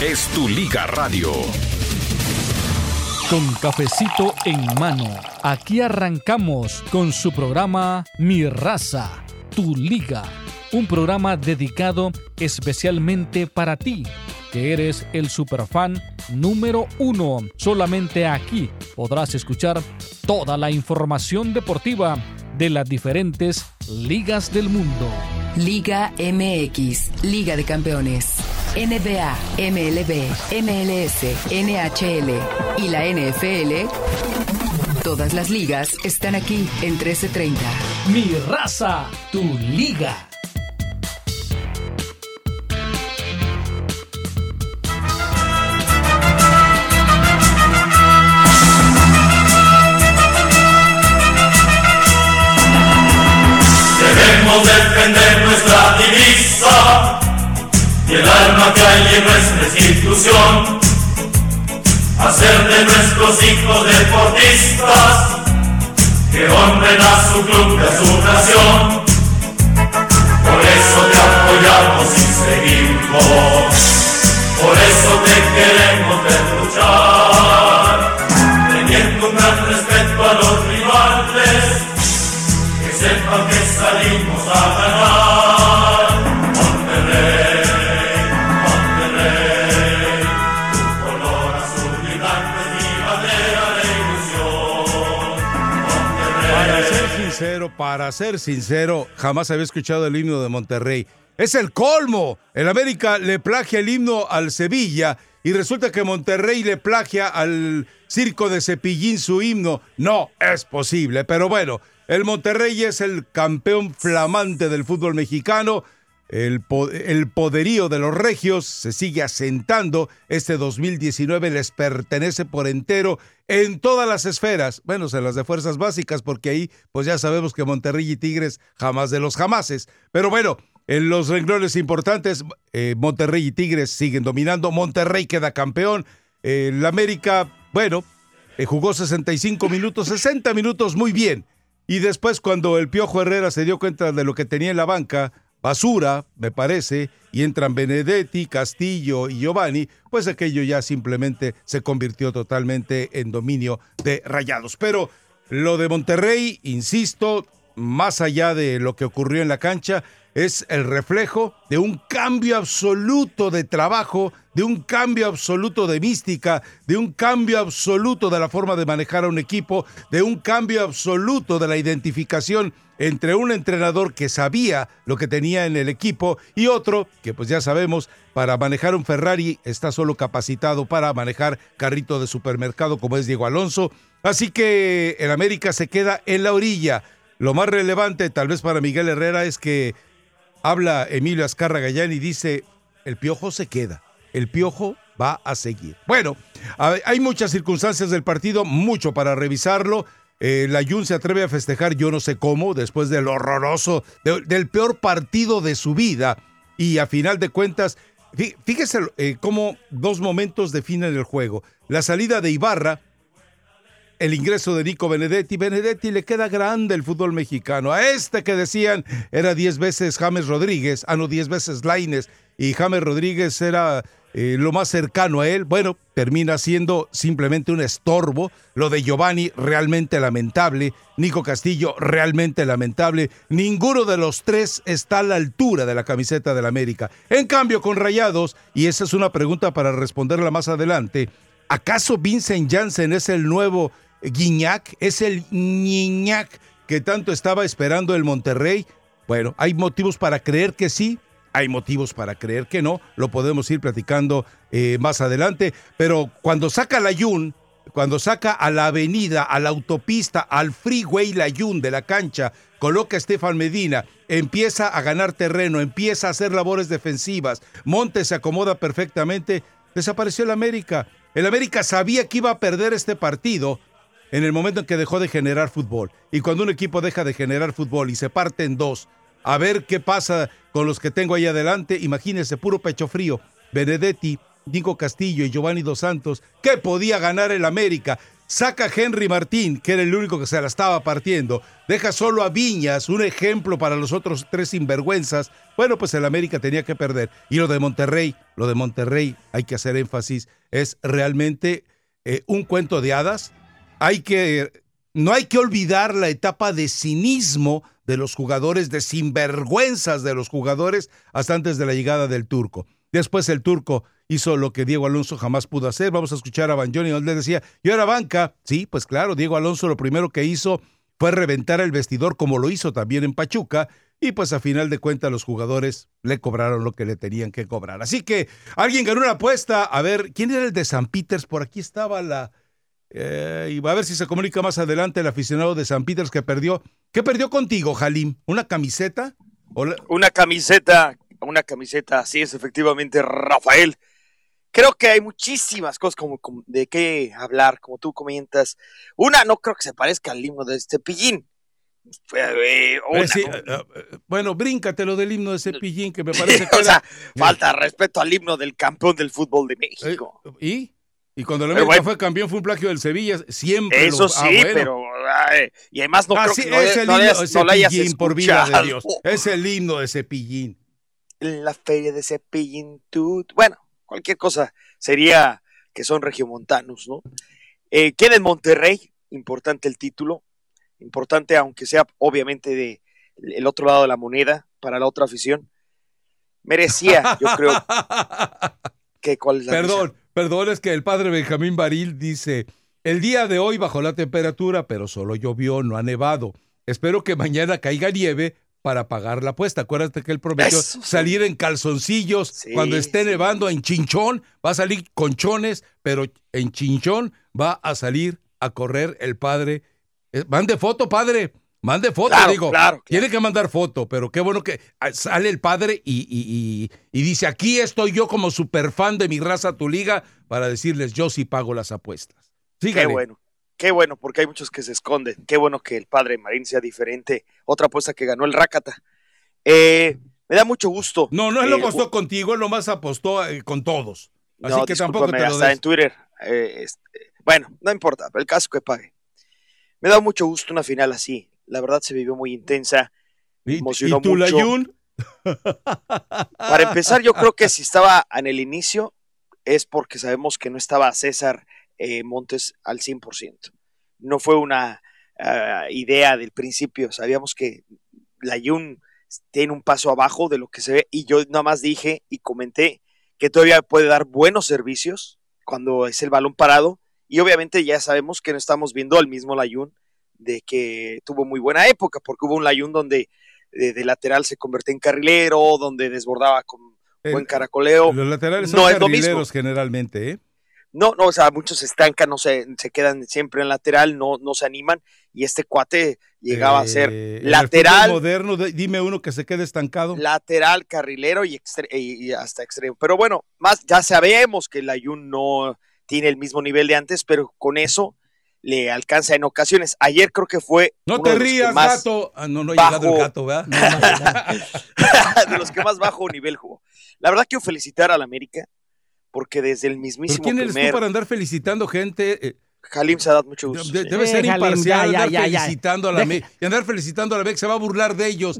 es tu Liga Radio. Con cafecito en mano, aquí arrancamos con su programa Mi Raza, tu Liga. Un programa dedicado especialmente para ti, que eres el superfan número uno. Solamente aquí podrás escuchar toda la información deportiva de las diferentes ligas del mundo. Liga MX, Liga de Campeones. NBA, MLB, MLS, NHL y la NFL. Todas las ligas están aquí en 1330. Mi raza, tu liga. Debemos defender nuestra divisa y el alma que hay en nuestra institución. Hacer de nuestros hijos deportistas que honren a su club y a su nación. Por eso te apoyamos y seguimos, por eso te queremos ver luchar, teniendo un gran respeto a los rivales, que sepan que sincero, para ser sincero, jamás había escuchado el himno de Monterrey. Es el colmo. El América le plagia el himno al Sevilla y resulta que Monterrey le plagia al circo de Cepillín su himno. No es posible, pero bueno, el Monterrey es el campeón flamante del fútbol mexicano. El, po- el poderío de los regios se sigue asentando. Este 2019 les pertenece por entero en todas las esferas, menos en las de fuerzas básicas, porque ahí pues ya sabemos que Monterrey y Tigres jamás de los jamases. Pero bueno, en los renglones importantes, eh, Monterrey y Tigres siguen dominando. Monterrey queda campeón. Eh, el América, bueno, eh, jugó 65 minutos, 60 minutos muy bien. Y después cuando el Piojo Herrera se dio cuenta de lo que tenía en la banca, basura, me parece, y entran Benedetti, Castillo y Giovanni, pues aquello ya simplemente se convirtió totalmente en dominio de Rayados. Pero lo de Monterrey, insisto, más allá de lo que ocurrió en la cancha, es el reflejo de un cambio absoluto de trabajo, de un cambio absoluto de mística, de un cambio absoluto de la forma de manejar a un equipo, de un cambio absoluto de la identificación entre un entrenador que sabía lo que tenía en el equipo y otro que pues ya sabemos, para manejar un Ferrari está solo capacitado para manejar carrito de supermercado como es Diego Alonso. Así que el América se queda en la orilla. Lo más relevante tal vez para Miguel Herrera es que habla Emilio Azcarra Gallán y dice, el piojo se queda, el piojo va a seguir. Bueno, hay muchas circunstancias del partido, mucho para revisarlo. Eh, la Jun se atreve a festejar, yo no sé cómo, después del horroroso, de- del peor partido de su vida. Y a final de cuentas, fí- fíjese eh, cómo dos momentos definen el juego. La salida de Ibarra, el ingreso de Nico Benedetti. Benedetti le queda grande el fútbol mexicano. A este que decían era 10 veces James Rodríguez, ah, no, 10 veces Laines, y James Rodríguez era eh, lo más cercano a él. Bueno, termina siendo simplemente un estorbo. Lo de Giovanni, realmente lamentable. Nico Castillo, realmente lamentable. Ninguno de los tres está a la altura de la camiseta del América. En cambio, con Rayados, y esa es una pregunta para responderla más adelante, ¿acaso Vincent Janssen es el nuevo Guiñac? ¿Es el Niñac que tanto estaba esperando el Monterrey? Bueno, hay motivos para creer que sí, hay motivos para creer que no, lo podemos ir platicando eh, más adelante, pero cuando saca la Yun, cuando saca a la avenida, a la autopista, al freeway La Yun de la cancha, coloca a Estefan Medina, empieza a ganar terreno, empieza a hacer labores defensivas, Montes se acomoda perfectamente, desapareció el América. El América sabía que iba a perder este partido en el momento en que dejó de generar fútbol. Y cuando un equipo deja de generar fútbol y se parte en dos, a ver qué pasa con los que tengo ahí adelante, imagínense, puro pecho frío. Benedetti, Nico Castillo y Giovanni Dos Santos, ¿qué podía ganar el América? saca Henry Martín, que era el único que se la estaba partiendo, deja solo a Viñas, un ejemplo para los otros tres sinvergüenzas, bueno, pues el América tenía que perder. Y lo de Monterrey, lo de Monterrey, hay que hacer énfasis, es realmente eh, un cuento de hadas. Hay que, no hay que olvidar la etapa de cinismo de los jugadores, de sinvergüenzas de los jugadores, hasta antes de la llegada del turco. Después el turco hizo lo que Diego Alonso jamás pudo hacer. Vamos a escuchar a Banjoni, donde decía, yo era banca. Sí, pues claro, Diego Alonso lo primero que hizo fue reventar el vestidor como lo hizo también en Pachuca. Y pues a final de cuentas los jugadores le cobraron lo que le tenían que cobrar. Así que alguien ganó una apuesta. A ver, ¿quién era el de San Peters? Por aquí estaba la... Eh, y va a ver si se comunica más adelante el aficionado de San Peters que perdió. ¿Qué perdió contigo, Jalim? ¿Una camiseta? Una camiseta, una camiseta, así es, efectivamente, Rafael. Creo que hay muchísimas cosas como, de qué hablar, como tú comentas. Una, no creo que se parezca al himno de este pillín. Eh, bueno, bríncate lo del himno de Cepillín, que me parece que. o sea, falta respeto al himno del campeón del fútbol de México. ¿Y? Y cuando el América fue campeón fue un plagio del Sevilla, siempre. Eso ah, sí, pero. y además no creo que no, es el himno de Cepillín, por vida de Dios. Es el himno de Cepillín. La feria de Cepillín, tú. Bueno, cualquier cosa sería que son regiomontanos, ¿no? Eh, queda en Monterrey, importante el título, importante aunque sea obviamente de el otro lado de la moneda para la otra afición. Merecía, yo creo, que cuál es la Perdón, perdón, es que el padre Benjamín Baril dice, el día de hoy bajó la temperatura, pero solo llovió, no ha nevado. Espero que mañana caiga nieve para pagar la apuesta. Acuérdate que él prometió salir en calzoncillos cuando esté nevando en Chinchón, va a salir con chones, pero en Chinchón va a salir a correr el padre. Eh, mande foto, padre. Mande foto, digo. Tiene que mandar foto, pero qué bueno que ah, sale el padre y, y, dice, aquí estoy yo como super fan de mi raza, tu liga, para decirles, yo sí pago las apuestas. Qué bueno. Qué bueno, porque hay muchos que se esconden. Qué bueno que el padre Marín sea diferente. Otra apuesta que ganó el Rácata. Eh, me da mucho gusto. No, no él lo eh, apostó contigo, él nomás apostó eh, con todos. Así que tampoco te lo en Twitter. Este, bueno, no importa, el caso que pague. Me da mucho gusto una final así. La verdad se vivió muy intensa. ¿Y, emocionó ¿y tú, mucho. Para empezar, yo creo que si estaba en el inicio es porque sabemos que no estaba César eh, Montes al 100%. No fue una ah, idea del principio, sabíamos que la Jun tiene un paso abajo de lo que se ve y yo nada más dije y comenté que todavía puede dar buenos servicios cuando es el balón parado y obviamente ya sabemos que no estamos viendo al mismo Layun de que tuvo muy buena época porque hubo un Layun donde de, lateral se convirtió en carrilero, donde desbordaba con buen caracoleo. Los laterales son carrileros generalmente, ¿eh? No, no, o sea, muchos se estancan, no se, se quedan siempre en lateral, no, no se animan, y este cuate llegaba a ser eh, lateral. moderno, dime uno que se quede estancado. Lateral, carrilero y, y, hasta extremo. Pero bueno, más ya sabemos que el Ayun no tiene el mismo nivel de antes, pero con eso le alcanza en ocasiones. Ayer creo que fue. No te rías, gato. Ah, no, no ha llegado el gato, ¿verdad? de los que más bajo nivel jugó. La verdad quiero felicitar al América porque desde el mismísimo ¿Quién eres tú para andar felicitando gente? Eh, Halim Sadat, mucho gusto. debe ser imparcial andar felicitando a la y andar felicitando a la MEC, se va a burlar de ellos.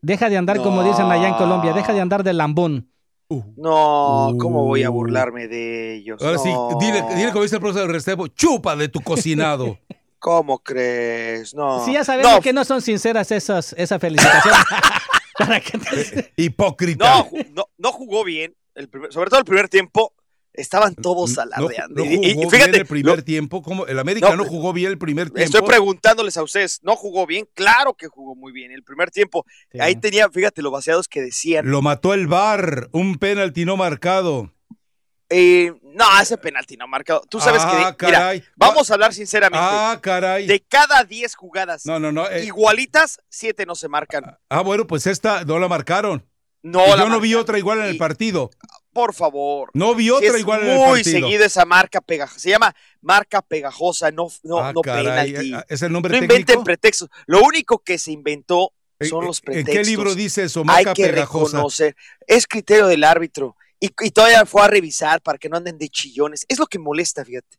deja de andar como dicen allá en Colombia, deja de andar de lambón. Uh. No, ¿cómo voy a burlarme de ellos? Ahora sí, dile, dile como dice el profesor Restebo, chupa de tu cocinado. ¿Cómo crees? No. Sí, ya sabemos que no son sinceras esas, esa felicitación. Hipócrita. No, no, no jugó bien, sobre todo el primer tiempo, estaban todos alardeando. No, jugó bien el primer tiempo, como el América no, jugó bien el primer tiempo. Estoy preguntándoles a ustedes, ¿no jugó bien? Claro que jugó muy bien el primer tiempo. Ahí tenía, fíjate, los vaciados que decían. Lo mató el VAR, un penalti no marcado. Eh, no, ese penalti no marcado. Tú sabes que. Ah, mira, vamos a hablar sinceramente. Ah, caray. De cada 10 jugadas no, no, no, eh. igualitas, 7 no se marcan. Ah, bueno, pues esta no la marcaron. No, yo no vi otra igual en el partido. Por favor. No vi otra igual en el. Muy seguida esa marca pegajosa. Se llama marca pegajosa, no, no, ah, no penalty. ¿Es el nombre no inventen pretextos. Lo único que se inventó son los pretextos. ¿En qué libro dice eso? Marca Hay que pegajosa. reconocer. Es criterio del árbitro. Y, y, todavía fue a revisar para que no anden de chillones. Es lo que molesta, fíjate.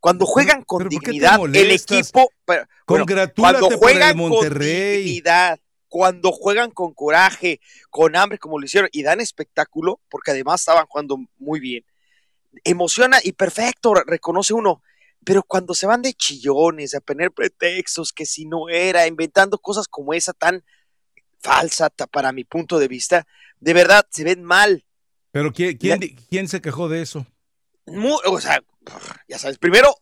Cuando juegan con pero ¿por qué te dignidad, el equipo. pero, bueno, cuando juegan con dignidad, cuando juegan con coraje, con hambre, como lo hicieron, y dan espectáculo, porque además estaban jugando muy bien, emociona y perfecto, re- reconoce uno. Pero cuando se van de chillones, a poner pretextos, que si no era, inventando cosas como esa tan falsa para mi punto de vista, de verdad se ven mal. Pero ¿quién, quién, quién se quejó de eso? O sea, ya sabes, primero,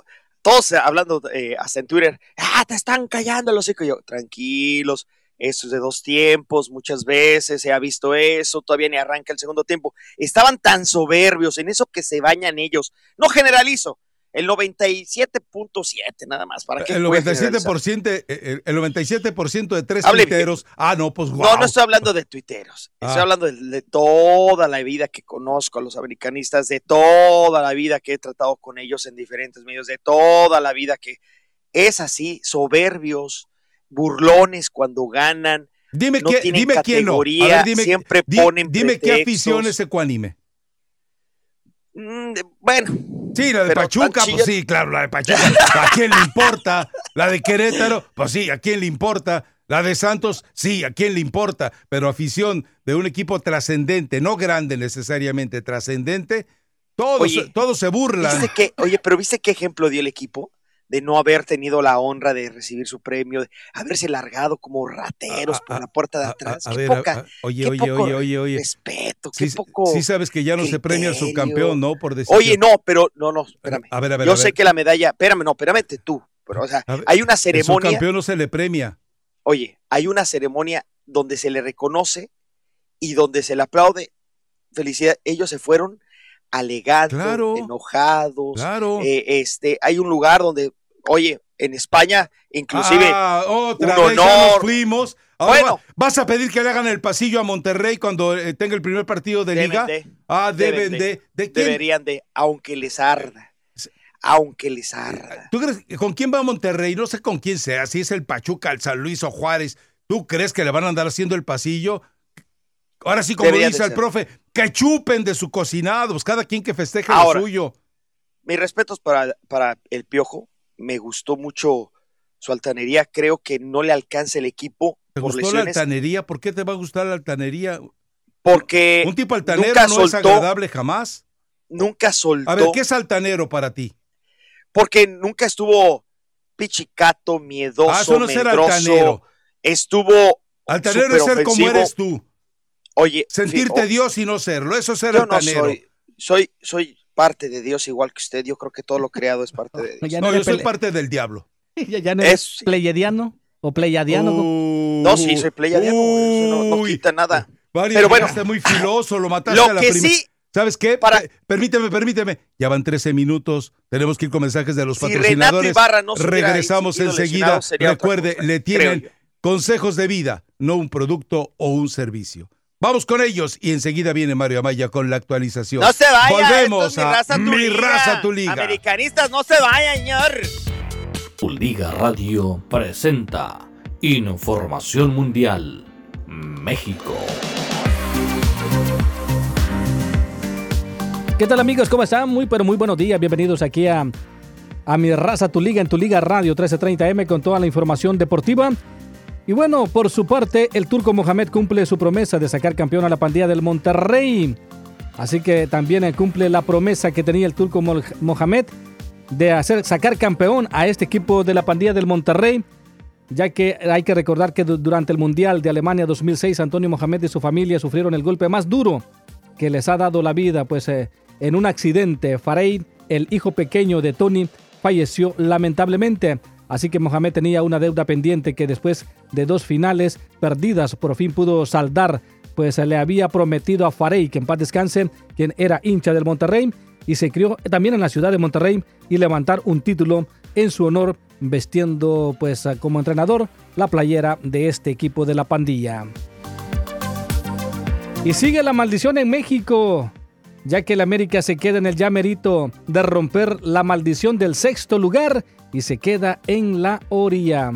todos eh, hablando eh, hasta en Twitter, ah, te están callando los hijos. Yo, tranquilos, es de dos tiempos, muchas veces se ha visto eso, todavía ni arranca el segundo tiempo. Estaban tan soberbios en eso que se bañan ellos. No generalizo, el 97.7 nada más. ¿Para El voy a generalizar? 97%, eh, eh, el 97% de tres Hable tuiteros. Ah, no, pues No, no estoy hablando de tuiteros. Estoy Ah. hablando de, de toda la vida que conozco a los americanistas, de toda la vida que he tratado con ellos en diferentes medios, de toda la vida que es así, soberbios, burlones cuando ganan, Dime, no qué- dime quién no. Ver, dime, siempre di- ponen dime qué afición es ecuánime. Mm, bueno, Sí, la de Pachuca, pues sí, claro, la de Pachuca. ¿A quién le importa? La de Querétaro, pues sí, ¿a quién le importa? La de Santos, sí, ¿a quién le importa? Pero afición de un equipo trascendente, no grande necesariamente, trascendente, todos, Oye, todos se burlan. Oye, pero ¿viste qué ejemplo dio el equipo? De no haber tenido la honra de recibir su premio, de haberse largado como rateros A- a- por la puerta de atrás. a- qué ver, poca, oye, qué oye, poco oye, oye, oye. respeto, qué Sí, poco. sí sabes que ya no se premia al subcampeón, ¿no? Por decir Oye, no, pero no, no, espérame. A ver, a ver, Yo sé que la medalla, espérame, no, espérame tú. Pero, o sea, ver, hay una El ceremonia, subcampeón no se le premia. oye, hay una ceremonia donde se le reconoce y donde se le aplaude. Felicidad, ellos se fueron alegando, Claro, enojados. Claro. eh, este, hay un lugar donde, oye, en España, inclusive, Ah, otra un vez ya nos honor. fuimos. Ahora Bueno. va- vas a pedir que le hagan el pasillo a Monterrey cuando eh, tenga el primer partido de deben liga. de- ah, deben, de- de. ¿De quién? deberían de, aunque les arda, aunque les arda. ¿Tú crees con quién va Monterrey? No sé con quién sea, si es el Pachuca, el San Luis o Juárez. ¿Tú crees que le van a andar haciendo el pasillo? Ahora sí, como Debería dice el profe, que chupen de su cocinado, pues cada quien que festeje Ahora, lo suyo. mis respetos para, para el Piojo. Me gustó mucho su altanería. Creo que no le alcanza el equipo ¿Te por gustó la lesiones. altanería? ¿Por qué te va a gustar la altanería? Porque Un tipo altanero nunca no es agradable jamás. nunca soltó. A ver, ¿qué es altanero para ti? Porque nunca estuvo pichicato, miedoso, Ah, eso no medroso. altanero. Estuvo Altanero es ser como eres tú. Oye, Sentirte fi- Dios y no serlo. Eso es ser yo no soy, soy, soy parte de Dios igual que usted. Yo creo que todo lo creado es parte de Dios. No, no, yo soy parte del diablo. ya, ya no eres Es- pleyadiano o pleyadiano. No, sí, soy pleyadiano, no, quita nada. Mario, Pero bueno. muy filoso, lo mataste a Lo la que primera. sí, ¿Sabes qué? para- Pe- Permíteme, permíteme. Ya van 13 minutos. Tenemos que ir con mensajes de los si Renato patrocinadores. Ibarra no Regresamos enseguida. Recuerde, cosa, le tienen consejos de vida, no un producto o un servicio. Vamos con ellos y enseguida viene Mario Amaya con la actualización. No se vaya, Volvemos es mi raza, a tu Mi liga. raza, tu liga. Americanistas, no se vayan, señor. Tu Liga Radio presenta Información Mundial México. ¿Qué tal amigos? ¿Cómo están? Muy pero muy buenos días. Bienvenidos aquí a, a Mi Raza, Tu Liga en Tu Liga Radio 1330M con toda la información deportiva. Y bueno, por su parte, el turco Mohamed cumple su promesa de sacar campeón a la pandilla del Monterrey. Así que también eh, cumple la promesa que tenía el turco Mohamed de hacer sacar campeón a este equipo de la pandilla del Monterrey, ya que hay que recordar que du- durante el Mundial de Alemania 2006 Antonio Mohamed y su familia sufrieron el golpe más duro que les ha dado la vida, pues eh, en un accidente Fareid, el hijo pequeño de Tony, falleció lamentablemente. Así que Mohamed tenía una deuda pendiente que después de dos finales perdidas por fin pudo saldar, pues le había prometido a Farey que en paz descanse, quien era hincha del Monterrey y se crió también en la ciudad de Monterrey y levantar un título en su honor vestiendo pues como entrenador la playera de este equipo de la pandilla. Y sigue la maldición en México, ya que el América se queda en el llamerito de romper la maldición del sexto lugar y se queda en la orilla.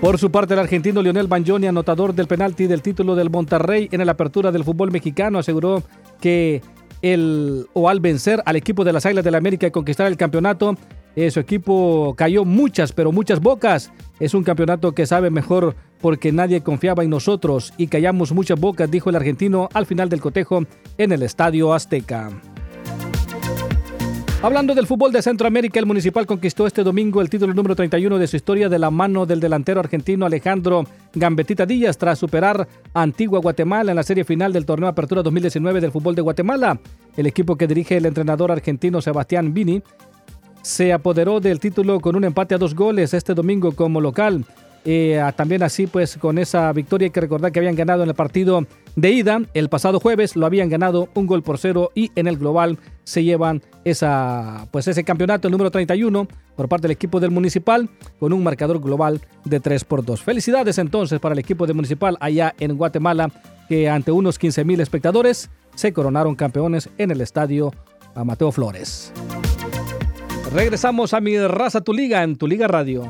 Por su parte, el argentino Lionel Banjoni, anotador del penalti del título del Monterrey en la apertura del fútbol mexicano, aseguró que el, o al vencer al equipo de las Águilas del la América y conquistar el campeonato, eh, su equipo cayó muchas, pero muchas bocas. Es un campeonato que sabe mejor porque nadie confiaba en nosotros y callamos muchas bocas, dijo el argentino al final del cotejo en el Estadio Azteca. Hablando del fútbol de Centroamérica, el Municipal conquistó este domingo el título número 31 de su historia de la mano del delantero argentino Alejandro Gambetita Díaz tras superar a Antigua Guatemala en la serie final del torneo Apertura 2019 del fútbol de Guatemala. El equipo que dirige el entrenador argentino Sebastián Vini se apoderó del título con un empate a dos goles este domingo como local. Eh, también así, pues con esa victoria hay que recordar que habían ganado en el partido de ida el pasado jueves, lo habían ganado un gol por cero y en el global se llevan esa, pues ese campeonato, el número 31, por parte del equipo del Municipal, con un marcador global de 3 por 2. Felicidades entonces para el equipo de Municipal allá en Guatemala, que ante unos 15 mil espectadores se coronaron campeones en el estadio Mateo Flores. Regresamos a mi raza tu liga en tu liga radio.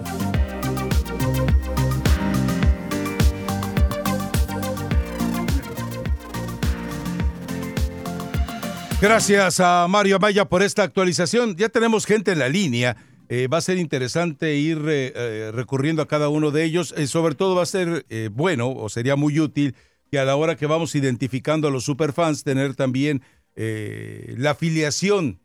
Gracias a Mario Amaya por esta actualización. Ya tenemos gente en la línea. Eh, va a ser interesante ir eh, eh, recurriendo a cada uno de ellos. sobre todo va a ser bueno o sería muy útil que a la hora que vamos identificando a los superfans tener también la afiliación.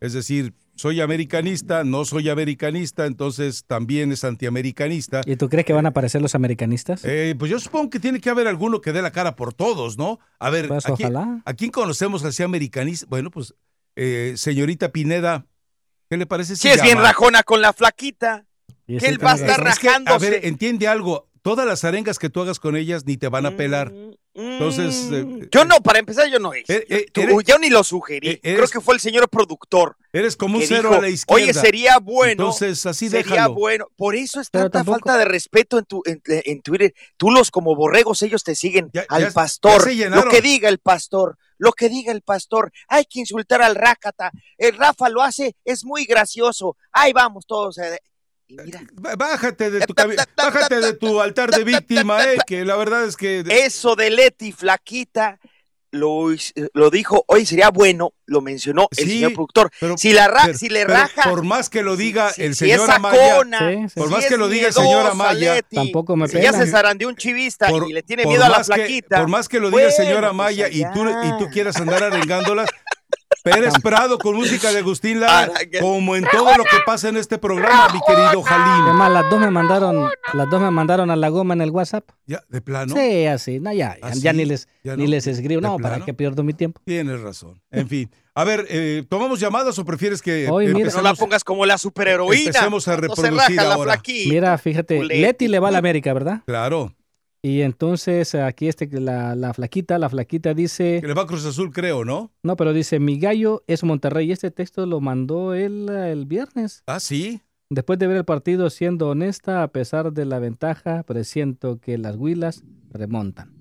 Es decir, soy americanista, no soy americanista, entonces también es antiamericanista. ¿Y tú crees que van a aparecer los americanistas? Eh, pues yo supongo que tiene que haber alguno que dé la cara por todos, ¿no? A ver, pues ¿a, quién, conocemos así americanista? Bueno, pues, eh, señorita Pineda, ¿qué le parece? Si es bien rajona con la flaquita. Que él va a estar rajándose. a ver, entiende algo todas las arengas que tú hagas con ellas ni te van a pelar. Entonces. Eh, mm, yo no, para empezar, yo no es. Eh, eh, yo ni lo sugerí. Creo que fue el señor productor. Eres como un cero a la izquierda. Oye, sería bueno. Entonces, así Sería bueno. Por eso es tanta falta de respeto en, tu, en, Twitter. Tú, los como borregos, ellos te siguen al pastor. lo que diga el pastor. Lo que diga el pastor. Hay que insultar al Rácata. El Rafa lo hace, es muy gracioso. Ahí vamos todos. Bájate de tu, bájate de tu altar de víctima, eh, que la verdad es que... Eso de Leti, flaquita, lo, lo dijo, hoy sería bueno, lo mencionó el señor productor. si, la si le raja. Por más que lo diga el señor Amaya. por más que lo diga el señor Amaya. tampoco me Si ya se zarandeó un chivista y le tiene miedo a la flaquita. por más que lo diga el señor Amaya y, tú, y tú quieras andar arengándola, Pérez Prado con música de Agustín Lara, como en todo lo que pasa en este programa, mi querido Jalín. Además, las dos me mandaron, las dos me mandaron a la goma en el WhatsApp. Ya, de plano. Sí, así, no, ya, ya ¿Ah, ni les, ni les escribo, no, para que pierdo mi tiempo. Tienes razón. En fin. A ver, eh, ¿tomamos llamadas o prefieres que Hoy, no la pongas como la superheroína? Empecemos a reproducir ahora. Mira, fíjate, Leti le va a la América, ¿verdad? Claro. Y entonces aquí este, la, la flaquita, la flaquita dice... Que le va a Cruz Azul, creo, ¿no? No, pero dice, mi gallo es Monterrey. Y este texto lo mandó él el viernes. Ah, sí. Después de ver el partido, siendo honesta, a pesar de la ventaja, presiento que las huilas remontan.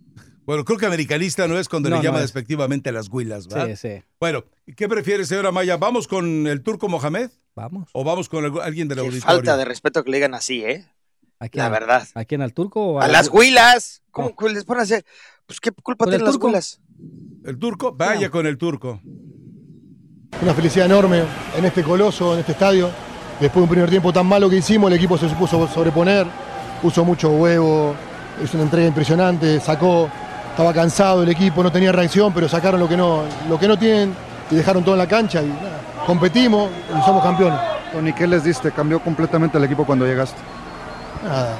Bueno, creo que americanista no es cuando le llama despectivamente a las huilas, ¿verdad? Sí, sí. Bueno, ¿qué prefiere, señora Maya? ¿Vamos con el turco Mohamed? Vamos. ¿O vamos con alguien de la auditorio? Falta de respeto que le digan así, ¿eh? La verdad. ¿A quién? ¿Al turco? O a, las huilas. ¿Cómo les ponen a hacer? Pues qué culpa tienen las huilas. ¿El turco? Vaya con el turco. Una felicidad enorme en este coloso, en este estadio. Después de un primer tiempo tan malo que hicimos, el equipo se supuso sobreponer, puso mucho huevo, hizo una entrega impresionante, sacó, estaba cansado el equipo, no tenía reacción, pero sacaron lo que no, lo que no tienen y dejaron todo en la cancha y competimos y somos campeones. Tony, ¿qué les diste? Cambió completamente el equipo cuando llegaste nada,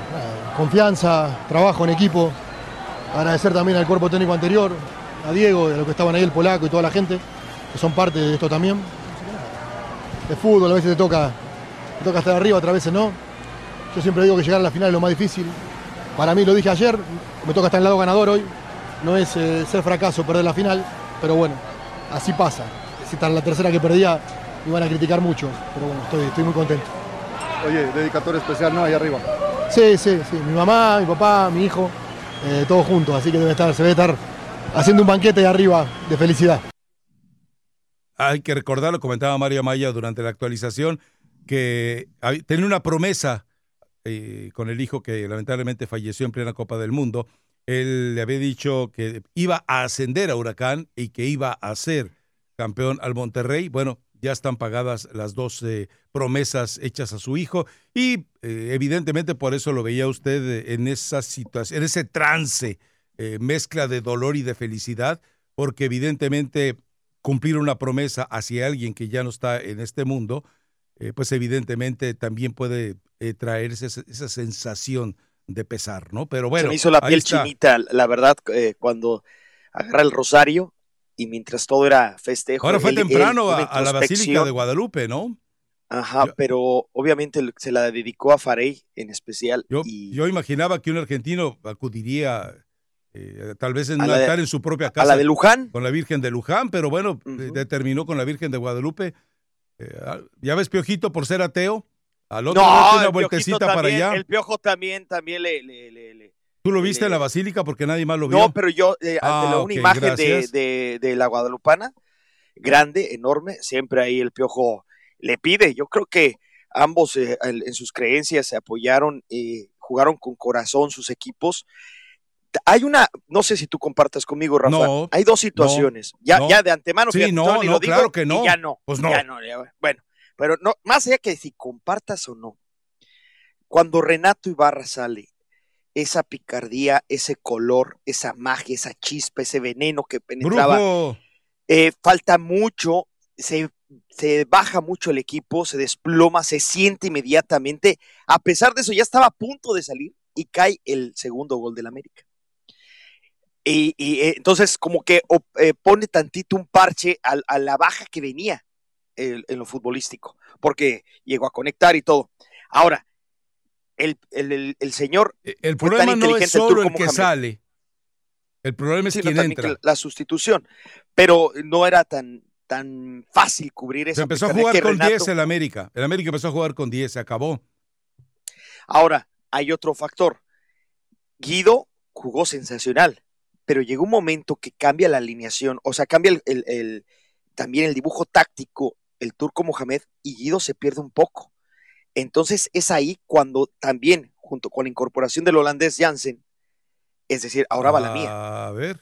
confianza, trabajo en equipo. Agradecer también al cuerpo técnico anterior, a Diego, a los que estaban ahí, el polaco y toda la gente, que son parte de esto también. De fútbol a veces te toca, te toca estar arriba, otras veces no. Yo siempre digo que llegar a la final es lo más difícil. Para mí lo dije ayer, me toca estar en el lado ganador hoy. No es eh, ser fracaso perder la final, pero bueno, así pasa. Si está la tercera que perdía, me iban a criticar mucho, pero bueno, estoy, estoy muy contento. Oye, dedicatoria especial, ¿no? Ahí arriba. Sí, sí, sí. Mi mamá, mi papá, mi hijo, eh, todos juntos. Así que debe estar, se debe estar haciendo un banquete ahí arriba de felicidad. Hay que recordar, lo comentaba Mario Maya durante la actualización, que tenía una promesa eh, con el hijo que lamentablemente falleció en plena Copa del Mundo. Él le había dicho que iba a ascender a Huracán y que iba a ser campeón al Monterrey. Bueno, ya están pagadas las dos eh, promesas hechas a su hijo y eh, evidentemente por eso lo veía usted en esa situación, en ese trance, eh, mezcla de dolor y de felicidad, porque evidentemente cumplir una promesa hacia alguien que ya no está en este mundo, pues evidentemente también puede traer esa, esa, sensación de pesar, ¿no? Pero bueno. Se me hizo la piel chinita, la verdad, cuando agarra el rosario y mientras todo era festejo. Ahora fue temprano a, la Basílica de Guadalupe, ¿no? Ajá, pero obviamente se la dedicó a Farey en especial. Yo, yo imaginaba que un argentino acudiría eh, tal vez en un altar en su propia casa. ¿A la de Luján? Con la Virgen de Luján, pero bueno, determinó con la Virgen de Guadalupe. Eh, ah, ya ves, Piojito, por ser ateo, al otro no, una vueltecita para allá. El Piojo también, también le, le ¿Tú lo viste en la basílica porque nadie más lo vio? No, pero yo, eh, ah, una imagen de, la Guadalupana, grande, enorme, siempre ahí el piojo le pide. Yo creo que ambos eh, en sus creencias se apoyaron, y jugaron con corazón sus equipos. Hay una, no sé si tú compartas conmigo, Rafa. hay dos situaciones. ya, ya de antemano, sí, no, no, claro que no. ya no. Pues no. Ya no bueno, pero no, más allá que si compartas o no. Cuando Renato Ibarra sale esa picardía, ese color, esa magia, esa chispa, ese veneno que penetraba. Eh, falta mucho, se, se, baja mucho el equipo, se desploma, se siente inmediatamente. A pesar de eso, ya estaba a punto de salir y cae el segundo gol del América. Y, eh, entonces, como que eh, pone tantito un parche a, la baja que venía en lo futbolístico, porque llegó a conectar y todo. Ahora, el, señor. E, el problema no es solo el que sale. El problema es quien entra. La sustitución. Pero no era tan, tan fácil cubrir eso. Se empezó a jugar con 10 el América. El América empezó a jugar con 10, se acabó. Ahora, hay otro factor. Guido jugó sensacional, pero llegó un momento que cambia la alineación, o sea, cambia el, también el dibujo táctico, el turco Mohamed, y Guido se pierde un poco. Entonces es ahí cuando también, junto con la incorporación del holandés Jansen, es decir, ahora va la mía. A ver.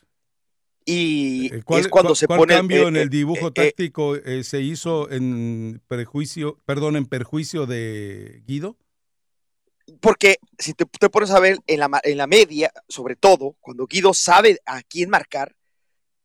Y eh, es cuando se pone. cambio en el dibujo táctico eh, se hizo en prejuicio, perdón, en perjuicio de Guido? Porque si te, pones a ver en la, en la media, sobre todo, cuando Guido sabe a quién marcar,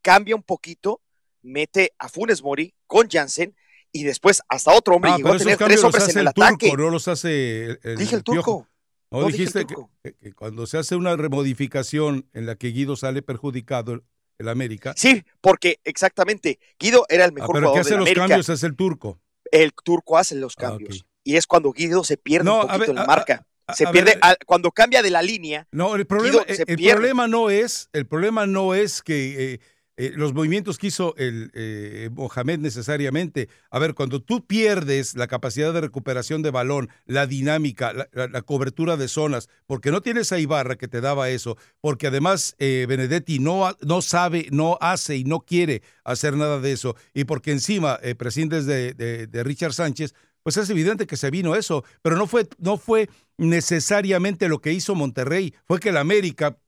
cambia un poquito, mete a Funes Mori con Jansen y después hasta otro hombre ah, llegó a tener tres hombres en el, ataque. no los hace el, Dije el turco. No, dijiste Que, cuando se hace una remodificación en la que Guido sale perjudicado el América. Sí, porque exactamente Guido era el ah, mejor ah, pero jugador hace los cambios es el turco. El turco hace los ah, cambios. Y es cuando Guido se pierde un poquito en la marca. se pierde cuando cambia de la línea. No, el problema, el, problema no es, el problema no es que eh, eh, los movimientos que hizo el eh, Mohamed necesariamente. A ver, cuando tú pierdes la capacidad de recuperación de balón, la dinámica, la, cobertura de zonas, porque no tienes a Ibarra que te daba eso, porque además eh, Benedetti no, no sabe, no hace y no quiere hacer nada de eso, y porque encima eh, prescindes de, de, Richard Sánchez, pues es evidente que se vino eso, pero no fue, no fue necesariamente lo que hizo Monterrey, fue que el América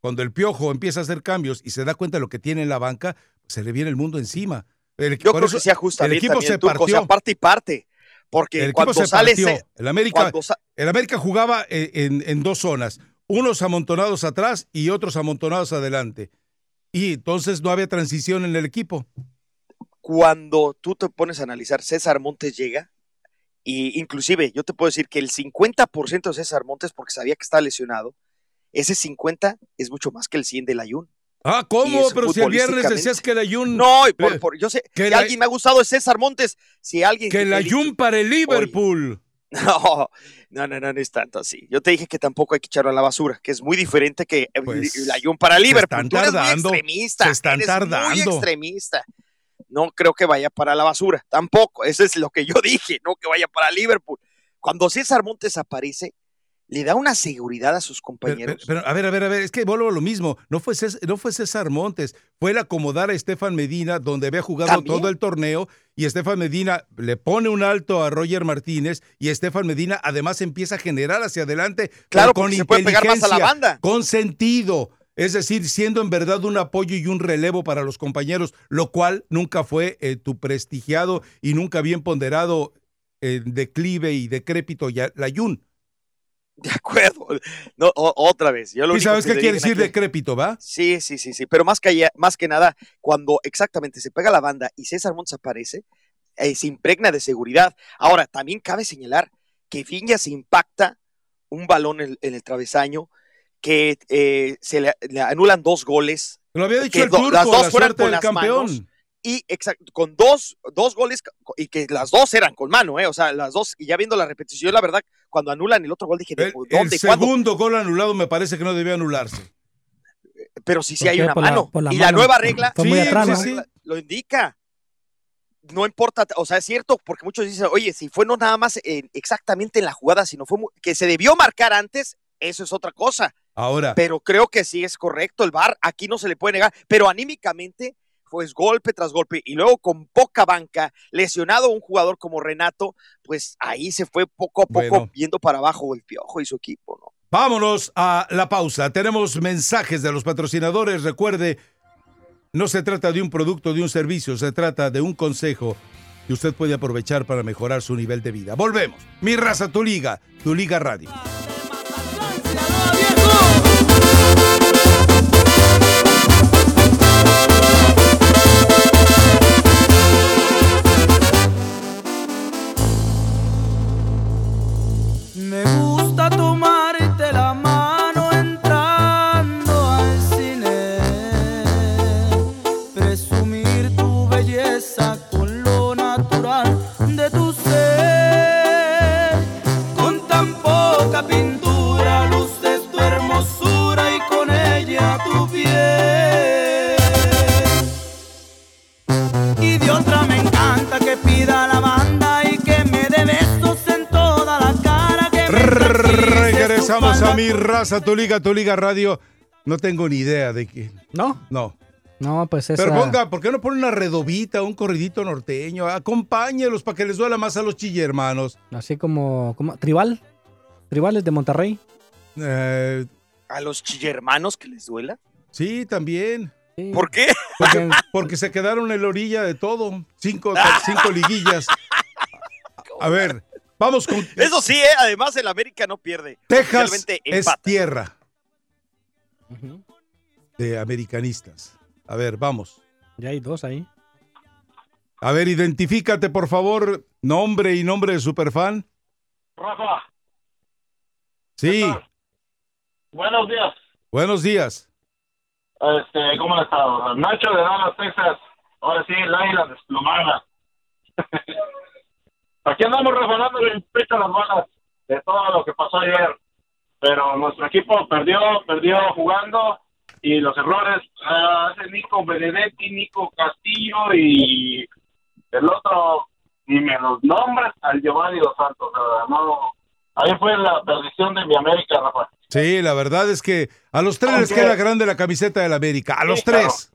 cuando el piojo empieza a hacer cambios y se da cuenta de lo que tiene en la banca, se le viene el mundo encima. Yo creo que sea el equipo se partió. parte y parte. Porque el cuando sale el, América, el América jugaba en, en, dos zonas, unos amontonados atrás y otros amontonados adelante. Y entonces no había transición en el equipo. Cuando tú te pones a analizar, César Montes llega, y inclusive yo te puedo decir que el 50% de César Montes, porque sabía que estaba lesionado, ese 50 es mucho más que el 100 del Ayun. Ah, ¿cómo? Pero si el viernes decías que el Ayun. No, yo sé, que alguien me ha gustado es César Montes. Si alguien. Que el Ayun para el Liverpool. no, no, no, no, es tanto así. Yo te dije que tampoco hay que echarlo a la basura, que es muy diferente que pues, el Ayun para el Liverpool. Se están tardando. extremista. Se están tardando. Muy extremista. No creo que vaya para la basura, tampoco. Eso es lo que yo dije, no que vaya para Liverpool. Cuando César Montes aparece, le da una seguridad a sus compañeros. Pero, a ver, a ver, a ver, es que vuelvo a lo mismo. No fue, César, no fue César Montes, fue el acomodar a Estefan Medina, donde había jugado todo el torneo, y Estefan Medina le pone un alto a Roger Martínez, y Estefan Medina además empieza a generar hacia adelante claro, con inteligencia, se puede pegar más a la banda. con sentido. es decir, siendo en verdad un apoyo y un relevo para los compañeros, lo cual nunca fue eh, tu prestigiado y nunca bien ponderado eh, declive y decrépito ya- Layún. De acuerdo. No, o- otra vez. Yo lo ¿Y sabes qué quiere decir aquel- decrépito, va? Sí, sí, sí, sí. Pero más que, allá- más que nada, cuando exactamente se pega la banda y César Montes aparece, eh, se impregna de seguridad. Ahora, también cabe señalar que Viñas impacta un balón en, en el travesaño, que eh, se le, le anulan dos goles Lo había dicho el turco, las dos la del las campeón. manos. Y exacto, con dos, dos goles y que las dos eran con mano, ¿eh? O sea, las dos, y ya viendo la repetición, la verdad, cuando anulan el otro gol dije, ¿de El, ¿dónde? el ¿Cuándo? segundo gol anulado me parece que no debía anularse. Pero sí, sí ¿Por hay una la- mano. la y la nueva regla Sí, atrás, sí, ¿no? sí. lo indica. No importa, o sea, es cierto, porque muchos dicen, oye, si fue no nada más en- exactamente en la jugada, sino fue que se debió marcar antes, eso es otra cosa. Ahora, Pero creo que sí es correcto, el VAR aquí no se le puede negar, pero anímicamente, pues golpe tras golpe, y luego con poca banca, lesionado un jugador como Renato, pues ahí se fue poco a poco Bueno. viendo para abajo el piojo y su equipo, ¿no? vámonos a la pausa. Tenemos mensajes de los patrocinadores. Recuerde, no se trata de un producto, de un servicio, se trata de un consejo que usted puede aprovechar para mejorar su nivel de vida. Volvemos. Mi raza, tu liga, tu liga radio. Regresamos a mi raza, tu liga, tu liga radio. No tengo ni idea de quién. ¿No? No. No, pues esa... Pero ponga, ¿por qué no pone una redobita, un corridito norteño? Acompáñelos para que les duela más a los chille hermanos. Así como, como... ¿Tribal? ¿Tribales de Monterrey? Eh, A los chillermanos que les duela. sí, también. Sí. ¿Por qué? Porque- Porque se quedaron en la orilla de todo. Cinco, cinco liguillas. A ver, vamos con. Eso sí, ¿eh? además el América no pierde. Texas es tierra de americanistas. A ver, vamos. Ya hay dos ahí. A ver, identifícate, por favor. Nombre y nombre de superfan. Rafa, Sí, buenos días. buenos días. Este, ¿Cómo han estado? Nacho de Dallas, Texas. Ahora sí, el águila desplomada. Aquí andamos refanándole el pecho a las balas de todo lo que pasó ayer. Pero nuestro equipo perdió, perdió jugando y los errores ah, hace Nico Benedetti, Nico Castillo y el otro, ni me los nombres, al Giovanni Dos Santos. no, ahí fue la perdición de mi América, Rafa. Sí, la verdad es que a los tres les queda grande la camiseta del América. A los Sí, tres.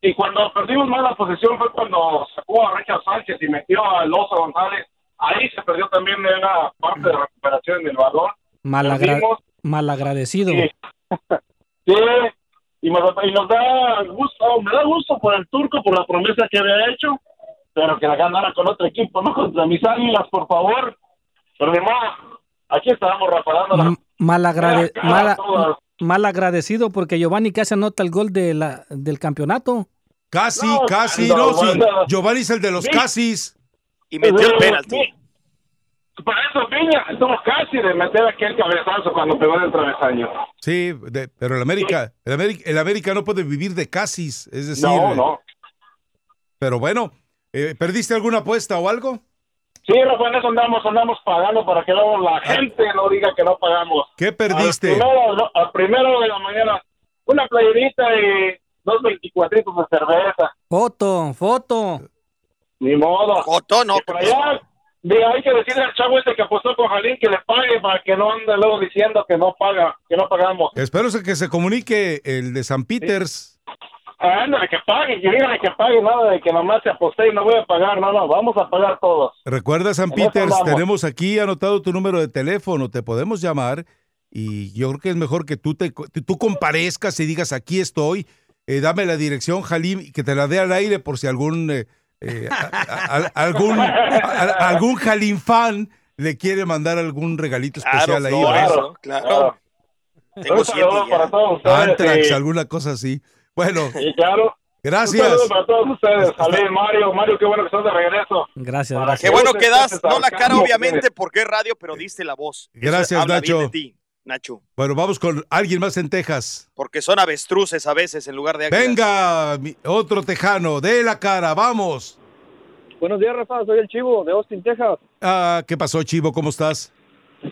Y cuando perdimos más la posesión fue cuando sacó a Richard Sánchez y metió a Loza González. Ahí se perdió también de una parte de recuperación del balón. Malagra- malagradecido. Sí. Sí, y, nos da gusto, me da gusto por el turco, por la promesa que había hecho, pero que la ganara con otro equipo, no contra mis águilas, por favor. Pero ni modo, aquí estábamos raparando M- malagrade- mala-. Mal agradecido porque Giovanni casi anota el gol de la, del campeonato. Casi, No, casi, no, no, sí. Giovanni es el de los Sí. casis. Y metió el penalti. sí. Para eso Viña estuvo casi de meter aquel cabezazo cuando pegó en el travesaño. Sí, de- pero el América, el América, el América no puede vivir de casis, es decir, No, eh, no. pero bueno, eh, ¿perdiste alguna apuesta o algo? Sí, Rafa, en eso andamos, andamos pagando para que luego la gente no diga que no pagamos. ¿Qué perdiste? Al primero, no, al primero de la mañana, una playerita y dos veinticuatritos de cerveza. Foto, foto. Ni modo. Joto, no. Y por allá, de, hay que decirle al chavo este que apostó con Jalín que le pague para que no ande luego diciendo que no paga, que no pagamos. Espero que se comunique el de San Peters. Ándale, que pague, que dígale que pague, nada de que nomás se aposté y no voy a pagar, no, no, vamos a pagar todos. Recuerda, San En Peters, tenemos aquí anotado tu número de teléfono, te podemos llamar y yo creo que es mejor que tú, te, tú comparezcas y digas, aquí estoy, eh, dame la dirección, Halim, y que te la dé al aire por si algún, eh, eh, a- a- a- algún, a- algún Halim fan le quiere mandar algún regalito especial ahí. Flores, ¿verdad? ¿no? Claro. Tengo Un saludo para todos ustedes. Antrax, y- alguna cosa así. Bueno, y claro, un gracias. saludo para todos ustedes. Salud, Mario. Mario, qué bueno que estás de regreso. Gracias. Qué bueno que das, no la cara obviamente porque es radio, pero diste la voz. Eso Gracias, habla bien Nacho. de ti, Nacho. Bueno, vamos con alguien más en Texas. Porque son avestruces a veces en lugar de águilas. Venga, mi- otro tejano, de la cara, vamos. Buenos días, Rafa. Soy el Chivo de Austin, Texas. Ah, ¿Qué pasó, Chivo? ¿Cómo estás?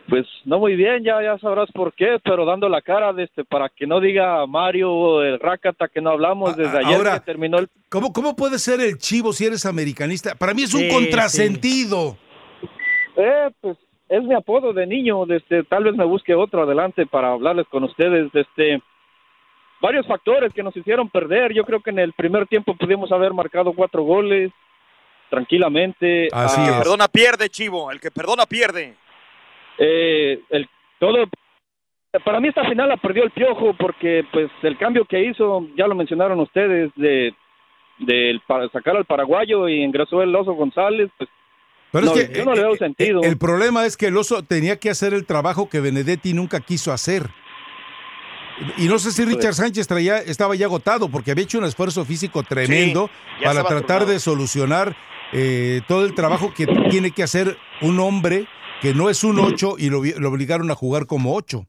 Pues no muy bien, ya ya sabrás por qué, pero dando la cara de este para que no diga Mario el Rakata que no hablamos desde Ah, ayer ahora- que terminó el ¿Cómo, ¿Cómo puede ser el Chivo si eres americanista? Para mí es un Sí, contrasentido. eh pues es mi apodo de niño, este tal vez me busque otro adelante para hablarles con ustedes, este varios factores que nos hicieron perder. Yo creo que en el primer tiempo pudimos haber marcado cuatro goles tranquilamente. Así Ah, El que perdona pierde, Chivo. El que perdona pierde. Eh, el todo para mí esta final la perdió el piojo porque pues el cambio que hizo ya lo mencionaron ustedes de para sacar al paraguayo y ingresó el oso González pues Pero no, es que yo no le eh, veo eh, sentido. El problema es que el oso tenía que hacer el trabajo que Benedetti nunca quiso hacer. Y no sé si Richard Sánchez traía, estaba ya agotado porque había hecho un esfuerzo físico tremendo para tratar de solucionar eh, todo el trabajo que tiene que hacer un hombre que no es un 8 y lo, vi- lo obligaron a jugar como 8.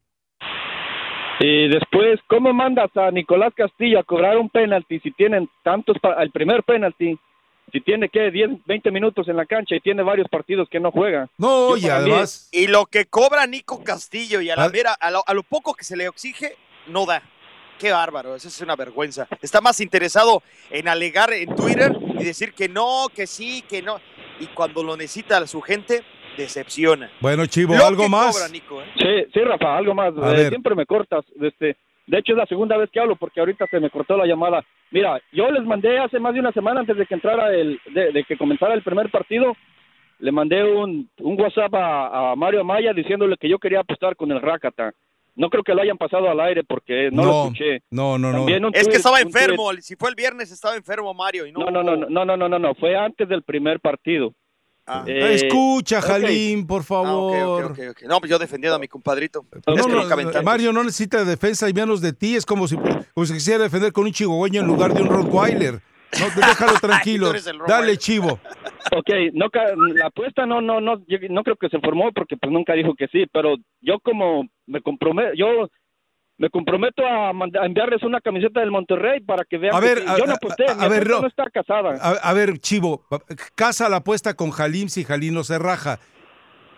y después cómo mandas a Nicolás Castillo a cobrar un penalti si tienen tantos pa- el primer penalti si tiene que 10 20 minutos en la cancha y tiene varios partidos que no juega No, Yo y mí- además, Y lo que cobra Nico Castillo y a la Ah. vera, a lo, a lo poco que se le exige, no da. Qué bárbaro, eso es una vergüenza. Está más interesado en alegar en Twitter y decir que no, que sí, que no. Y cuando lo necesita su gente, decepciona. bueno, Chivo, Lo algo más. cobra Nico, ¿eh? Sí, sí, Rafa, algo más. Eh, siempre me cortas. Este, de hecho, es la segunda vez que hablo porque ahorita se me cortó la llamada. Mira, yo les mandé hace más de una semana antes de que entrara el, de, de que comenzara el primer partido, le mandé un, un WhatsApp a, a Mario Amaya diciéndole que yo quería apostar con el Rakata. No creo que lo hayan pasado al aire porque no, lo escuché. no, no, no. Es que estaba enfermo. Si fue el viernes, estaba enfermo Mario. Y no, No, no, no, no, no, no, no, no, fue antes del primer partido. Ah. Eh, Escucha. Jalim, por Ah, favor. No, pues yo defendiendo a mi compadrito. No, Es que no, nunca aventamos. Mario no necesita defensa y menos de ti. Es como si, como si quisiera defender con un chihuahueño en lugar de un Rottweiler. No, déjalo tranquilo. Dale, chivo. Ok, no, ca- la apuesta no, no, no, yo no creo que se formó porque pues nunca dijo que sí, pero yo como me comprometo, yo me comprometo a, enviarles una camiseta del Monterrey para que vean A que ver, a- yo no aposté, a- mi ver, no. no está casada. A, ver, chivo, casa la apuesta con Jalim si Jalim no se raja.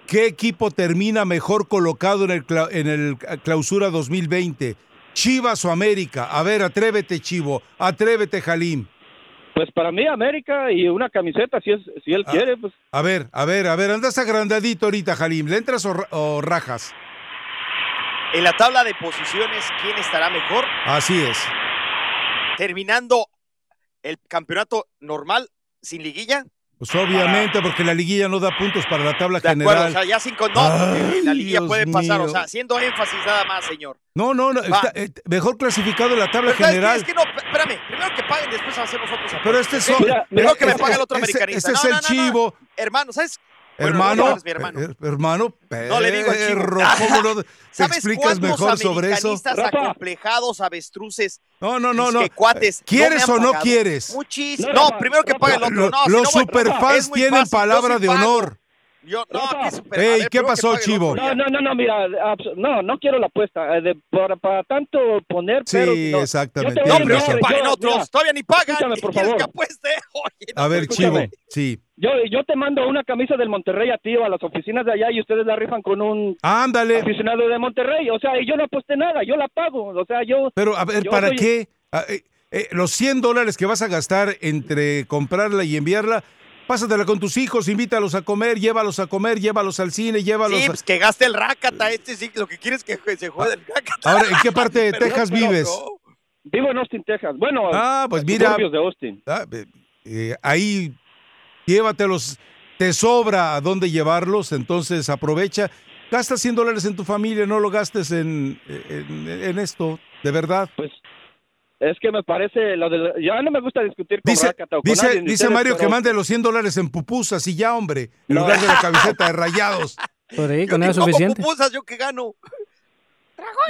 ¿Qué equipo termina mejor colocado en el, en el clausura 2020? Chivas o América. A ver, atrévete, chivo. Atrévete, Jalim. Pues para mí América y una camiseta si es si él Ah. quiere, pues A ver, a ver, a ver, andas agrandadito ahorita, Jalim. ¿Le entras o, o rajas? En la tabla de posiciones, ¿quién estará mejor? Así es. Terminando el campeonato normal sin liguilla. Pues obviamente, porque la liguilla no da puntos para la tabla De general. acuerdo, o sea, ya sin con no, la liguilla Dios puede pasar, o sea, haciendo énfasis nada más, señor. No, no, no. Está, eh, mejor clasificado en la tabla general. Es que no, espérame, primero que paguen, después hacemos otros Pero este es, Primero que me este- pague el otro ese- americanista. Ese es No, el no, no, no. chivo. Hermano, ¿sabes? Bueno, Hermano, no, no, es mi hermano. eh, hermano, No le digo ¿cómo no te ¿Sabes explicas mejor sobre eso? acomplejados, avestruces, No, no, no, no. que cuates, ¿Quieres no o no quieres? Muchísimo. No, primero que pague el otro. No, los superfans tienen fácil, palabra de honor. Yo, no, Rafa. ¿qué super- Ey, ver, ¿qué pasó, Chivo? no, no, no, no, mira, no, no quiero la apuesta, eh, de, para, para tanto poner, Sí, pero no. exactamente, Yo te No, razón. que paguen yo- otros. mira, Todavía ni pagan. escúchame, ¿Y por que favor. apueste? Oye, no, A ver, escúchame. chivo, sí. Yo, yo te mando una camisa del Monterrey a ti o a las oficinas de allá y ustedes la rifan con un Ándale. aficionado de Monterrey. O sea, y yo no aposté nada, yo la pago. O sea, yo... Pero, a ver, ¿para soy- qué? Ah, eh, eh, los 100 dólares que vas a gastar entre comprarla y enviarla, pásatela con tus hijos, invítalos a comer, llévalos a comer, llévalos al cine, llévalos Sí, a... pues que gaste el rácata. Este sí, lo que quieres es que se juegue el rácata. Ahora, ¿en qué parte de Texas vives? no. Vivo en Austin, Texas. Bueno, Ah, pues mira, de Austin. ah, eh, eh, ahí llévatelos, te sobra a dónde llevarlos, entonces aprovecha. Gasta 100 dólares en tu familia, no lo gastes en, en, en esto, de verdad. Pues es que me parece, lo de, ya no me gusta discutir con Dice, Rakata o con dice, nadie dice Mario que mande los 100 dólares en pupusas y ya, hombre, en No. lugar de la camiseta de rayados. Por ahí, Yo con ni eso suficiente. pupusas, yo que gano.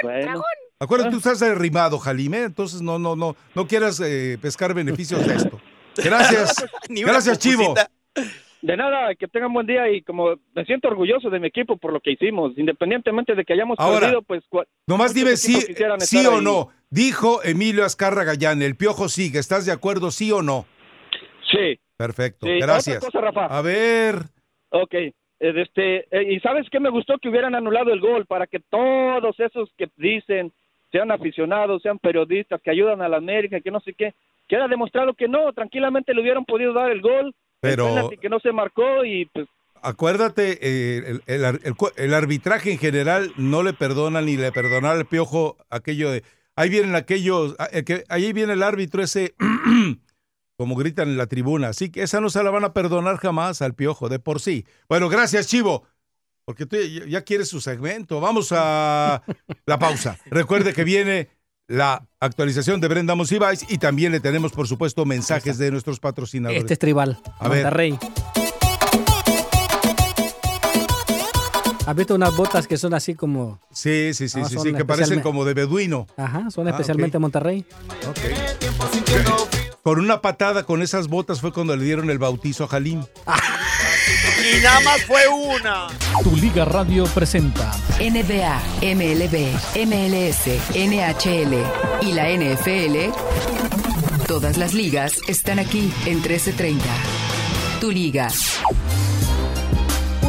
Bueno, Acuérdate, Ah. tú estás derrimado, Jalime, entonces no, no, no, no quieras eh, pescar beneficios de esto. Gracias. Gracias, Chivo. de nada, que tengan buen día y como me siento orgulloso de mi equipo por lo que hicimos, independientemente de que hayamos Ahora, perdido, pues Nomás dime equipos sí, sí o ahí. no. Dijo Emilio Azcarra Gallán, el piojo sigue. ¿Estás de acuerdo, sí o no? Sí. Perfecto, sí. gracias. Otra cosa, Rafa. A ver, Ok, eh, este, eh, y sabes qué me gustó que hubieran anulado el gol para que todos esos que dicen sean aficionados, sean periodistas que ayudan a la América, que no sé qué, queda demostrado que no, tranquilamente le hubieran podido dar el gol, Pero- el que no se marcó y pues acuérdate, eh, el, el arbitraje en general no le perdona ni le perdonará al piojo aquello de. Ahí vienen aquellos. ah, eh, ahí viene el árbitro ese. como gritan en la tribuna. Así que esa no se la van a perdonar jamás al piojo, de por sí. Bueno, gracias, Chivo. Porque tú ya, quieres su segmento. Vamos a la pausa. Recuerde que viene la actualización de Brenda Monsiváis y también le tenemos, por supuesto, mensajes de nuestros patrocinadores. Este es tribal. A ver. ¿Has visto unas botas que son así como... Sí, sí, sí, Ah, sí, sí, que parecen como de beduino. Ajá, son Ah, especialmente ok. Monterrey. Con una patada con esas botas fue cuando le dieron el bautizo a Jalim. Y nada más fue una. Tu Liga Radio presenta NBA, MLB, MLS, NHL y la NFL. Todas las ligas están aquí en 1330. Tu liga.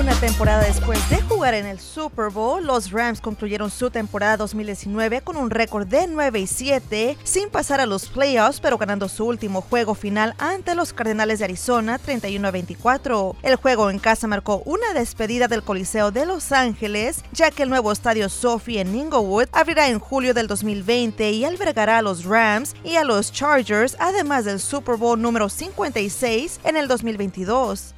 Una temporada después de jugar en el Super Bowl, los Rams concluyeron su temporada 2019 con un récord de 9 y 7, sin pasar a los playoffs, pero ganando su último juego final ante los Cardenales de Arizona 31 a 24. El juego en casa marcó una despedida del Coliseo de Los Ángeles, ya que el nuevo estadio Sophie en Inglewood abrirá en julio del 2020 y albergará a los Rams y a los Chargers, además del Super Bowl número 56 en el 2022.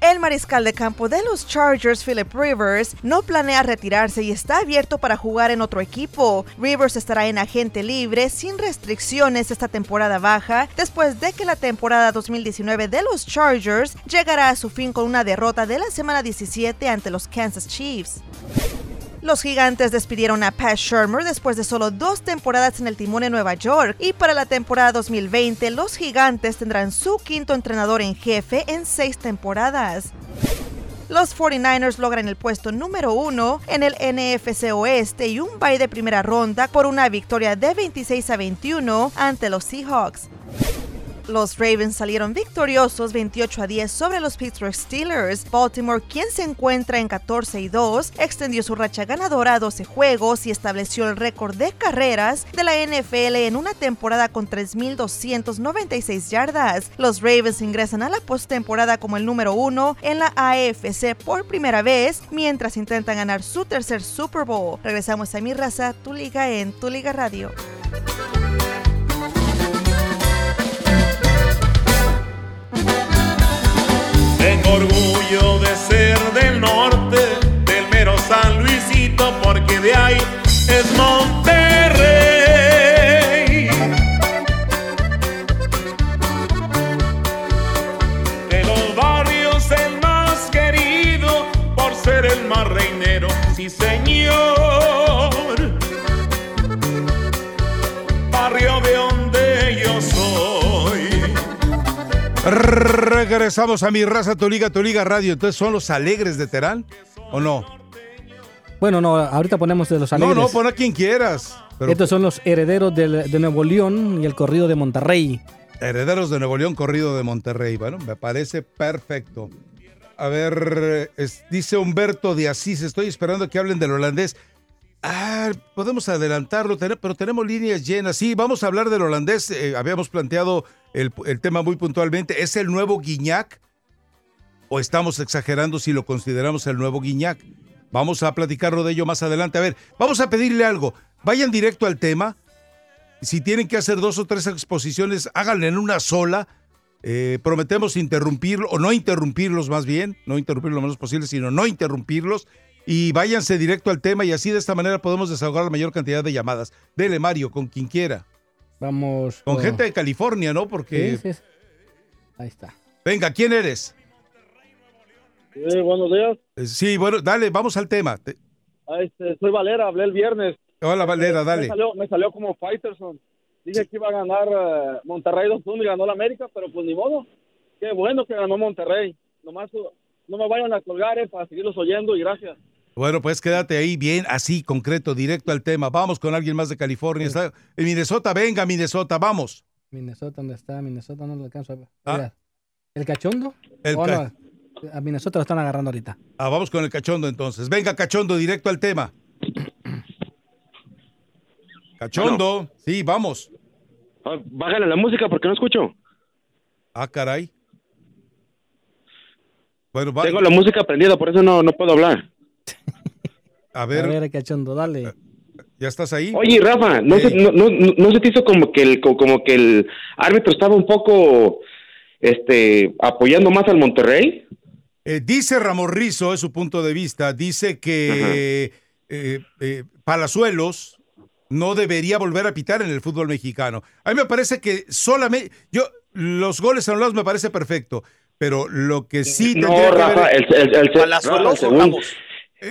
El mariscal de campo de los Chargers, Philip Rivers, no planea retirarse y está abierto para jugar en otro equipo. Rivers estará en agente libre sin restricciones esta temporada baja, después de que la temporada 2019 de los Chargers llegará a su fin con una derrota de la semana 17 ante los Kansas Chiefs. Los gigantes despidieron a Pat Shermer después de solo dos temporadas en el timón en Nueva York y para la temporada 2020 los gigantes tendrán su quinto entrenador en jefe en seis temporadas. Los 49ers logran el puesto número uno en el NFC Oeste y un bye de primera ronda por una victoria de 26 a 21 ante los Seahawks. Los Ravens salieron victoriosos 28 a 10 sobre los Pittsburgh Steelers. Baltimore, quien se encuentra en 14 y 2, extendió su racha ganadora a 12 juegos y estableció el récord de carreras de la NFL en una temporada con 3.296 yardas. Los Ravens ingresan a la postemporada como el número uno en la AFC por primera vez mientras intentan ganar su tercer Super Bowl. Regresamos a mi raza, tu liga en tu liga radio. Tengo orgullo de ser del norte, del mero San Luisito, porque de ahí es Monterrey. De los barrios el más querido, por ser el más reinero, sí señor. Regresamos a mi raza, tu liga, tu liga radio. Entonces, ¿son los alegres de Terán o no? Bueno, no, ahorita ponemos de los No, alegres. no, pon a quien quieras. Pero Estos son los herederos del- de Nuevo León y el corrido de Monterrey. Herederos de Nuevo León, corrido de Monterrey. Bueno, me parece perfecto. A ver, es- dice Humberto de Asís, estoy esperando que hablen del holandés. Ah, podemos adelantarlo, pero tenemos líneas llenas. Sí, vamos a hablar del holandés. eh, habíamos planteado el, tema muy puntualmente. ¿Es el nuevo Guiñac? ¿O estamos exagerando si lo consideramos el nuevo Guiñac? Vamos a platicarlo de ello más adelante. A ver, vamos a pedirle algo. Vayan directo al tema. Si tienen que hacer dos o tres exposiciones, háganlo en una sola. Eh, prometemos interrumpirlo, o no interrumpirlos más bien, no interrumpir lo menos posible, sino no interrumpirlos. Y váyanse directo al tema y así de esta manera podemos desahogar la mayor cantidad de llamadas. Dele, Mario, con quien quiera. Vamos. Con gente de California, ¿no? Porque... Sí, sí. Ahí está. Venga, ¿quién eres? Sí, buenos días. Eh, Sí, bueno, dale, vamos al tema. Te- Ah, este, soy Valera, hablé el viernes. Hola, Valera, Me dale. salió, me salió como Fighterson. Dije que iba a ganar eh, Monterrey 2-1 y ganó la América, pero pues ni modo. Qué bueno que ganó Monterrey. Nomás no me vayan a colgar eh, para seguirlos oyendo y gracias. Bueno, pues quédate ahí bien, así, concreto, directo al tema. Vamos con alguien más de California. Está en Minnesota, venga, Minnesota, vamos. Minnesota, ¿dónde está? Minnesota no lo alcanzo a ver. Ah. ¿El cachondo? El Oh, ca- no, A Minnesota lo están agarrando ahorita. Ah, vamos con el cachondo entonces. Venga, cachondo, directo al tema. Cachondo, sí, vamos. Bájale la música porque no escucho. Ah, caray. Bueno, va. Tengo la música prendida, por eso no, no puedo hablar. A A ver, cachondo, dale. ¿ya estás ahí? Oye, Rafa, ¿no, se, no, no, no- no se te hizo como que, el, co- como que el árbitro estaba un poco este, apoyando más al Monterrey? Eh, dice Ramón Rizo, es su punto de vista, dice que eh, eh, Palazuelos no debería volver a pitar en el fútbol mexicano. A mí me parece que solamente, yo, los goles anulados me parece perfecto, pero lo que sí No, tendría que Rafa, el, el, el, Rafa, el segundo-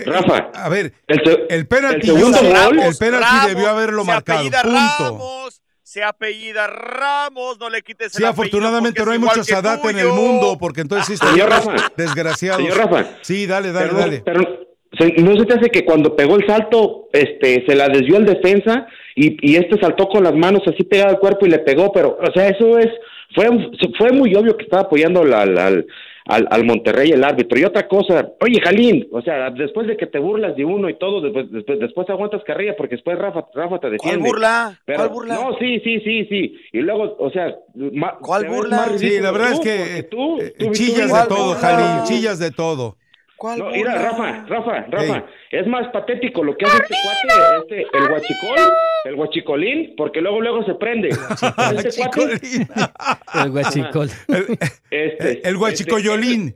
Rafa, a ver, el, el penalti, el segundo yo- gol, el penalti Ramos, debió haberlo se marcado. Ramos, se apellida Ramos, no le quites Sí, el afortunadamente apellido no hay muchos Adate en el mundo, porque entonces sí Señor Rafa. desgraciados. Señor Rafa. Sí, dale, dale, pero, dale. pero no se te hace que cuando pegó el salto, este, se la desvió el defensa y, y este saltó con las manos así pegado al cuerpo y le pegó, pero, o sea, eso es, fue, fue muy obvio que estaba apoyando al, al, al, al- Monterrey el árbitro. Y otra cosa, oye, Jalín, o sea, después de que te burlas de uno y todo, después, después, después aguantas carrilla porque después Rafa, Rafa te defiende. burla? Pero- ¿Cuál burla? No, sí, sí, sí, sí. Y luego, o sea, ma- ¿Cuál burla? Sí, la verdad tú, es que tú- eh, tú- chillas de todo. Jalín, chillas de todo. ¿Cuál No, mira? Rafa, Rafa, Rafa, es más patético lo que hace este cuate, este, el guachicol, el guachicolín, porque luego luego se prende. Este cuate, El guachicol. este, El guachicoyolín.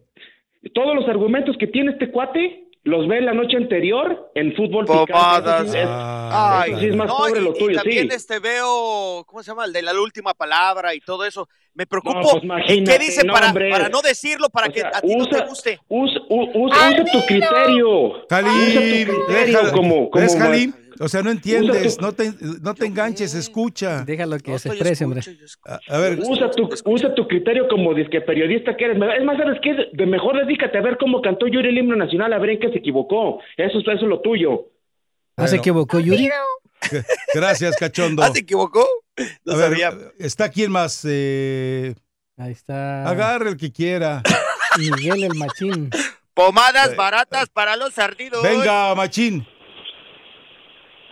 este, todos los argumentos que tiene este cuate los ve la noche anterior en fútbol Pomadas. picante. Es- Ah, Ay, sí es más no, pobre y, lo y tuyo, también sí. este veo, ¿cómo se llama? El de la última palabra y todo eso. Me preocupo. pues ¿En imagínate, qué dice no, para, para no decirlo, para O que sea, a ti no te guste? Usa, usa- usa tu criterio. Jalín, usa tu criterio déjalo. como, como. O sea, no entiendes, tu- no te, no te enganches, escucha. Déjalo que No se exprese, hombre. A, a ver, Usa tu, usa tu criterio como disque periodista que eres. Es más, ¿sabes qué? De mejor dedícate a ver cómo cantó Yuri el himno nacional, a ver en qué se equivocó. Eso, eso es lo tuyo. ¿Ah, se Bueno. equivocó Yuri? gracias, cachondo. ¿Ah, se equivocó? No A ver, sabía. está quién más. Eh, Ahí está. agarre el que quiera. Miguel el machín. Pomadas baratas para los ardidos. Venga, machín.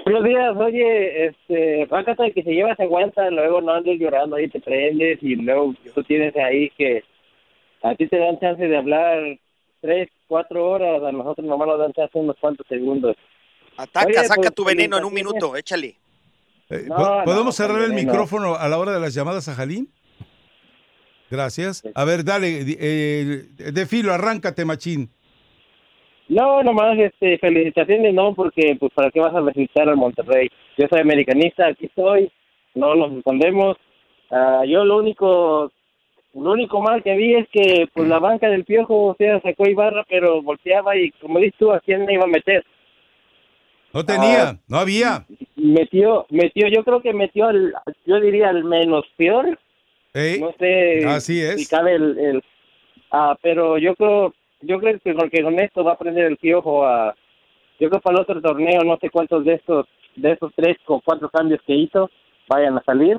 Buenos días, oye, este, hasta que se lleva se aguanta, luego no andes llorando, ahí te prendes y luego tú tienes ahí que a ti te dan chance de hablar tres, cuatro horas, a nosotros nomás nos dan chance unos cuantos segundos. Ataca, Oye, saca pues, tu veneno en un felicitaciones. minuto, échale. Eh, No, ¿po- ¿Podemos no, cerrar el hombre, no. micrófono a la hora de las llamadas a Jalín? Gracias. A ver, dale, eh, de filo, arráncate, machín. No, nomás, este, felicitaciones, no, porque, pues, ¿para qué vas a felicitar al Monterrey? Yo soy americanista, aquí estoy, no nos escondemos. Ah, yo lo único, lo único mal que vi es que, pues, la banca del Piojo, o sea, sacó Ibarra, pero volteaba y, como dices tú, ¿a quién le iba a meter? No tenía, Ah. no había. Metió, metió, yo creo que metió al, yo diría al menos peor, ¿Eh? no sé Así es. si cabe el, el- ah, pero yo creo yo creo que porque con esto va a aprender el piojo a yo creo para el otro torneo no sé cuántos de estos de estos tres o cuatro cambios que hizo vayan a salir.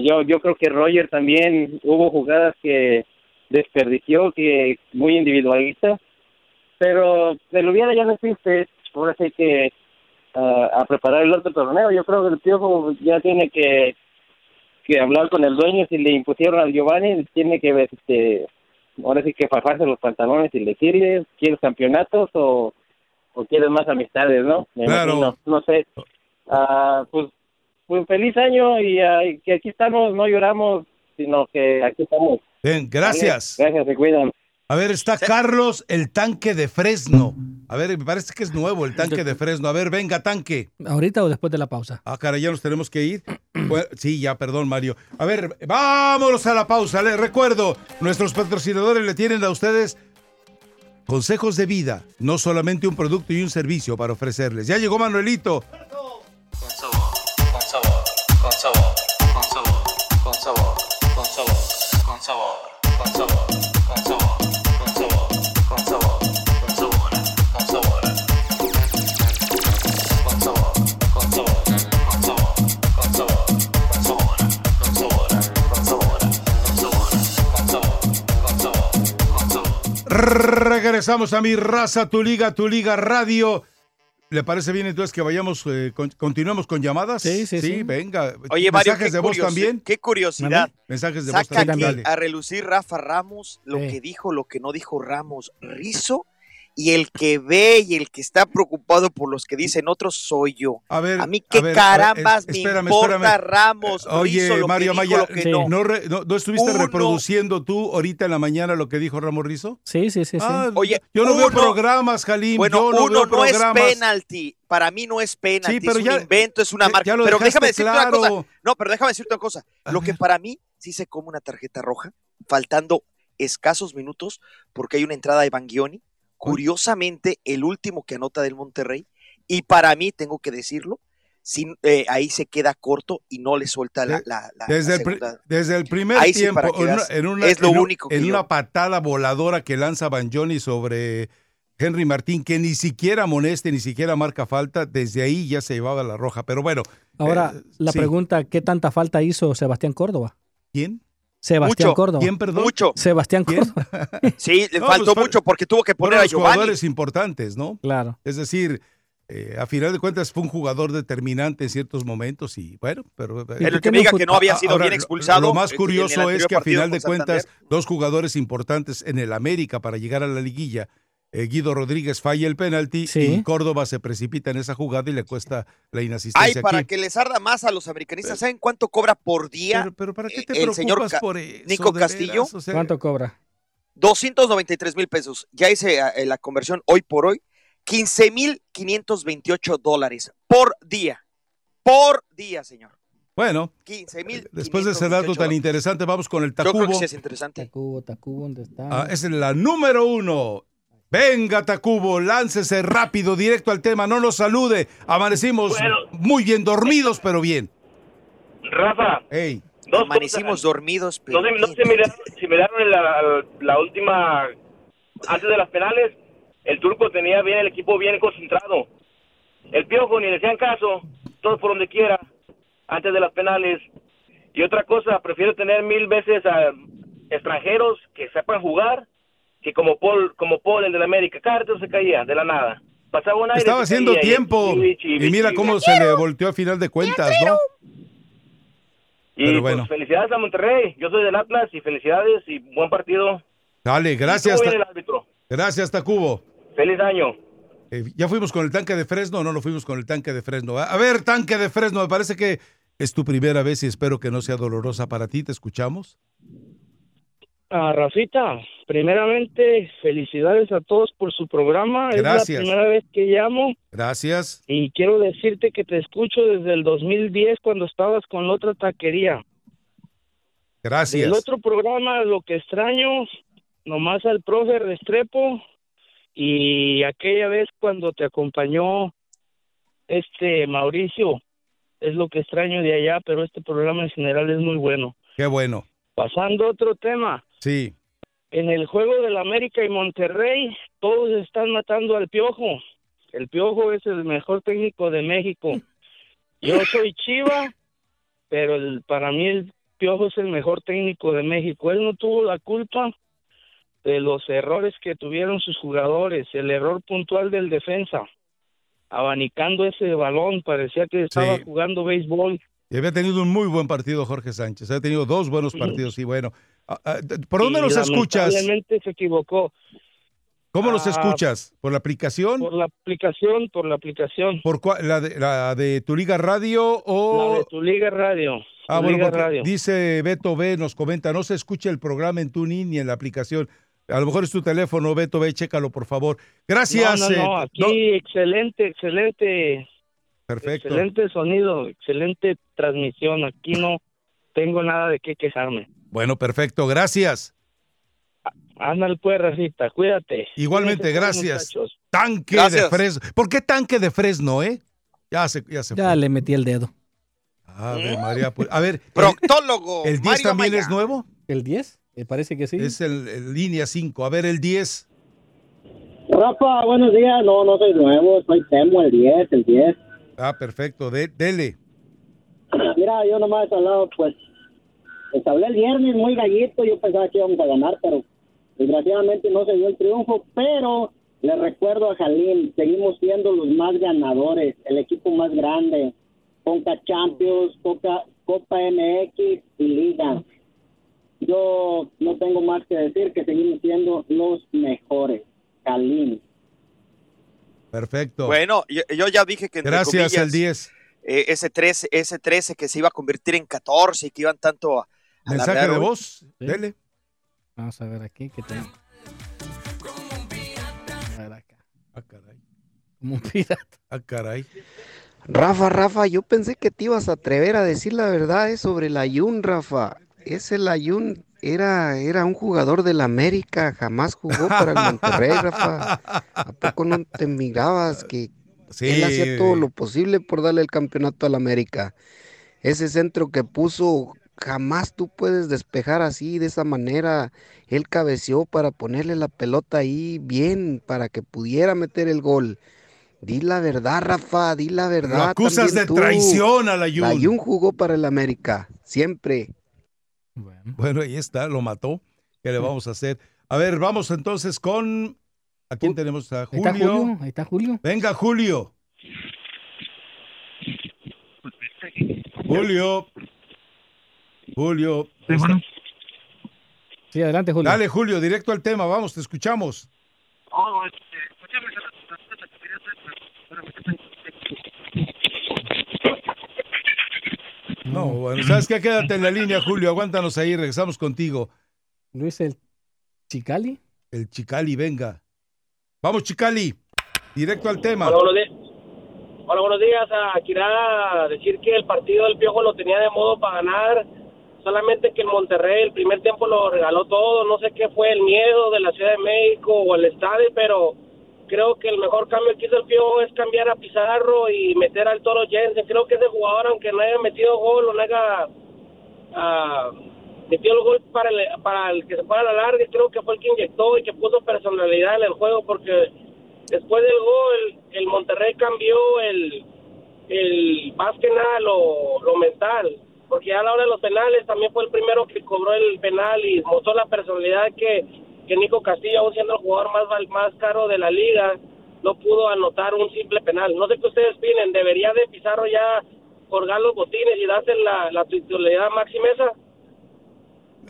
Yo yo creo que Roger también hubo jugadas que desperdició que muy individualista pero de lo hubiera ya no existe ahora sí que a preparar el otro torneo. Yo creo que el piojo ya tiene que que hablar con el dueño si le impusieron al Giovanni tiene que este ahora sí que fajarse los pantalones y decirle quieres campeonatos o o quieres más amistades no Me Claro. imagino, no sé Ah, pues pues feliz año y y que aquí estamos no lloramos sino que aquí estamos Bien, gracias. gracias se cuidan A ver, está Carlos, el tanque de Fresno. A ver, me parece que es nuevo el tanque de Fresno. A ver, venga, tanque. ¿Ahorita o después de la pausa? Ah, cara, ya nos tenemos que ir. Bueno, sí, ya, perdón, Mario. A ver, vámonos a la pausa. Les recuerdo, nuestros patrocinadores le tienen a ustedes consejos de vida, no solamente un producto y un servicio para ofrecerles. Ya llegó Manuelito. Con sabor, con sabor, con sabor, con sabor, con sabor, con sabor, con sabor, con sabor, con sabor, con sabor, Regresamos a mi raza, tu liga, tu liga radio. ¿Le parece bien entonces que vayamos, eh, con- continuemos con llamadas? Sí, sí, sí. venga. Oye, Mario, ¿Mensajes de voz también? qué curiosidad. Mensajes de voz Saca también. aquí a relucir Rafa Ramos lo que dijo, lo que no dijo Ramos. Rizo y el que ve y el que está preocupado por los que dicen otros soy yo. A ver, mí qué a ver, carambas a ver, me importa espérame. Ramos, Oye, Rizzo, lo Mario que dijo, Amaya, lo que no. ¿no, re- no- no estuviste Uno. reproduciendo tú ahorita en la mañana lo que dijo Ramos Rizo? Sí, sí, sí. sí. Ah, Oye, yo no veo programas, Jalim. Bueno, yo no uno veo no es penalti. Para mí no es penalti. Sí, pero es ya- un invento, es una marca. pero déjame decirte una cosa. No, pero déjame decirte una cosa. Lo que para mí sí se come una tarjeta roja, faltando escasos minutos, porque hay una entrada de Banguioni. Curiosamente, el último que anota del Monterrey. Y para mí, tengo que decirlo, sin- eh, ahí se queda corto y no le suelta la, la- la- Desde la el, desde el primer Ahí tiempo, en una, veas, en una- es lo en un- único que en yo- una patada voladora que lanza Banjoni sobre Henry Martín, que ni siquiera amoneste, ni siquiera marca falta, desde ahí ya se llevaba la roja. Pero bueno. Ahora, eh, la sí. pregunta, ¿qué tanta falta hizo Sebastián Córdoba? ¿Quién? Sebastián Mucho. Córdoba. ¿Quién, perdón? Mucho. Sebastián Córdoba. Sí, le No, faltó pues, mucho porque tuvo que poner a los Giovanni. jugadores importantes, ¿no? Claro. Es decir, eh, a final de cuentas fue un jugador determinante en ciertos momentos y bueno, pero... eh, El que me diga que no había sido bien lo- expulsado, Lo, más eh, curioso es que a final de cuentas, dos jugadores importantes en el América para llegar a la liguilla, eh, Guido Rodríguez falla el penalti y Córdoba se precipita en esa jugada y le cuesta la Ay, inasistencia para aquí. que les arda más a los americanistas, ¿saben cuánto cobra por día? Pero, pero ¿para qué eh, te el señor por eso, Nico Castillo? veras? O sea, ¿Cuánto cobra? 293 mil pesos. Ya hice eh, la conversión hoy por hoy. 15 mil 528 dólares por día. Por día, señor. Bueno, 15 mil. después de ese dato tan interesante, vamos con el Yo creo que Tacubo. sí es interesante. Tacubo, Tacubo, ¿dónde está? Ah, es la número uno. Venga, Tacubo, láncese rápido, directo al tema, no nos salude. Amanecimos muy bien dormidos, pero bien. Rafa, Ey. dos Amanecimos dormidos, no sé, no sé si miraron, si miraron la, la última, antes de las penales, el turco tenía bien el equipo bien concentrado. El piojo ni le hacían caso, todos por donde quiera, antes de las penales. Y otra cosa, prefiero tener mil veces a extranjeros que sepan jugar que como Paul, como Paul el de la América. Cada rato se caía de la nada. Pasaba un aire. Estaba haciendo caía, y- tiempo. y- Y mira cómo se le volteó a final de cuentas, ¿no? Y Pero pues, bueno. felicidades a Monterrey. Yo soy del Atlas y felicidades y buen partido. Dale, gracias. Bien el árbitro. Gracias, Tacubo. Feliz año. Eh, ¿Ya fuimos con el tanque de Fresno o no lo fuimos con el tanque de Fresno? A ver, tanque de Fresno, me parece que es tu primera vez y espero que no sea dolorosa para ti. ¿Te escuchamos? Ah, Rafita, primeramente, felicidades a todos por su programa. Es Gracias. la primera vez que llamo Gracias. y quiero decirte que te escucho desde el 2010 cuando estabas con la otra taquería. Gracias. El otro programa, lo que extraño, nomás al profe Restrepo y aquella vez cuando te acompañó este Mauricio, es lo que extraño de allá, pero este programa en general es muy bueno. Qué bueno. Pasando a otro tema, Sí. en el juego del América y Monterrey, todos están matando al Piojo. El Piojo es el mejor técnico de México. Yo soy Chiva, pero el- para mí el Piojo es el mejor técnico de México. Él no tuvo la culpa de los errores que tuvieron sus jugadores, el error puntual del defensa, abanicando ese balón, parecía que estaba Sí. jugando béisbol. Y había tenido un muy buen partido Jorge Sánchez. Había tenido dos buenos partidos y bueno. Ah, ah, ¿Por dónde Y nos escuchas? Lamentablemente se equivocó. ¿Cómo nos Ah, escuchas? ¿Por la aplicación? Por la aplicación, por la aplicación. ¿Por cua- la, de, la de tu liga radio o...? La de tu Liga Radio. Ah, bueno, Liga porque Radio. dice Beto B, nos comenta, no se escucha el programa en TuneIn ni en la aplicación. A lo mejor es tu teléfono, Beto, ve, chécalo, por favor. Gracias. No, no, no, eh, aquí no, excelente, excelente, perfecto. excelente sonido, excelente transmisión. Aquí no tengo nada de qué quejarme. Bueno, perfecto, gracias. Ándale pues, Racita, cuídate. Igualmente, gracias. Tanque Gracias. de Fresno. ¿Por qué tanque de Fresno, eh? Ya se, ya se Ya fue. le metí el dedo. Ave María, pues, a ver. Proctólogo. ¿El 10 Mario también Maya. es nuevo? ¿El 10? Me parece que sí. Es el, el línea 5. A ver, el 10. Rafa, buenos días. No, no soy nuevo, soy Temo, el 10, el 10. Ah, perfecto. De, dele. Mira, yo nomás he hablado, pues, pues hablé el viernes muy gallito, yo pensaba que íbamos a ganar, pero desgraciadamente no se dio el triunfo, pero le recuerdo a Jalín, seguimos siendo los más ganadores, el equipo más grande, Conca Champions, Coca, Copa MX y Liga. Yo no tengo más que decir que seguimos siendo los mejores, Jalín. Perfecto. Bueno, yo, yo ya dije que entre Gracias, comillas, el 10. eh, ese 13, ese 13 que se iba a convertir en 14 y que iban tanto a Mensaje de voz. Dele. Vamos a ver aquí qué tengo. A ver acá. Ah, caray. Como un pirata. Ah, caray. Rafa, Rafa, yo pensé que te ibas a atrever a decir la verdad eh, sobre el Ayun, Rafa. Ese Ayun era, era un jugador del América, jamás jugó para el Monterrey, Rafa. ¿A poco no te mirabas que Sí. él hacía todo lo posible por darle el campeonato al América? Ese centro que puso, jamás tú puedes despejar así, de esa manera. Él cabeceó para ponerle la pelota ahí bien, para que pudiera meter el gol. Di la verdad, Rafa, di la verdad. Lo acusas de tú. traición al Ayun. Ayun jugó para el América, siempre. Bueno, ahí está, lo mató. ¿Qué le vamos a hacer? A ver, vamos entonces con. ¿A quién tenemos? A Ahí está Julio. Julio. Ahí está Julio. Venga, Julio. Julio. Julio. Sí, adelante, Julio. Dale, Julio, directo al tema. Vamos, te escuchamos. No, bueno, ¿sabes qué? Quédate en la línea, Julio. Aguántanos ahí, regresamos contigo. Luis, el Chicali. El Chicali, venga. Vamos, Chicali. Directo al tema. Hola, buenos días. Hola, buenos días. Ah, decir que el partido del Piojo lo tenía de modo para ganar, solamente que el Monterrey el primer tiempo lo regaló todo. No sé qué fue el miedo de la Ciudad de México o el estadio, pero creo que el mejor cambio que hizo el Piojo es cambiar a Pizarro y meter al Toro Jensen. Creo que ese jugador, aunque no haya metido gol o no haya ah, metido el gol para el, para el que se fuera a la larga, creo que fue el que inyectó y que puso personalidad en el juego porque después del gol el Monterrey cambió el, el más que nada lo, lo mental porque ya a la hora de los penales también fue el primero que cobró el penal y mostró la personalidad que, que Nico Castillo aún siendo el jugador más más caro de la liga no pudo anotar un simple penal no sé qué ustedes opinen debería de Pizarro ya colgar los botines y darse la, la titularidad a Maxi Mesa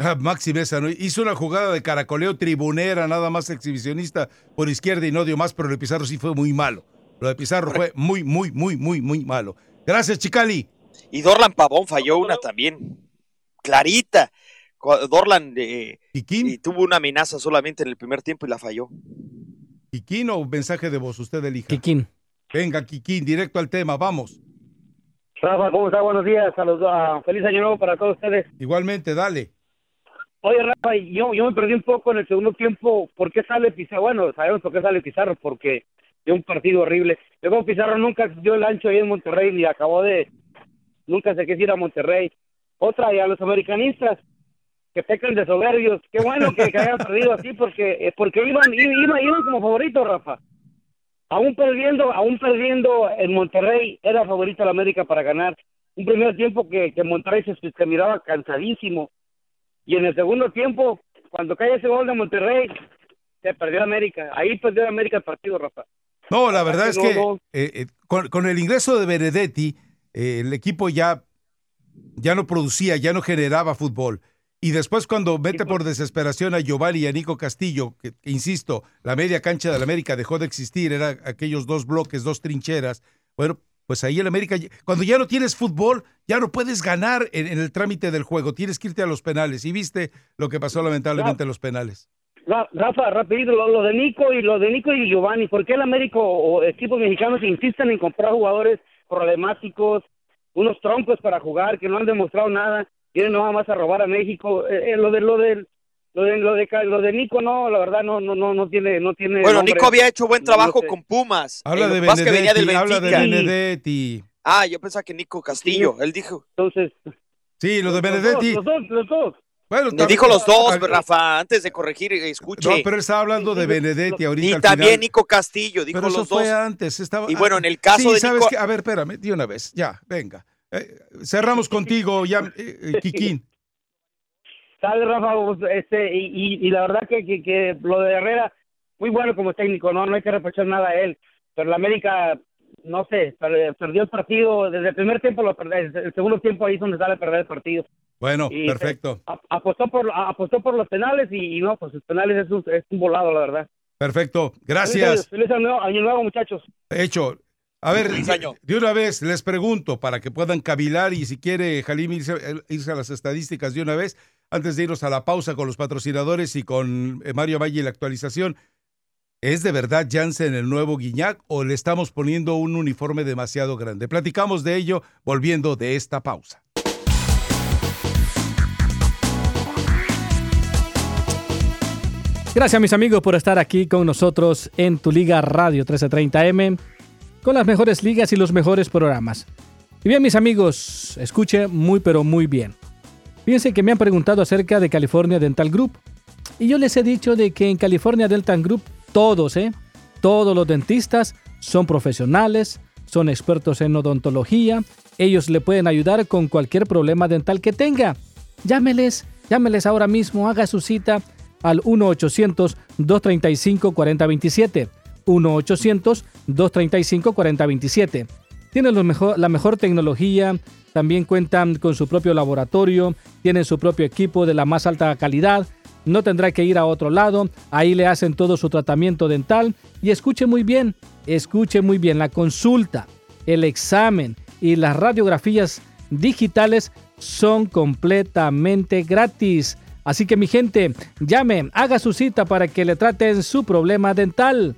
Ah, Maxi Mesa ¿no? hizo una jugada de caracoleo tribunera, nada más exhibicionista por izquierda y no dio más, pero lo de Pizarro sí fue muy malo. Lo de Pizarro fue muy, muy, muy, muy, muy malo. Gracias, Chicali. Y Dorlan Pavón falló una también. Clarita. Dorlan eh, y tuvo una amenaza solamente en el primer tiempo y la falló. Kikín o mensaje de voz, usted elija. Kikín. Venga, Kikín, directo al tema, vamos. Rafa, ¿cómo está? Buenos días, saludos, ah, feliz año nuevo para todos ustedes. Igualmente, dale. Oye, Rafa, yo, yo me perdí un poco en el segundo tiempo. ¿Por qué sale Pizarro? Bueno, sabemos por qué sale Pizarro, porque dio un partido horrible. Luego Pizarro nunca dio el ancho ahí en Monterrey ni acabó de... Nunca se quiso ir a Monterrey. Otra, y a los americanistas que pecan de soberbios. Qué bueno que, que hayan perdido así, porque eh, porque iban, iban, iban como favoritos, Rafa. Aún perdiendo, aún perdiendo en Monterrey, era favorito la América para ganar. Un primer tiempo que, que Monterrey se, se miraba cansadísimo. Y en el segundo tiempo, cuando cae ese gol de Monterrey, se perdió América. Ahí perdió América el partido, Rafa. No, la verdad es que eh, eh, con, con el ingreso de Benedetti, eh, el equipo ya, ya no producía, ya no generaba fútbol. Y después cuando mete por desesperación a Giovanni y a Nico Castillo, que, que, insisto, la media cancha del América dejó de existir, era aquellos dos bloques, dos trincheras. Bueno, pues ahí el América, cuando ya no tienes fútbol, ya no puedes ganar en, en el trámite del juego, tienes que irte a los penales. Y viste lo que pasó lamentablemente en los penales. Ra- Rafa, rapidito, lo, lo de Nico y lo de Nico y Giovanni, ¿por qué el América o equipos mexicanos insisten en comprar jugadores problemáticos, unos troncos para jugar que no han demostrado nada, vienen nada más a robar a México? Eh, eh, lo de lo de lo de lo de lo de Nico no, la verdad no no no no tiene no tiene Bueno, nombre. Nico había hecho buen trabajo no sé. con Pumas. Habla Eh, de es que venía del Benedetti, habla de. Benedetti. Ah, yo pensaba que Nico Castillo. Él dijo. Entonces. Sí, lo de Los dos, Benedetti. Los dos, los dos. Bueno, Me dijo los dos, Ah, Rafa, antes de corregir, escuche. No, pero él estaba hablando de Benedetti ahorita. Y también final. Nico Castillo, dijo Pero eso los dos. fue antes. Estaba... Y bueno, en el caso sí, de ¿sabes Nico- qué? A ver, espérame, de una vez. Ya, venga. Eh, cerramos contigo, ya, eh, eh, Kikín. Sale Rafa, este, y, y, y la verdad que, que, que lo de Herrera, muy bueno como técnico, no no hay que reprochar nada a él, pero la América, no sé, per- perdió el partido, desde el primer tiempo lo perdió, el segundo tiempo ahí es donde sale a perder el partido. Bueno, Y, perfecto. A- apostó por a- apostó por los penales y, y no, pues los penales es un, es un volado, la verdad. Perfecto. Gracias. Feliz, feliz año, nuevo- año nuevo, muchachos. Hecho. A ver, de una vez les pregunto para que puedan cavilar y si quiere Jalim irse, irse a las estadísticas de una vez, antes de irnos a la pausa con los patrocinadores y con eh, Mario Valle y la actualización. ¿Es de verdad Jansen el nuevo Guiñac o le estamos poniendo un uniforme demasiado grande? Platicamos de ello volviendo de esta pausa. Gracias mis amigos por estar aquí con nosotros en tu Liga Radio 1330M con las mejores ligas y los mejores programas. Y bien mis amigos, escuche muy pero muy bien. Fíjense que me han preguntado acerca de California Dental Group. Y yo les he dicho de que en California Dental Group todos, ¿eh? Todos los dentistas son profesionales, son expertos en odontología. Ellos le pueden ayudar con cualquier problema dental que tenga. Llámeles, llámeles ahora mismo, haga su cita al 1-800-235-4027. 1-800-235-4027. Tienen mejor- la mejor tecnología, también cuentan con su propio laboratorio, tienen su propio equipo de la más alta calidad, no tendrá que ir a otro lado, ahí le hacen todo su tratamiento dental y escuche muy bien, escuche muy bien, la consulta, el examen y las radiografías digitales son completamente gratis. Así que mi gente, llame, haga su cita para que le traten su problema dental.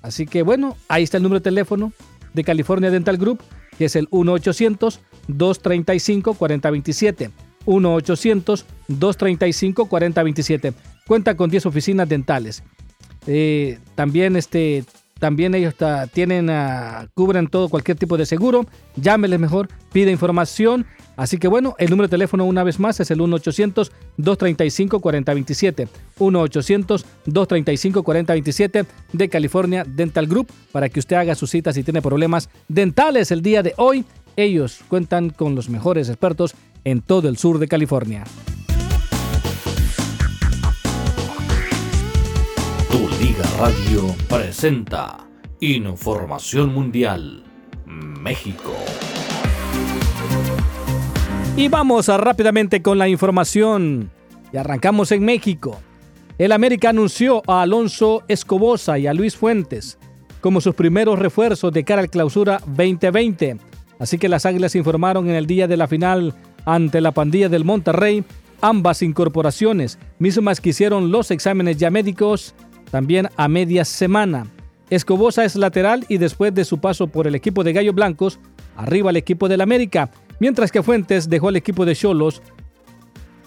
Así que bueno, ahí está el número de teléfono de California Dental Group, que es el 1-800-235-4027. 1-800-235-4027. Cuenta con 10 oficinas dentales. Eh, también, este, también ellos tienen, ah, cubren todo, cualquier tipo de seguro. Llámeles mejor, pide información. Así que bueno, el número de teléfono una vez más es el 1-800-235-4027. 1-800-235-4027 de California Dental Group para que usted haga sus citas si tiene problemas dentales el día de hoy. Ellos cuentan con los mejores expertos en todo el sur de California. Tu Liga Radio presenta Información Mundial México. Y vamos rápidamente con la información. Y arrancamos en México. El América anunció a Alonso Escobosa y a Luis Fuentes como sus primeros refuerzos de cara al clausura 2020. Así que las Águilas informaron en el día de la final ante la pandilla del Monterrey ambas incorporaciones, mismas que hicieron los exámenes ya médicos también a media semana. Escobosa es lateral y después de su paso por el equipo de Gallos Blancos, arriba al equipo del América, mientras que Fuentes dejó al equipo de Cholos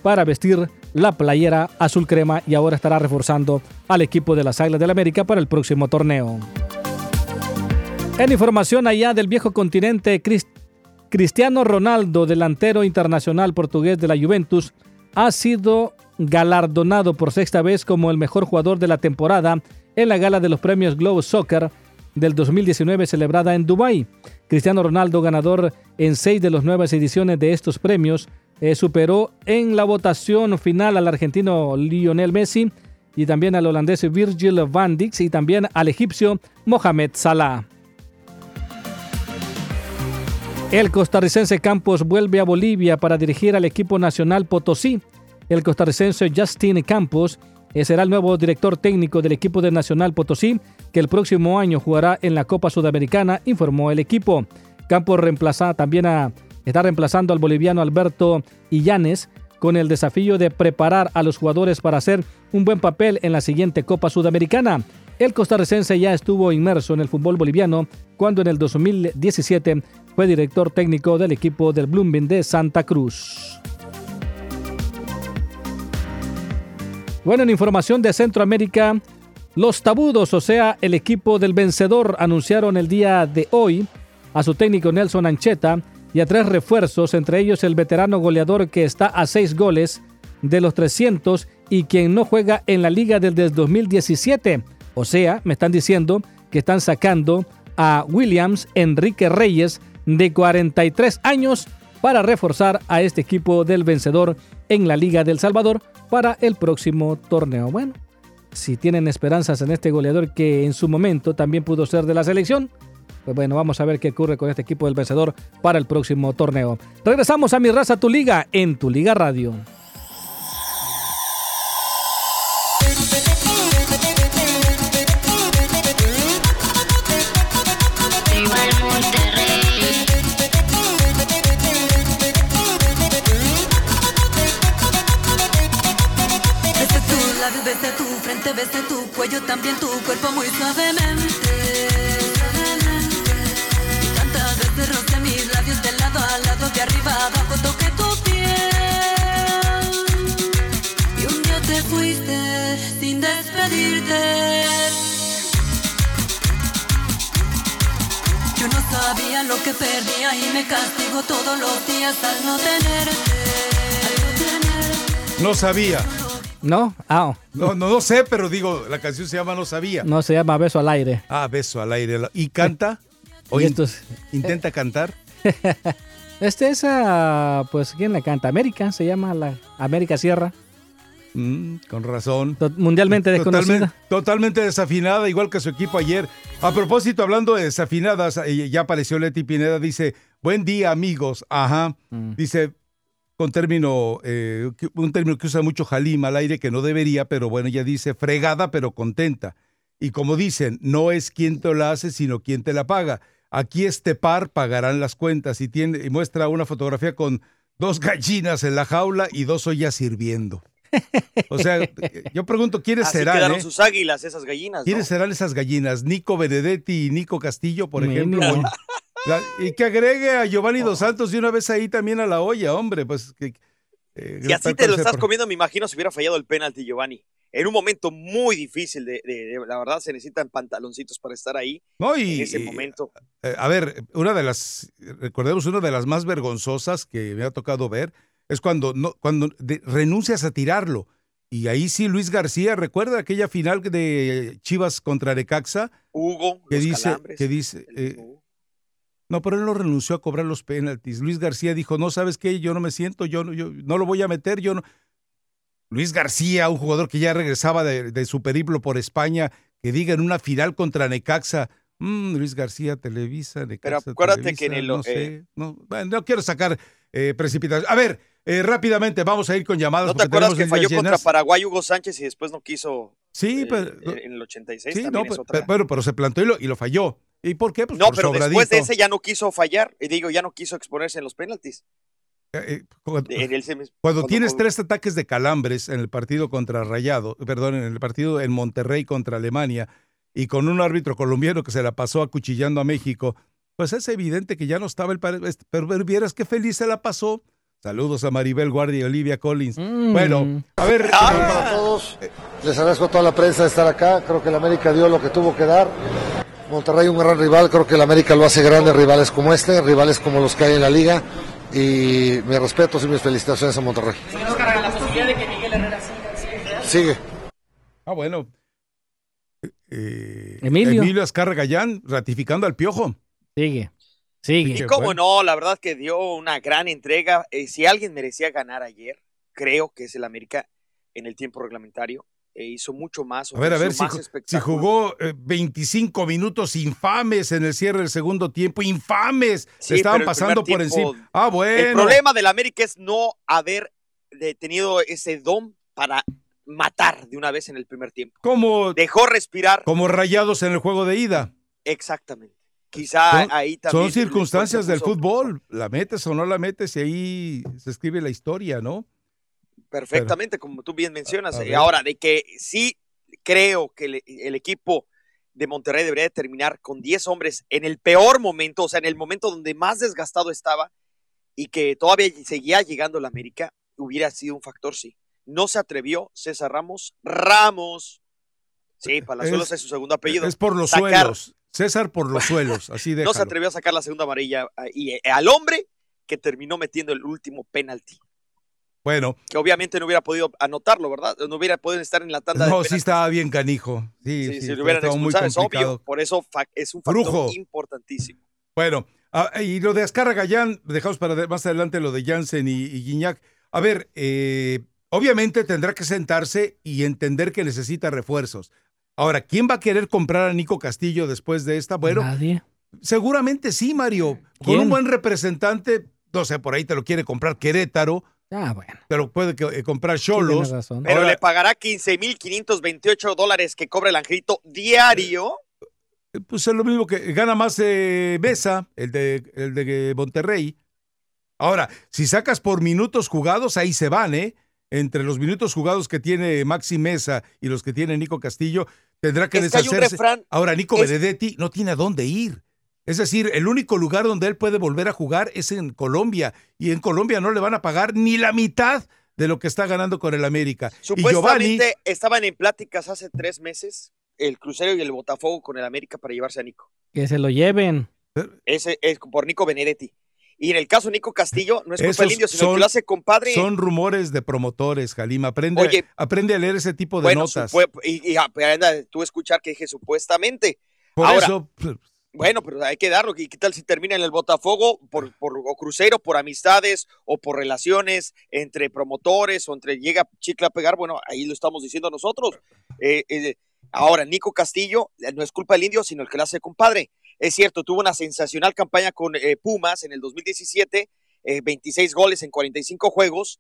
para vestir la playera azul crema y ahora estará reforzando al equipo de las Águilas del América para el próximo torneo. En información allá del viejo continente, Cris- Cristiano Ronaldo, delantero internacional portugués de la Juventus, ha sido galardonado por sexta vez como el mejor jugador de la temporada en la gala de los premios Globe Soccer del 2019 celebrada en Dubái. Cristiano Ronaldo, ganador en seis de las nuevas ediciones de estos premios, eh, superó en la votación final al argentino Lionel Messi y también al holandés Virgil van Dijk y también al egipcio Mohamed Salah. El costarricense Campos vuelve a Bolivia para dirigir al equipo nacional Potosí. El costarricense Justin Campos eh, será el nuevo director técnico del equipo de Nacional Potosí, que el próximo año jugará en la Copa Sudamericana, informó el equipo. Campos reemplaza también a, está reemplazando al boliviano Alberto Illanes, con el desafío de preparar a los jugadores para hacer un buen papel en la siguiente Copa Sudamericana. El costarricense ya estuvo inmerso en el fútbol boliviano cuando en el 2017 fue director técnico del equipo del Blooming de Santa Cruz. Bueno, en información de Centroamérica, los tabudos, o sea, el equipo del vencedor, anunciaron el día de hoy a su técnico Nelson Ancheta y a tres refuerzos, entre ellos el veterano goleador que está a seis goles de los 300 y quien no juega en la liga desde 2017. O sea, me están diciendo que están sacando a Williams Enrique Reyes de 43 años para reforzar a este equipo del vencedor en la Liga del Salvador para el próximo torneo. Bueno, si tienen esperanzas en este goleador que en su momento también pudo ser de la selección, pues bueno, vamos a ver qué ocurre con este equipo del vencedor para el próximo torneo. Regresamos a Mi Raza Tu Liga en Tu Liga Radio. Cuello, también tu cuerpo muy suavemente. Y tantas veces roce mis labios de lado a lado, de arriba a abajo, toqué tu piel. Y un día te fuiste sin despedirte. Yo no sabía lo que perdía y me castigo todos los días al no tenerte. No sabía. ¿No? Ah, No, no, no sé, pero digo, la canción se llama No sabía. no se llama Beso al Aire. Ah, beso al aire. ¿Y canta? ¿O Y in- estos- intenta cantar? Este es, ah, pues, ¿quién la canta? América, se llama la América Sierra. Mm, con razón. Mundialmente desconocida. Totalmente, totalmente desafinada, igual que su equipo ayer. A propósito, hablando de desafinadas, eh, ya apareció Leti Pineda, dice, buen día amigos, ajá. Mm. Dice, con término, eh, un término que usa mucho Jalima al aire, que no debería, pero bueno, ella dice, fregada pero contenta. Y como dicen, no es quien te la hace, sino quien te la paga. Aquí este par pagarán las cuentas y, tiene, y muestra una fotografía con dos gallinas en la jaula y dos ollas sirviendo. O sea, yo pregunto, ¿quiénes Así serán? quedaron eh? sus águilas, esas gallinas. ¿no? ¿Quiénes serán esas gallinas? Nico Benedetti y Nico Castillo, por ejemplo. La- y que agregue a Giovanni Dos Santos de una vez ahí también a la olla, hombre. Pues que, eh, Si así te lo estás comiendo, me imagino si hubiera fallado el penalti, Giovanni. En un momento muy difícil, de, de- de- la verdad, se necesitan pantaloncitos para estar ahí No, y- en ese momento. Eh, a ver, una de las, recordemos, una de las más vergonzosas que me ha tocado ver es cuando, no, cuando de- renuncias a tirarlo. Y ahí sí, Luis García, recuerda aquella final de Chivas contra Necaxa, Hugo, que los dice, calambres, que dice, eh, no, pero él no renunció a cobrar los penaltis. Luis García dijo, no, ¿sabes qué? Yo no me siento, yo, no- yo no lo voy a meter, yo no. Luis García, un jugador que ya regresaba de, de su periplo por España, que diga en una final contra Necaxa, "Mm, Luis García, Televisa, Necaxa, Pero acuérdate que Televisa, el- no sé, eh, no, bueno, no quiero sacar eh, precipitación. A ver, eh, rápidamente, vamos a ir con llamadas. ¿No te acuerdas que falló contra. Paraguay Hugo Sánchez y después no quiso Sí, eh, pero, en el 86? sí, también no, es pero, otra. pero, pero se plantó y lo, y lo falló. ¿Y por qué? Pues no, por pero después de ese ya no quiso fallar. Y digo, ya no quiso exponerse en los penaltis. Eh, cuando, En el semis- cuando cuando tienes tres ataques de calambres en el partido contra Rayado, perdón, en el partido en Monterrey contra Alemania, y con un árbitro colombiano que se la pasó acuchillando a México, pues es evidente que ya no estaba el... par- Pero, vieras qué feliz se la pasó. Saludos a Maribel Guardia y Olivia Collins. Mm. Bueno, a ver... para todos. Les agradezco a toda la prensa de estar acá. Creo que el América dio lo que tuvo que dar. Monterrey un gran rival. Creo que el América lo hace grande. Rivales como este, rivales como los que hay en la liga. Y mis respetos y mis felicitaciones a Monterrey. la posibilidad de que Miguel Herrera siga. Sigue. Ah, bueno. Eh, Emilio. Emilio Azcarra Gallán ratificando al piojo. Sigue, sigue. Y cómo no, la verdad que dio una gran entrega. Eh, si alguien merecía ganar ayer, creo que es el América en el tiempo reglamentario. Eh, hizo mucho más. A ver, a ver, si, si jugó eh, 25 minutos infames en el cierre del segundo tiempo, infames, Sí, se estaban pasando por tiempo- encima. Ah, bueno. El problema del América es no haber de- tenido ese don para matar de una vez en el primer tiempo. Como, Dejó respirar. como rayados en el juego de ida. Exactamente. Quizá Son, ahí también. son circunstancias del fútbol. La metes o no la metes y ahí se escribe la historia, ¿no? Perfectamente, como tú bien mencionas. a Eh. Ahora, de que sí creo que el, el equipo de Monterrey debería de terminar con 10 hombres en el peor momento, o sea, en el momento donde más desgastado estaba y que todavía seguía llegando la América, hubiera sido un factor, sí. No se atrevió César Ramos. Ramos. Sí, Palazuelos es, su segundo apellido. Es por los Sacar- suelos. César por los suelos, así de. No se atrevió a sacar la segunda amarilla ah, y eh, al hombre que terminó metiendo el último penalti. Bueno, Que obviamente no hubiera podido anotarlo, ¿verdad? No hubiera podido estar en la tanda no, de sí estaba bien canijo. Sí, Sí, sí, si fue- lo hubieran estaba muy expulsado, es obvio. complicado. Por eso fa- es un factor Brujo. importantísimo. Bueno, ah, y lo de Azcarra Gallán, dejamos para de- más adelante lo de Jansen y, y Guiñac. A ver, eh, obviamente tendrá que sentarse y entender que necesita refuerzos. Ahora, ¿quién va a querer comprar a Nico Castillo después de esta? Bueno, Nadie. seguramente sí, Mario. Con un buen representante, no sé, por ahí te lo quiere comprar Querétaro, Ah, bueno. te lo puede que- eh, comprar Cholos. razón. Pero Ahora- le pagará 15.528 dólares que cobra el angelito diario. Pues es lo mismo que gana más eh, Mesa, el de, el de Monterrey. Ahora, si sacas por minutos jugados, ahí se van, ¿eh? Entre los minutos jugados que tiene Maxi Mesa y los que tiene Nico Castillo, tendrá que Es que hay un deshacerse. refrán, Ahora, Nico es- Benedetti no tiene a dónde ir. Es decir, el único lugar donde él puede volver a jugar es en Colombia. Y en Colombia no le van a pagar ni la mitad de lo que está ganando con el América. Y Giovanni, Supuestamente estaban en pláticas hace tres meses el Crucero y el Botafogo con el América para llevarse a Nico. Que se lo lleven. Ese es por Nico Benedetti. Y en el caso de Nico Castillo, no es culpa del indio, sino son- que lo hace compadre. son rumores de promotores, Jalima. Aprende, Oye, aprende a leer ese tipo de bueno, notas. y, y aprenda tú escuchar que dije supuestamente. Por Ahora, eso, pues, Bueno, pero hay que darlo. ¿Y qué tal si termina en el Botafogo por, por o crucero, por amistades o por relaciones entre promotores o entre llega Chicle a pegar? Bueno, ahí lo estamos diciendo nosotros. Eh, eh, ahora, Nico Castillo, eh, no es culpa del indio, sino el que lo hace compadre. Es cierto, tuvo una sensacional campaña con eh, Pumas en el 2017, eh, 26 goles en 45 juegos,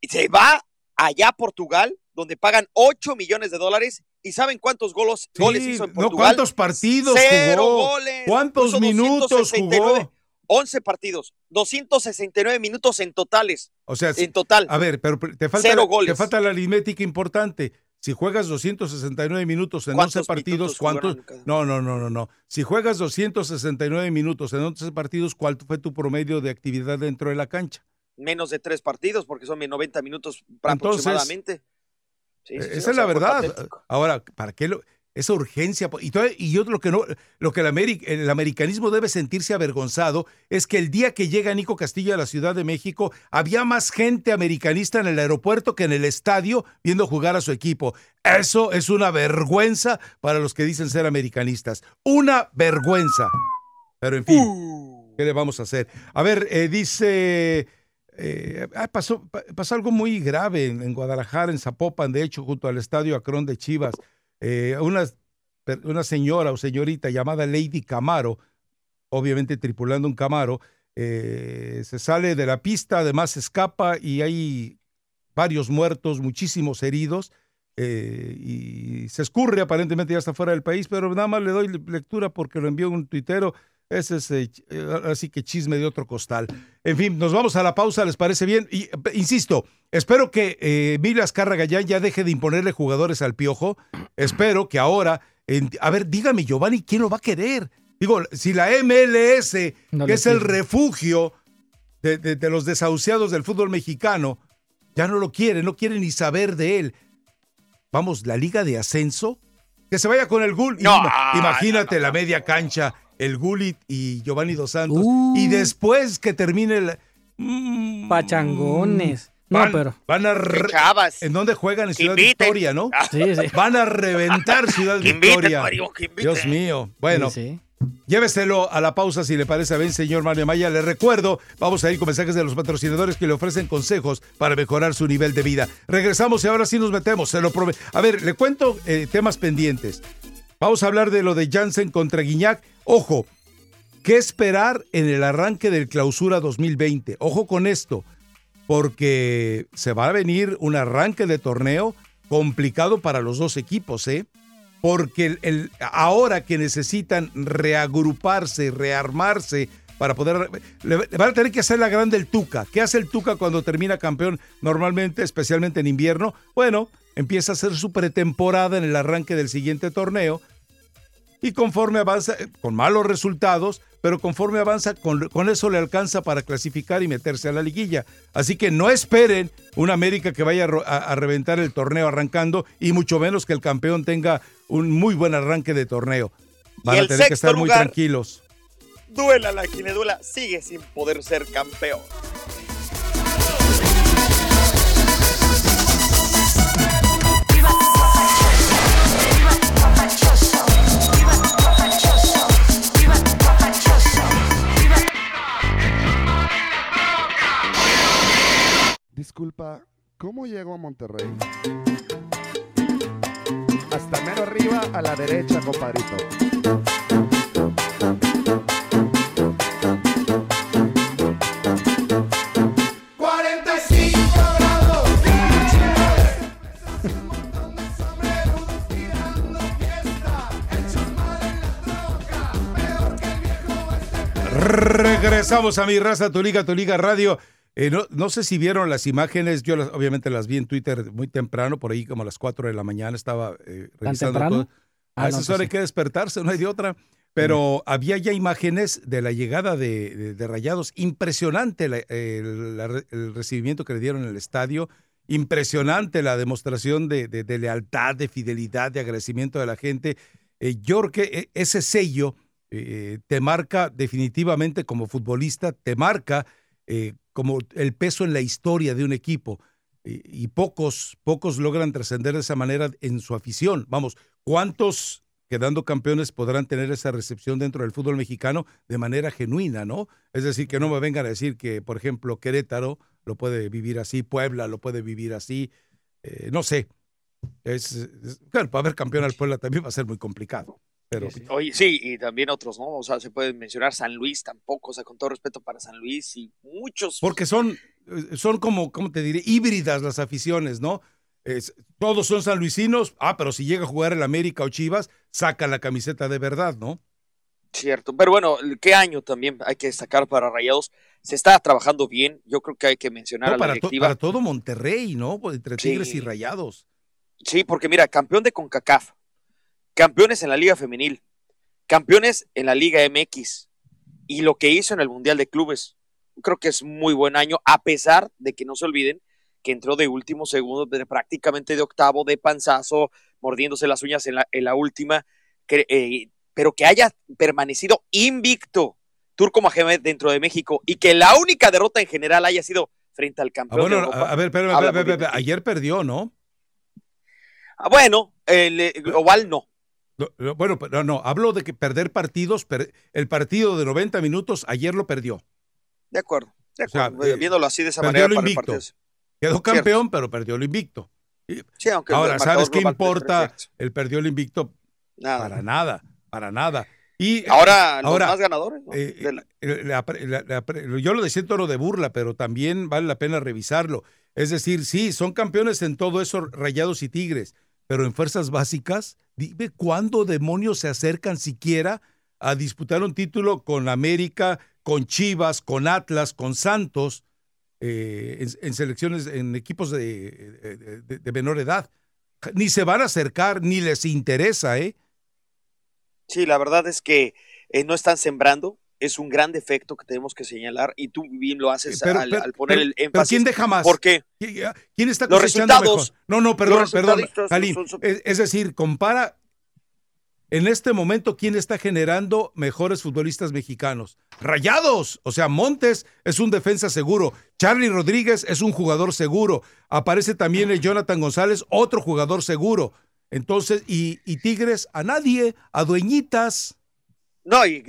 y se va allá a Portugal, donde pagan 8 millones de dólares. ¿Y saben cuántos golos, sí, goles hizo en no, Portugal? ¿cuántos partidos Cero jugó? goles. ¿Cuántos minutos 269, jugó? 11 partidos, 269 minutos en totales. O sea, en total. A ver, pero te falta, Cero goles. te falta la aritmética importante. Si juegas 269 minutos en 11 ¿Cuántos partidos, ¿cuántos? No, no, no, no, no. Si juegas 269 minutos en 11 partidos, ¿cuál fue tu promedio de actividad dentro de la cancha? Menos de tres partidos, porque son 90 minutos Entonces, aproximadamente. Sí, sí, sí, Esa o es sea, la verdad. patético. Ahora, ¿para qué lo, esa urgencia? Y, y yo lo que no, lo que el, ameri- el americanismo debe sentirse avergonzado es que el día que llega Nico Castillo a la Ciudad de México, había más gente americanista en el aeropuerto que en el estadio viendo jugar a su equipo. Eso es una vergüenza para los que dicen ser americanistas. Una vergüenza. Pero en fin, Uh. ¿qué le vamos a hacer? A ver, eh, dice... eh, ah, pasó, pa- pasó algo muy grave en, Guadalajara, en Zapopan, de hecho, junto al estadio Acrón de Chivas. Eh, una, una señora o señorita llamada Lady Camaro, obviamente tripulando un Camaro, eh, se sale de la pista, además escapa y hay varios muertos, muchísimos heridos. y se escurre, aparentemente ya está fuera del país, pero nada más le doy lectura porque lo envió un tuitero. Ese es eh, así que chisme de otro costal. En fin, nos vamos a la pausa, ¿les parece bien? Y eh, insisto, espero que eh, Emilio Gallán ya deje de imponerle jugadores al piojo. Espero que ahora, en- a ver, dígame, Giovanni, ¿quién lo va a querer? Digo, si la MLS, No que es el refugio de, de- de los desahuciados del fútbol mexicano, ya no lo quiere, no quiere ni saber de él. Vamos, la liga de ascenso, que se vaya con el Gul. No, Ima- Imagínate la media cancha, el Gulit y Giovanni Dos Santos. Uh. Y después que termine el... Mm, Pachangones. No, pero. van a... re- Chavas. ¿En dónde juegan? En Ciudad. Victoria, ¿no? Sí, sí. Van a reventar Ciudad Que inviten, Victoria. Mario. Dios mío. Bueno, Sí, sí. Lléveselo a la pausa si le parece bien, señor Mario Maya. Le recuerdo, vamos a ir con mensajes de los patrocinadores que le ofrecen consejos para mejorar su nivel de vida. Regresamos y ahora sí nos metemos, se lo prove- A ver, le cuento eh, temas pendientes. Vamos a hablar de lo de Jansen contra Guiñac. Ojo, ¿qué esperar en el arranque del clausura 2020? Ojo con esto, porque se va a venir un arranque de torneo complicado para los dos equipos, ¿eh? porque el, ahora que necesitan reagruparse, rearmarse para poder... Le van a tener que hacer la grande el Tuca. ¿Qué hace el Tuca cuando termina campeón normalmente, especialmente en invierno? Bueno, empieza a hacer su pretemporada en el arranque del siguiente torneo y conforme avanza, con malos resultados, pero conforme avanza, con, con eso le alcanza para clasificar y meterse a la liguilla. Así que no esperen una América que vaya a, reventar el torneo arrancando y mucho menos que el campeón tenga un muy buen arranque de torneo. Van a tener que estar muy tranquilos. Duela la duela, sigue sin poder ser campeón. Disculpa, ¿cómo llego a Monterrey? Hasta mero arriba a la derecha, compadrito. Regresamos a mi raza, tu liga, tu liga radio. Eh, no, no sé si vieron las imágenes, yo las- obviamente las vi en Twitter muy temprano, por ahí como a las 4 de la mañana estaba eh, revisando temprano? todo. Ah, A no, hay que despertarse, no hay de otra. Pero había ya imágenes de la llegada de, de- de Rayados. Impresionante la- el, la re- el recibimiento que le dieron en el estadio. Impresionante la demostración de, de- lealtad, de fidelidad, de agradecimiento de la gente. Eh, yo creo que eh, ese sello eh, te marca definitivamente como futbolista, te marca eh, como el peso en la historia de un equipo. Y, pocos, pocos logran trascender de esa manera en su afición. Vamos, ¿cuántos quedando campeones podrán tener esa recepción dentro del fútbol mexicano de manera genuina, ¿no? Es decir, que no me vengan a decir que, por ejemplo, Querétaro lo puede vivir así, Puebla lo puede vivir así, eh, no sé. Es, es- claro, para ver campeón al Puebla también va a ser muy complicado. Pero Oye, sí, y también otros, ¿no? O sea, se pueden mencionar San Luis tampoco, o sea, con todo respeto para San Luis y muchos. Porque son, eh, son como, ¿cómo te diré? Híbridas las aficiones, ¿no? Es- todos son sanluisinos, ah, pero si llega a jugar el América o Chivas, saca la camiseta de verdad, ¿no? Cierto, pero bueno, ¿qué año también hay que destacar para Rayados? Se está trabajando bien, yo creo que hay que mencionar No, a la para, to- directiva. para todo Monterrey, ¿no? Entre Sí. Tigres y Rayados. Sí, porque mira, campeón de CONCACAF, campeones en la Liga Femenil, campeones en la Liga MX y lo que hizo en el Mundial de Clubes. Creo que es muy buen año, a pesar de que no se olviden que entró de último segundo, de prácticamente de octavo, de panzazo, mordiéndose las uñas en la, en la última, que, eh, pero que haya permanecido invicto Turco Mohamed dentro de México y que la única derrota en general haya sido frente al Ah, campeón bueno, de Europa. a, ver, muy bien espérame, ayer perdió, ¿no? Ah, bueno, el eh, global no. No, no, Bueno, pero no, hablo de que perder partidos, per- el partido de 90 minutos, ayer lo perdió. De acuerdo, de O sea, acuerdo. eh, viéndolo así de esa manera lo para el invicto. Quedó Cierto. campeón, pero perdió lo invicto. Sí, aunque Ahora, ¿sabes qué importa? El perdió el invicto Nada. para nada, para nada. Y Ahora, los ahora, más ganadores, ¿no? eh, De la- eh, la- la- la- yo lo decía en tono de burla, pero también vale la pena revisarlo. Es decir, sí, son campeones en todo eso, rayados y tigres, pero en fuerzas básicas, dime cuándo demonios se acercan siquiera a disputar un título con América, con Chivas, con Atlas, con Santos, eh, en, selecciones, en equipos de menor edad. Ni se van a acercar, ni les interesa, ¿eh? Sí, la verdad es que eh, no están sembrando. Es un gran defecto que tenemos que señalar y tú bien lo haces Pero- al, pero- al poner pero- el énfasis. ¿quién deja más? ¿Por qué? ¿Quién está Los resultados. mejor? No, no, perdón, perdón, son- son- Es, decir, compara en este momento quién está generando mejores futbolistas mexicanos. Rayados, o sea, Montes es un defensa seguro, Charlie Rodríguez es un jugador seguro, aparece también el Jonathan González, otro jugador seguro. Entonces, y, y Tigres a nadie, a dueñitas. No, y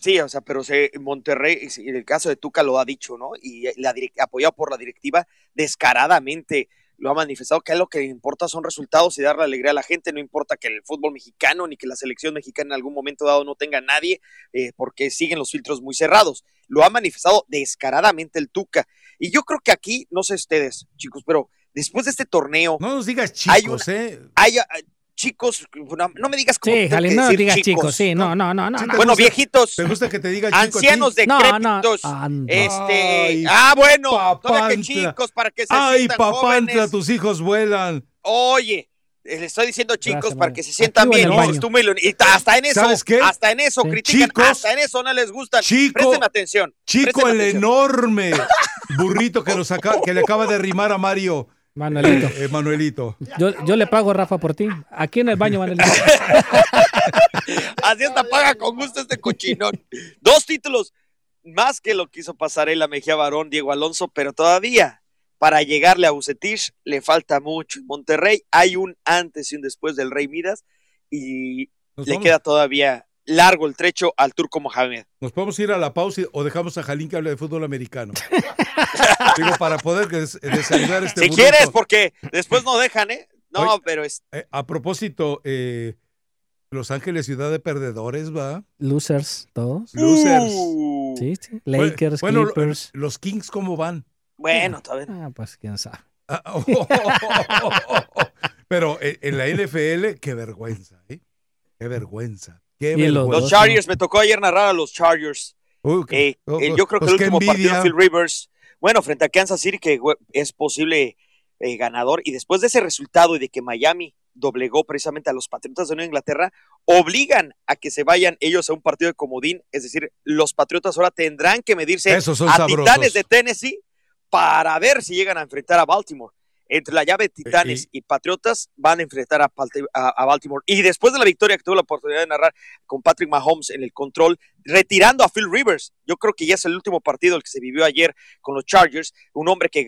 sí, o sea, pero se, Monterrey, en el caso de Tuca lo ha dicho, ¿no? Y la direc- apoyado por la directiva, descaradamente lo ha manifestado que lo que importa son resultados y darle alegría a la gente, no importa que el fútbol mexicano ni que la selección mexicana en algún momento dado no tenga a nadie, eh, porque siguen los filtros muy cerrados. Lo ha manifestado descaradamente el Tuca. Y yo creo que aquí, no sé ustedes, chicos, pero después de este torneo... No nos digas hay chicos, una- ¿eh? hay- chicos, no, no me digas como Sí, no decir digas chicos, sí, no, no, no, no. ¿Sí no. Bueno, gusta- viejitos. ¿Te gusta que te diga? Ancianos No, decrépitos. Anda. Este, Ay, ah, bueno, todavía que papantla. chicos para que se Ay, sientan papantla, jóvenes. tus hijos vuelan. Oye, le estoy diciendo chicos Gracias, para que se sientan bien. No, y ta- hasta en eso, ¿Sabes qué? hasta en eso Sí. critican, Chicos, hasta en eso no les gusta. chico, Presten atención. Chico, presten el atención. enorme burrito que, nos que le acaba de rimar a Mario. Manuelito. Eh, Manuelito. Yo, yo le pago, Rafa, por ti. Aquí en el baño, Manuelito. Así hasta paga con gusto este cochinón. Dos títulos más que lo que hizo Pasarela Mejía Barón, Diego Alonso, pero todavía para llegarle a Bucetich le falta mucho. En Monterrey hay un antes y un después del Rey Midas y Nos le vamos. queda todavía largo el trecho al turco Mohamed. Nos podemos ir a la pausa y- o dejamos a Jalín que hable de fútbol americano. Digo, para poder des- desayunar este si burrito. quieres, porque después no dejan, ¿eh? No, Oye, pero es. Eh, a propósito, eh, Los Ángeles, ciudad de perdedores, ¿va? Losers, todos. Losers. Uh, Sí, sí. Lakers, Bueno, Clippers. los Kings, ¿cómo van? bueno, todavía. Ah, pues quién sabe. Ah, oh, Pero eh, en la NFL, qué vergüenza, ¿eh? Qué vergüenza. Qué Y los Chargers, me tocó ayer narrar a los Chargers. Uy, qué- Eh, oh, eh, oh, yo creo que pues el qué último partido envidia. Phil Rivers, bueno, frente a Kansas City, que es posible eh, ganador, y después de ese resultado y de que Miami doblegó precisamente a los Patriotas de Nueva Inglaterra, obligan a que se vayan ellos a un partido de comodín, es decir, los Patriotas ahora tendrán que medirse a sabrosos. Titanes de Tennessee para ver si llegan a enfrentar a Baltimore. Entre la llave de Titanes y Patriotas van a enfrentar a, Palte- a- a Baltimore. Y después de la victoria que tuve la oportunidad de narrar con Patrick Mahomes en el control, retirando a Phil Rivers, yo creo que ya es el último partido el que se vivió ayer con los Chargers, un hombre que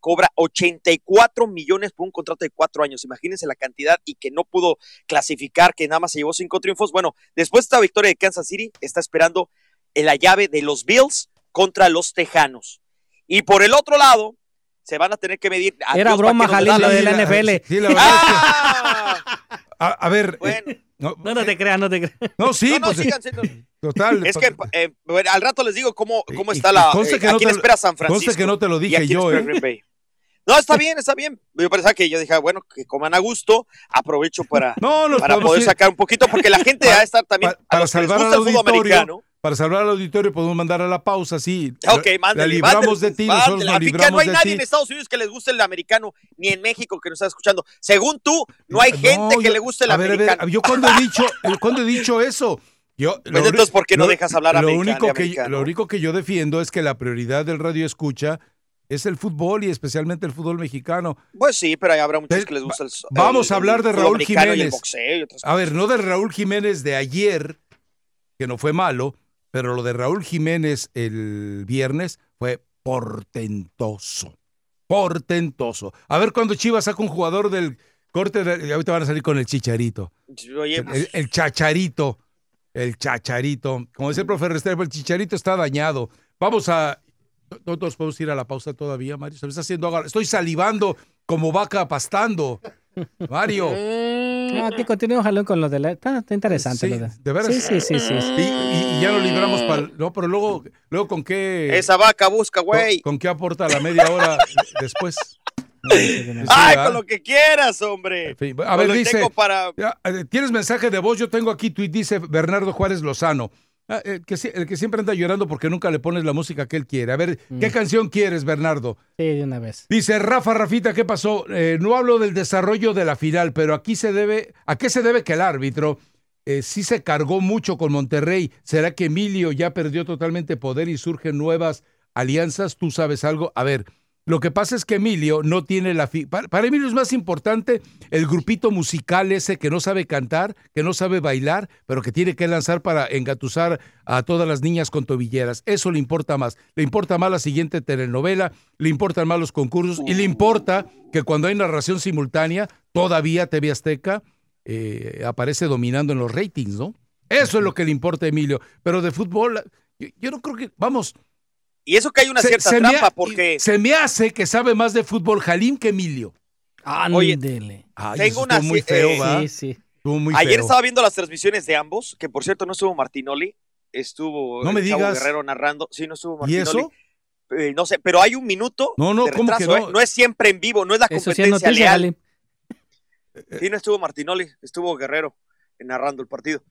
cobra 84 millones por un contrato de cuatro años. Imagínense la cantidad y que no pudo clasificar, que nada más se llevó cinco triunfos. Bueno, después de esta victoria de Kansas City, está esperando en la llave de los Bills contra los Tejanos. Y por el otro lado, se van a tener que medir. Era broma, Jalín, lo de la. NFL. Sí, la verdad es que- ¡Ah! a, a ver, Bueno. eh, no, No, no te creas, no te creas. no, sí, No, no, pues, sigan siendo- total. Es que eh, bueno, al rato les digo cómo, cómo está y la. conste eh, que ¿A no quién te espera San conste Francisco? que no te lo a dije yo, ¿eh? No, está bien, está bien. Yo pensaba que yo dije, bueno, que coman a gusto, aprovecho para, No, para poder ir- sacar un poquito, porque la gente va a estar también. Pa- a para los que les salvar gusta al el fútbol americano. Para salvar al auditorio podemos mandar a la pausa, sí. Ok, mándale, La libramos mándale, de ti, nosotros mándale. nos Así que no libramos hay de nadie ti. en Estados Unidos que les guste el americano, ni en México que nos está escuchando. Según tú, no hay gente que le guste el a ver, a ver, americano. yo cuando he dicho, cuando he dicho eso, yo Pues entonces, ¿por qué no dejas hablar lo americano- único que lo único que yo defiendo es que la prioridad del radio escucha es el fútbol y especialmente el fútbol mexicano. Pues sí, pero habrá muchos que les gusta el Vamos el- a hablar de Raúl americano y el Jiménez. boxeo y otras A ver, no de Raúl Jiménez de ayer, que no fue malo, pero lo de Raúl Jiménez el viernes fue portentoso. Portentoso. A ver cuando Chivas saca un jugador del corte de. Ahorita van a salir con el chicharito. Oye, El, pues, el- el chacharito. El chacharito. Como dice el profe Restrepo, el chicharito está dañado. Vamos a. ¿No nos podemos ir a la pausa todavía, Mario? Se me está haciendo agua. Estoy salivando como vaca pastando. Mario. No, aquí Jalón, con lo de la... Está, está interesante. Sí, lo de... de veras. Sí, sí, sí, sí. Y, y- y ya lo libramos para. No, pero luego, luego con qué. esa vaca busca, con, güey. con qué aporta la media hora después. Sí, Ay, ¿verdad? con lo que quieras, hombre. En fin, A ver, dice. para... eh, Tienes mensaje de voz, yo tengo aquí tweet, dice Bernardo Juárez Lozano. Ah, el, que, el que siempre anda llorando porque nunca le pones la música que él quiere. A ver, ¿qué canción quieres, Bernardo? Sí, de una vez. Dice Rafa Rafita, ¿qué pasó? Eh, no hablo del desarrollo de la final, pero aquí se debe, ¿a qué se debe que el árbitro eh, sí se cargó mucho con Monterrey? ¿Será que Emilio ya perdió totalmente poder y surgen nuevas alianzas? ¿Tú sabes algo? A ver, lo que pasa es que Emilio no tiene la... Para, para Emilio es más importante el grupito musical ese que no sabe cantar, que no sabe bailar, pero que tiene que lanzar para engatusar a todas las niñas con tobilleras. Eso le importa más. Le importa más la siguiente telenovela, le importan más los concursos y le importa que cuando hay narración simultánea, todavía TV Azteca eh, aparece dominando en los ratings, ¿no? Eso es lo que le importa a Emilio. Pero de fútbol, yo, yo no creo que... Vamos, Y eso que hay una se- cierta se trampa, ha- porque se me hace que sabe más de fútbol Jalín que Emilio. Oye, Ándele. Tengo una estuvo muy feo, eh, ¿va? Sí, sí. Estuvo muy ayer feo. estaba viendo las transmisiones de ambos, que por cierto no estuvo Martinoli, estuvo No me el digas. Guerrero narrando. Sí, no estuvo ¿Y Martinoli. eso? Eh, no sé, pero hay un minuto No, no, de ¿cómo que no? ¿eh? No es siempre en vivo, no es la Eso sí competencia noticia, leal. Jalín. Sí, no estuvo Martinoli, estuvo Guerrero narrando el partido.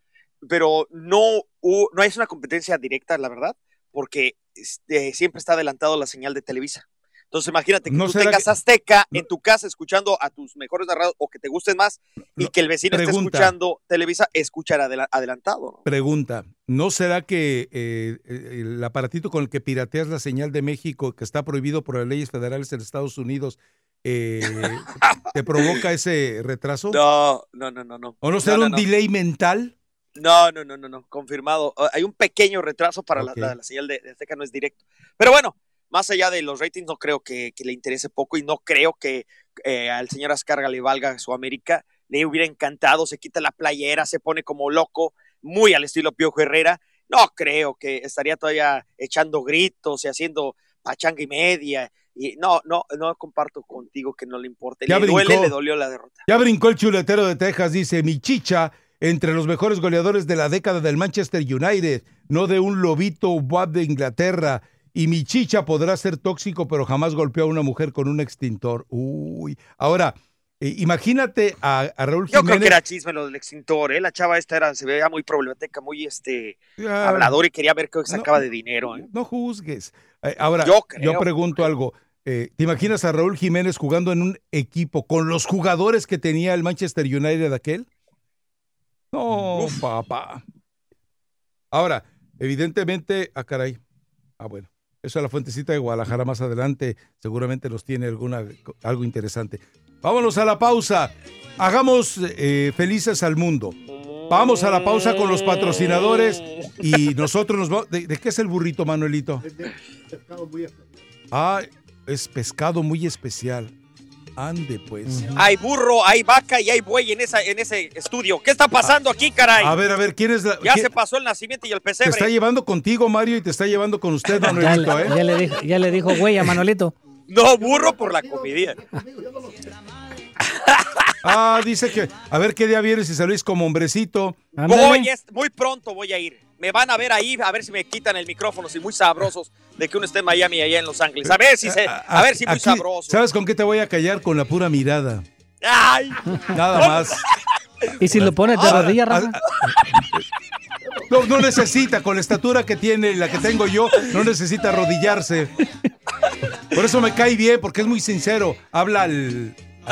Pero no, hubo- no es una competencia directa, la verdad, porque este, siempre está adelantado la señal de Televisa. Entonces imagínate que ¿No tú tengas que- Azteca en tu casa escuchando a tus mejores narradores o que te gusten más y que el vecino esté escuchando Televisa, escuchar adela- adelantado. ¿no? Pregunta, ¿no será que eh, eh, el aparatito con el que pirateas la señal de México, que está prohibido por las leyes federales en Estados Unidos, eh, te provoca ese retraso? No, no, no, no, no. ¿O no será un delay mental? No, no, no, no, no, confirmado. Ah, Hay un pequeño retraso para la- Ok. la, la señal de, de Azteca, no es directo. Pero bueno, más allá de los ratings, no creo que, que le interese poco y no creo que eh, al señor Ascarga le valga su América. Le hubiera encantado, se quita la playera, se pone como loco, muy al estilo Piojo Herrera. No creo que estaría todavía echando gritos y haciendo pachanga y media. Y no, no, no comparto contigo que no le importe. Ya le duele, brincó. le dolió la derrota. Ya brincó el chuletero de Texas, dice, mi chicha entre los mejores goleadores de la década del Manchester United, no de un lobito wab de Inglaterra. Y mi chicha podrá ser tóxico, pero jamás golpeó a una mujer con un extintor. Uy. Ahora, eh, imagínate a, a Raúl Yo creo Jiménez. que era chisme lo del extintor, ¿eh? La chava esta era, se veía muy problemática, muy este hablador y quería ver qué sacaba de dinero, ¿eh? No juzgues. Eh, ahora, Yo pregunto algo. Eh, ¿Te imaginas a Raúl Jiménez jugando en un equipo con los jugadores que tenía el Manchester United aquel? No, papá. Ahora, evidentemente, ah, caray. Ah, bueno. Eso es la fuentecita de Guadalajara más adelante. Seguramente nos tiene alguna, algo interesante. Vámonos a la pausa. Hagamos eh, felices al mundo. Vamos a la pausa con los patrocinadores y nosotros nos vamos. ¿De, de qué es el burrito, Manuelito? Ah, es pescado muy especial. Ande, pues. Hay burro, hay vaca y hay buey en, esa, en ese estudio. ¿Qué está pasando aquí, caray? A ver, a ver, ¿quién es la. ya quién- se pasó el nacimiento y el te pesebre. está llevando contigo, Mario, y te está llevando con usted, Ya, Manuelito, le- ¿eh? ya le dijo, ya le dijo güey a Manolito. No, burro por la comedia. Ah, dice que. A ver qué día vienes y salís como hombrecito. Voy, es- muy pronto voy a ir. Me van a ver ahí, a ver si me quitan el micrófono, si muy sabrosos de que uno esté en Miami y allá en Los Ángeles. A ver si se, a ver si muy Aquí, sabroso. ¿Sabes con qué te voy a callar? Con la pura mirada. Ay, Nada más. ¿Y si lo pones de Ah, rodillas, ah, Rafa? No, no necesita, con la estatura que tiene y la que tengo yo, no necesita arrodillarse. Por eso me cae bien, porque es muy sincero. Habla al. Tu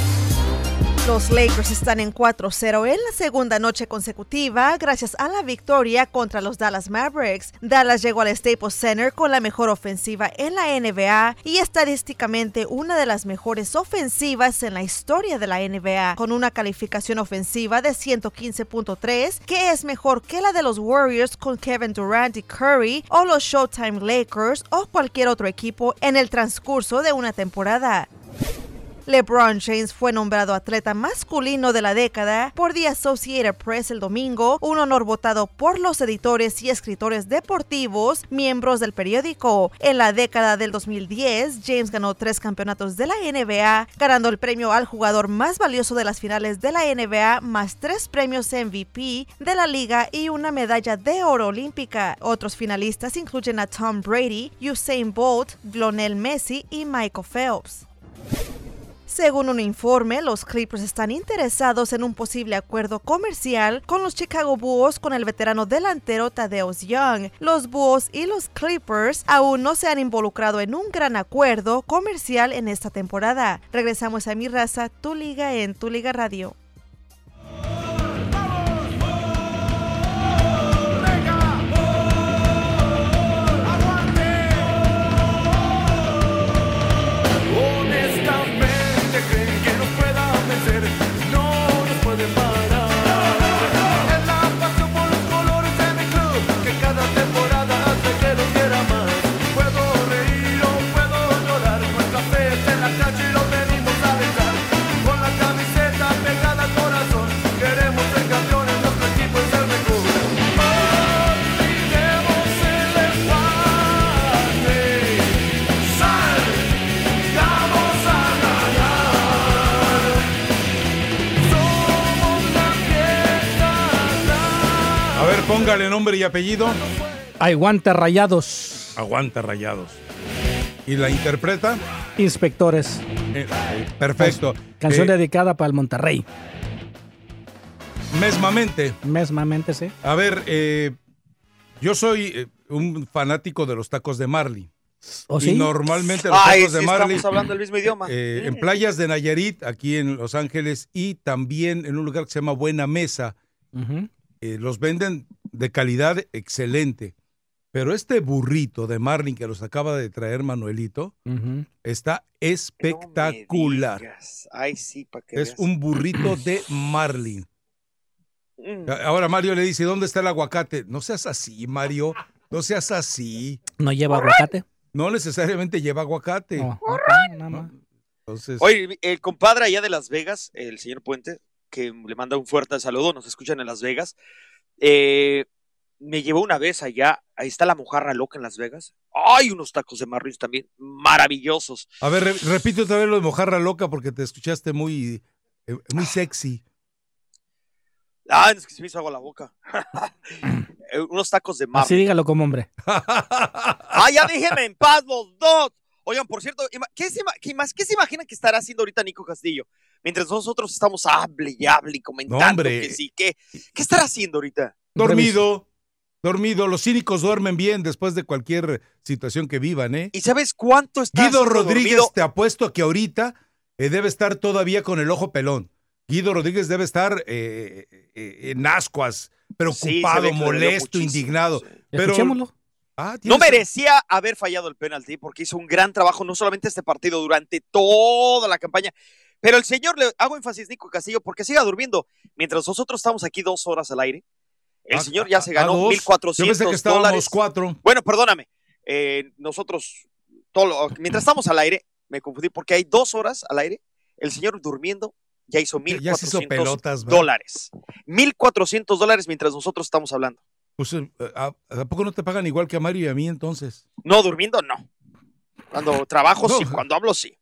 Los Lakers están en 4-0 en la segunda noche consecutiva gracias a la victoria contra los Dallas Mavericks. Dallas llegó al Staples Center con la mejor ofensiva en la NBA y estadísticamente una de las mejores ofensivas en la historia de la NBA, con una calificación ofensiva de 115.3, que es mejor que la de los Warriors con Kevin Durant y Curry o los Showtime Lakers o cualquier otro equipo en el transcurso de una temporada. LeBron James fue nombrado atleta masculino de la década por The Associated Press el domingo, un honor votado por los editores y escritores deportivos, miembros del periódico. En la década del 2010, James ganó tres campeonatos de la NBA, ganando el premio al jugador más valioso de las finales de la NBA, más tres premios MVP de la liga y una medalla de oro olímpica. Otros finalistas incluyen a Tom Brady, Usain Bolt, Lionel Messi y Michael Phelps. Según un informe, los Clippers están interesados en un posible acuerdo comercial con los Chicago Bulls con el veterano delantero Tadeusz Young. Los Bulls y los Clippers aún no se han involucrado en un gran acuerdo comercial en esta temporada. Regresamos a mi raza, tu liga en tu liga radio. Nombre y apellido. Aguanta rayados. Aguanta rayados. ¿Y la interpreta? Inspectores. Eh, perfecto. Canción Eh, dedicada para el Monterrey. Mesmamente. Mesmamente, sí. A ver, eh, yo soy eh, un fanático de los tacos de Marley. ¿Oh, y sí? normalmente los Ay, tacos de Marley. estamos hablando el mismo idioma. eh, en playas de Nayarit, aquí en Los Ángeles, y también en un lugar que se llama Buena Mesa, eh, los venden de calidad excelente. Pero este burrito de Marlin que los acaba de traer Manuelito está espectacular. Ay, sí, para que es veas. un burrito de Marlin. Mm. Ahora Mario le dice, ¿dónde está el aguacate? No seas así, Mario. No seas así. ¿No lleva aguacate? No necesariamente lleva aguacate. No. Entonces, Oye, el compadre allá de Las Vegas, el señor Puente, que le manda un fuerte saludo, nos escuchan en Las Vegas, eh, me llevó una vez allá, ahí está la mojarra loca en Las Vegas. Hay unos tacos de marrons también maravillosos. a ver, re- repite otra vez lo de mojarra loca porque te escuchaste muy, eh, muy sexy. Ah, es que se me hizo agua la boca. Eh, unos tacos de mar. Así dígalo como hombre. Ah, ya déjenme en paz los dos. Oigan, por cierto, ¿qué se, ima- qué más, ¿qué se imaginan que estará haciendo ahorita Nico Castillo? Mientras nosotros estamos hable y hable y comentando No, hombre. que sí, ¿qué, ¿qué estará haciendo ahorita? Dormido, dormido. Los cínicos duermen bien después de cualquier situación que vivan, ¿eh? ¿Y sabes cuánto está Guido Rodríguez, dormido? te apuesto a que ahorita eh, debe estar todavía con el ojo pelón. Guido Rodríguez debe estar eh, eh, en ascuas, preocupado, que molesto, indignado. Pero, Escuchémoslo. Ah, No merecía haber fallado el penalti porque hizo un gran trabajo, no solamente este partido, durante toda la campaña. Pero el señor, le hago énfasis, Nico Castillo, porque siga durmiendo. Mientras nosotros estamos aquí dos horas al aire, el Ah, señor ya se ¿A ganó dos? 1.400 Yo pensé que estábamos dólares. cuatro. Bueno, perdóname. eh, nosotros, todo mientras estamos al aire, me confundí porque hay dos horas al aire. El señor durmiendo ya hizo Ya- ya se hizo 1.400 pelotas, ¿verdad? dólares. 1.400 dólares mientras nosotros estamos hablando. Pues, eh, ¿a, ¿a poco no te pagan igual que a Mario y a mí entonces? No, durmiendo no. Cuando trabajo sí, cuando hablo sí.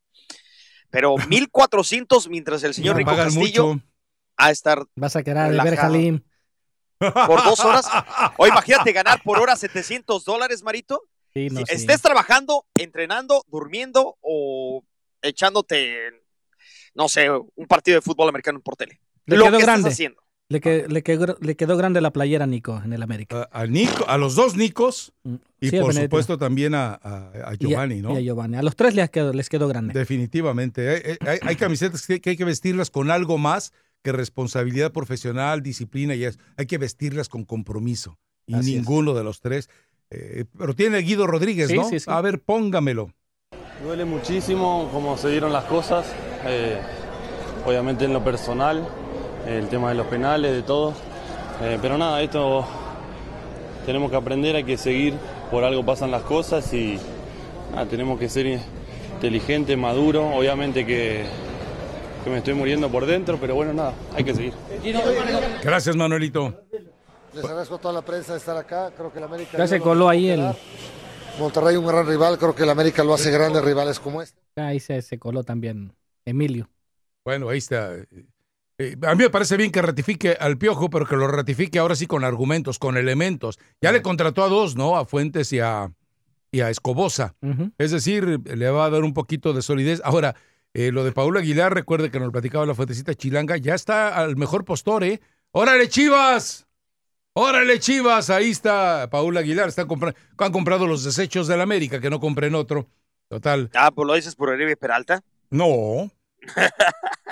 Pero 1400 mientras el señor Rico Castillo mucho. a estar Vas a quedar de ver. Jalim. por dos horas. O imagínate ganar por hora 700 dólares, Marito. Sí, no, Si sí. estés trabajando, entrenando, durmiendo o echándote, no sé, un partido de fútbol americano por tele. Le Lo que grande. estás haciendo. Le, que- le quedó, le quedó grande la playera, Nico, en el América. A, a Nico, a los dos Nicos y Sí, a por Benedetto. supuesto también a, a- a Y a- Giovanni, ¿no? y a Giovanni. A los tres les quedó, les quedó grande. Definitivamente. Hay, hay- hay camisetas que, que hay que vestirlas con algo más que responsabilidad profesional, disciplina y eso. Hay que vestirlas con compromiso. Y Así es. ninguno de los tres. Eh, pero tiene Guido Rodríguez, Sí, ¿no? sí, sí. A ver, póngamelo. Duele muchísimo cómo se dieron las cosas, eh, obviamente en lo personal, el tema de los penales, de todo. Eh, pero nada, esto tenemos que aprender, hay que seguir, por algo pasan las cosas y nada, tenemos que ser inteligente, maduro, obviamente que, que me estoy muriendo por dentro, pero bueno, nada, hay que seguir. Gracias, Manuelito. Les agradezco a toda la prensa de estar acá. Creo que el América. Ya se coló ahí el... Monterrey, un gran rival. Creo que el América lo hace grandes rivales como este. Ahí se, se coló también Emilio. Bueno, ahí está. Eh, a mí me parece bien que ratifique al Piojo, pero que lo ratifique ahora sí con argumentos, con elementos. Ya le contrató a dos, ¿no? A Fuentes y a, y a Escobosa. Es decir, le va a dar un poquito de solidez. Ahora, eh, lo de Paul Aguilar, recuerde que nos lo platicaba la fuentecita chilanga, ya está al mejor postor, ¿eh? ¡Órale, Chivas! ¡Órale, Chivas! Ahí está Paul Aguilar. Están compra- han comprado los desechos del América, que no compren otro. Total. Ah, pues lo dices por Oribe Peralta. No.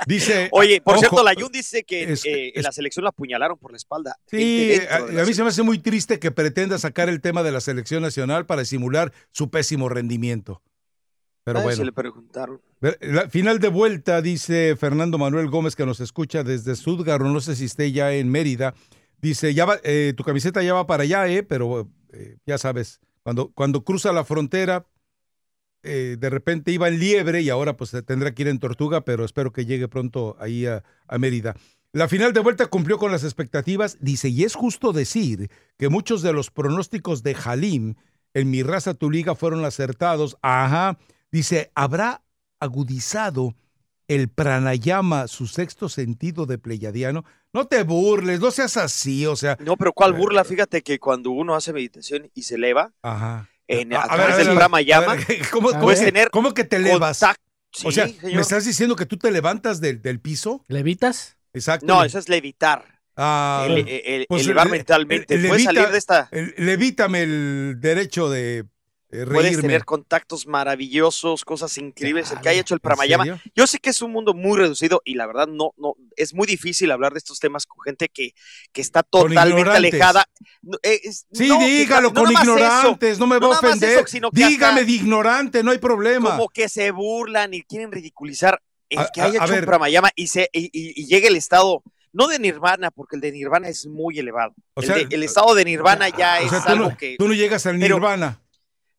Dice. Oye, por ojo, cierto, la Jun dice que es- eh, en la selección la apuñalaron por la espalda. Sí, Gente a, mí se me hace muy triste que pretenda sacar el tema de la selección nacional para simular su pésimo rendimiento. Pero Ay, bueno. Se le preguntaron. La final de vuelta, dice Fernando Manuel Gómez, que nos escucha desde Stuttgart, no sé si esté ya en Mérida. Dice, ya va, eh, tu camiseta ya va para allá, eh, pero eh, ya sabes, cuando, cuando cruza la frontera, eh, de repente iba en liebre y ahora pues tendrá que ir en tortuga, pero espero que llegue pronto ahí a, a Mérida. La final de vuelta cumplió con las expectativas, dice, y es justo decir que muchos de los pronósticos de Halim en mi raza tu liga fueron acertados. Ajá, dice, habrá agudizado el pranayama, su sexto sentido de pleyadiano. No te burles, no seas así, o sea. No, pero ¿cuál burla? Fíjate que cuando uno hace meditación y se eleva, Ajá. En, A- a, a través ver, a del ver, pranayama, a ver, ¿cómo, cómo puedes que- tener cómo que te elevas? contacto. o Sí, sea, señor. ¿me estás diciendo que tú te levantas del, del piso? ¿Levitas? Exacto. No, eso es levitar. Ah, El- el- pues, elevar le- mentalmente. Puedes levita- salir de esta. el- Levítame el derecho de eh, Puedes tener contactos maravillosos, cosas increíbles. El que haya hecho el ¿en pranayama. serio? Yo sé que es un mundo muy reducido y la verdad no, no, es muy difícil hablar de estos temas con gente que, que está totalmente alejada. No, eh, es- Sí, no, dígalo no con ignorantes, eso, no me va a ofender. eso, Dígame de ignorante, no hay problema. Como que se burlan y quieren ridiculizar el A- que haya a hecho ver. un pranayama y, se, y, y- y llegue el estado, no de nirvana, porque el de nirvana es muy elevado. O el, sea, de- el estado de nirvana ya o es sea, algo no, que... tú no llegas al nirvana.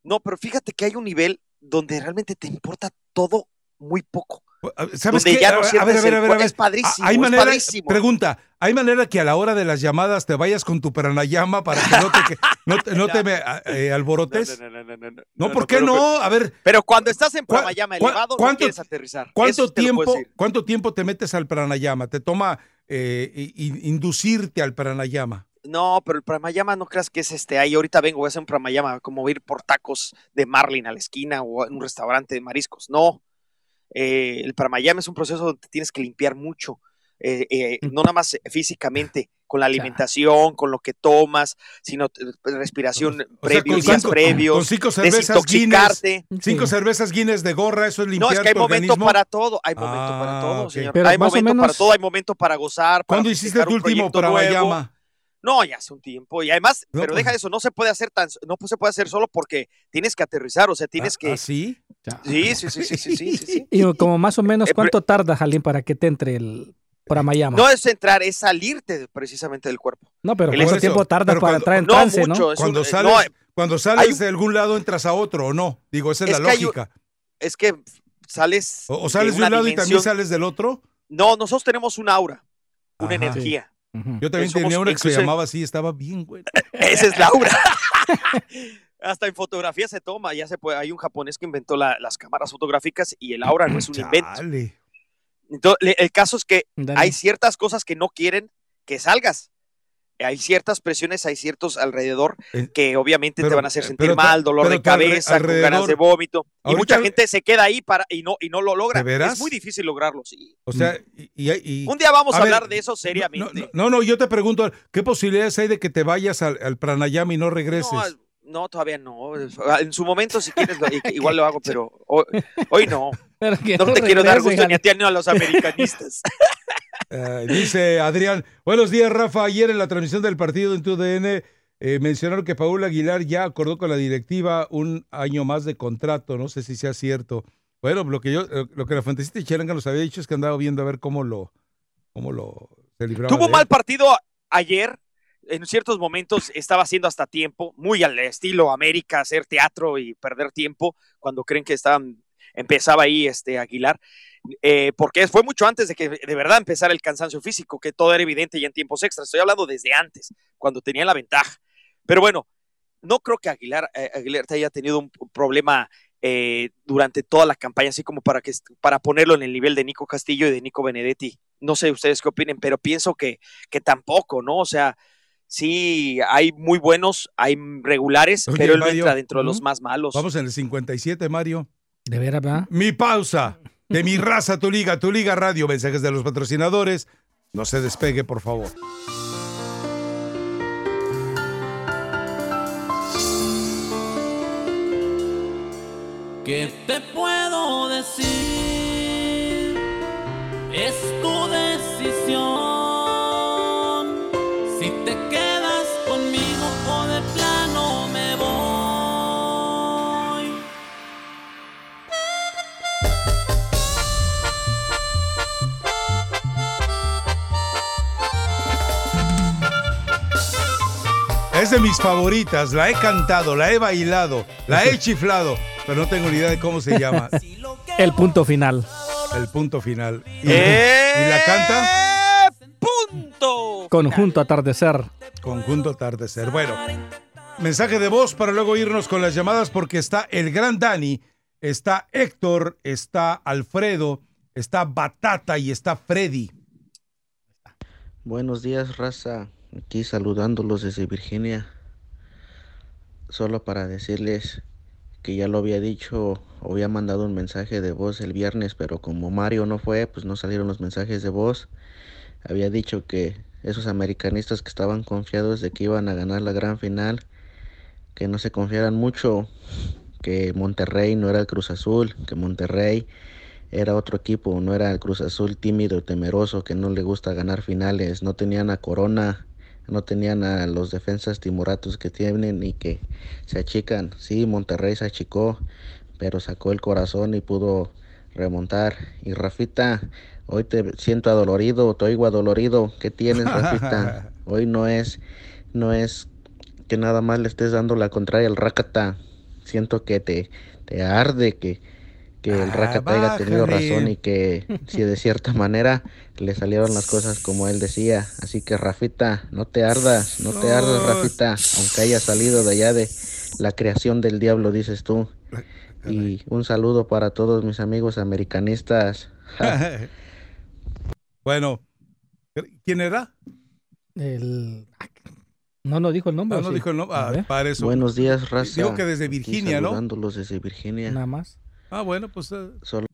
No, pero fíjate que hay un nivel donde realmente te importa todo muy poco. ¿Sabes donde qué? ya no a ver, a ver, a ver, a ver. Es padrísimo, Hay es manera, padrísimo. pregunta, ¿hay manera que a la hora de las llamadas te vayas con tu pranayama para que no te, que- no te, no te me, eh, alborotes? No, no, no, ¿por qué pero- no? A ver, Pero cuando estás en ¿Cuá- pranayama elevado, no cuánto- quieres aterrizar. ¿cuánto tiempo, decir. ¿cuánto tiempo te metes al pranayama? ¿Te toma eh, inducirte al pranayama? No, pero el pranayama no creas que es este. Ahí ahorita vengo, voy a hacer un pranayama, como ir por tacos de marlin a la esquina o en un restaurante de mariscos. No. Eh, el pranayama es un proceso donde te tienes que limpiar mucho. eh, eh, no nada más físicamente, con la alimentación, con lo que tomas, sino eh, respiración O sea, previo, con días cinco- previos, Con cinco cervezas Guinness, desintoxicarte. cinco cervezas Guinness de gorra, eso es No, limpiar es que hay tu momento organismo. para todo, hay momento para Ah, todo, señor. Pero hay más o momento para menos- todo, hay momento para gozar. para ¿Cuándo hiciste tu último proyecto nuevo. No, ya hace un tiempo. Y además, No, pero pues- deja eso, no se puede hacer tan, no se puede hacer solo porque tienes que aterrizar, o sea, tienes que. ¿Ah, sí? Sí, sí, sí, sí, sí, sí, sí, sí. Y como más o menos, Eh, ¿cuánto tarda, Jalín, para que te entre el pranayama? No es entrar, es salirte precisamente del cuerpo. No, pero el ¿cuánto eso- tiempo tarda pero para cuando- entrar en no trance, mucho, no? es Cuando un- eh, sales, no, eh, cuando sales un- de algún lado entras a otro o no. Digo, esa es, Es la hay lógica. Es que sales. O, o sales de un lado y también sales del otro. No, nosotros tenemos un aura, una Ajá. energía. Yo también tenía una que se llamaba así, estaba bien, güey. Esa es la aura. Hasta en fotografía se toma, ya se puede. Hay un japonés que inventó la- las cámaras fotográficas y el aura no es un invento. Chale. Entonces, le- el caso es que Dale. hay ciertas cosas que no quieren que salgas. Hay ciertas presiones, hay ciertos alrededor que obviamente te van a hacer sentir pero ta- mal, dolor pero de cabeza, con ganas de vómito. Y mucha gente se queda ahí para y no y no lo logra. Es muy difícil lograrlo, sí. O sea, y, y- y- Un día vamos a, a ver, hablar de eso seriamente. No, no, yo te pregunto, ¿qué posibilidades hay de que te vayas al, al pranayama y no regreses? No, no, todavía no. En su momento, si quieres, igual lo hago, pero hoy, hoy no. Pero No no te quiero dar gusto ni a ti ni a los americanistas. Eh, dice Adrián, buenos días Rafa, ayer en la transmisión del partido en tu DN eh, mencionaron que Paul Aguilar ya acordó con la directiva un año más de contrato, no sé si sea cierto. Bueno, lo que yo, eh, lo que la fantasista Cheranga nos había dicho es que andaba viendo a ver cómo lo, cómo lo se libraba. Tuvo mal partido ayer. En ciertos momentos estaba haciendo hasta tiempo, muy al estilo América, hacer teatro y perder tiempo cuando creen que estaban, empezaba ahí este Aguilar, eh, porque fue mucho antes de que de verdad empezara el cansancio físico, que todo era evidente ya en tiempos extras. Estoy hablando desde antes, cuando tenía la ventaja. Pero bueno, no creo que Aguilar, eh, Aguilar haya tenido un problema eh, durante toda la campaña, así como para, que, para ponerlo en el nivel de Nico Castillo y de Nico Benedetti. No sé ustedes qué opinen, pero pienso que, que tampoco, ¿no? O sea, sí, hay muy buenos, hay regulares, Oye, pero él Mario, entra dentro de los más malos. Vamos en el 57, Mario. De veras, ¿verdad? Mi pausa. De mi raza, tu liga, tu liga radio, mensajes de los patrocinadores. No se despegue, por favor. ¿Qué te puedo decir? Es tu decisión. Es de mis favoritas, la he cantado, la he bailado, la he chiflado, pero no tengo ni idea de cómo se llama. El punto final. El punto final. ¿Y, ¡Eh! y la canta? ¡Punto! Conjunto atardecer. Conjunto atardecer. Bueno, mensaje de voz para luego irnos con las llamadas porque está el gran Dani, está Héctor, está Alfredo, está Batata y está Freddy. Buenos días, raza. Aquí saludándolos desde Virginia. Solo para decirles que ya lo había dicho, había mandado un mensaje de voz el viernes, pero como Mario no fue, pues no salieron los mensajes de voz. Había dicho que esos americanistas que estaban confiados de que iban a ganar la gran final, que no se confiaran mucho, que Monterrey no era el Cruz Azul, que Monterrey era otro equipo, no era el Cruz Azul tímido, temeroso, que no le gusta ganar finales, no tenían a Corona, no tenían a los defensas timoratos que tienen y que se achican. Sí, Monterrey se achicó, pero sacó el corazón y pudo remontar. Y Rafita, hoy te siento adolorido, te oigo adolorido. ¿Qué tienes, Rafita? Hoy no es, no es que nada más le estés dando la contraria al Rakata. Siento que te, te arde, que, que el Ah, Rakata haya tenido razón y que si de cierta manera le salieron las cosas como él decía. Así que Rafita, no te ardas, no te ardas, Rafita, aunque haya salido de allá de la creación del diablo, dices tú. Y un saludo para todos mis amigos americanistas. Bueno, ¿quién era? El... No, no dijo el nombre. Ah, ¿o no sí? dijo el nombre. Ah, para eso. Buenos días, raza. Digo que desde Virginia, ¿no? Saludándolos desde Virginia. Nada más. Ah, bueno, pues. eh, Solo-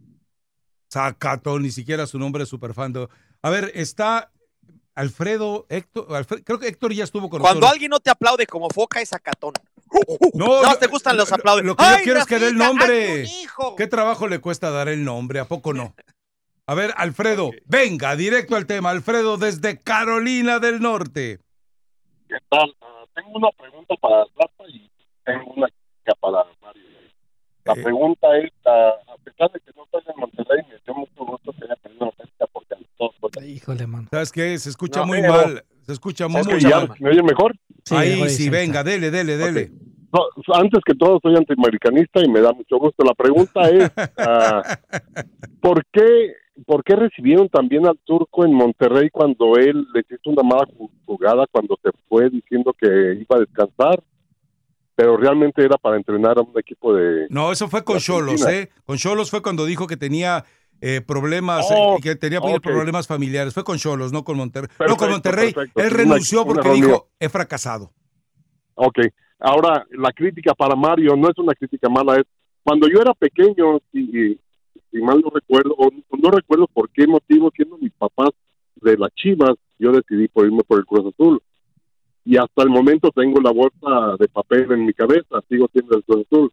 Sacato, ni siquiera su nombre es superfan. de- A ver, está Alfredo, Héctor, creo que Héctor ya estuvo con Cuando nosotros. alguien no te aplaude como foca es sacatón. No, No, te gustan los aplausos. Lo que yo ¡Ay, quiero es que dé el nombre. ¿Qué trabajo le cuesta dar el nombre? ¿A poco no? A ver, Alfredo, venga, directo al tema. Alfredo desde Carolina del Norte. ¿Qué tal? Ah, tengo una pregunta para Rafa y tengo una para Mario. La pregunta es, a pesar de que no estoy en Monterrey, me dio mucho gusto que haya perdido la América porque a todos fue Híjole, mano. ¿Sabes qué? Se escucha No, muy pero- mal. Se escucha muy, ¿Sabes muy que ya mal. ¿Me oye mejor? Ahí sí, venga, dele, dele, dele. No, antes que todo, soy antiamericanista y me da mucho gusto. La pregunta es, ah, ¿por, qué, ¿por qué recibieron también al turco en Monterrey cuando él les hizo una mala ju- jugada, cuando se fue diciendo que iba a descansar? Pero realmente era para entrenar a un equipo de... No, eso fue con Cholos. ¿eh? Con Cholos fue cuando dijo que tenía eh, problemas, Oh, eh, que tenía ok. problemas familiares. Fue con Cholos, no con Monterrey. no con Monterrey. perfecto. Él renunció un porque dijo, he fracasado. Ok, ahora la crítica para Mario no es una crítica mala, es cuando yo era pequeño, si, si mal no recuerdo, o no recuerdo por qué motivo, siendo mis papás de las Chivas, yo decidí por irme por el Cruz Azul. Y hasta el momento tengo la bolsa de papel en mi cabeza, sigo siendo el Cruz Azul.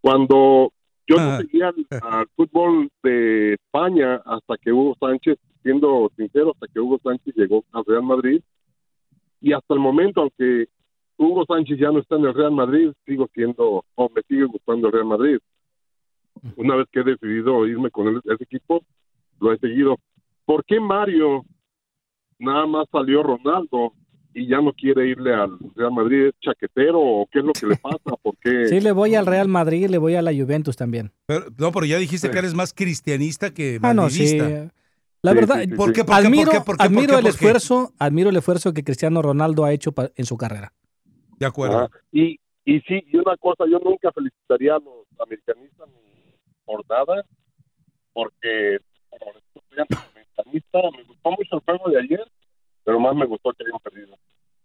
Cuando yo no seguía al, al fútbol de España hasta que Hugo Sánchez, siendo sincero, hasta que Hugo Sánchez llegó al Real Madrid, y hasta el momento, aunque Hugo Sánchez ya no está en el Real Madrid, sigo siendo, o me sigue gustando el Real Madrid. Una vez que he decidido irme con el- ese equipo, lo he seguido. ¿Por qué Mario nada más salió Ronaldo y ya no quiere irle al Real Madrid? ¿Es chaquetero o qué es lo que le pasa? ¿Por qué? Sí, le voy al Real Madrid y le voy a la Juventus también. Pero, no, pero ya dijiste que eres más cristianista que Ah, no, sí. madridista. La verdad, admiro, el esfuerzo, admiro el esfuerzo que Cristiano Ronaldo ha hecho pa- en su carrera. De acuerdo. Ajá. Y, y sí, y una cosa, yo nunca felicitaría a los americanistas ni por nada, porque antiamericanista, me gustó mucho el juego de ayer, pero más me gustó que hayan perdido.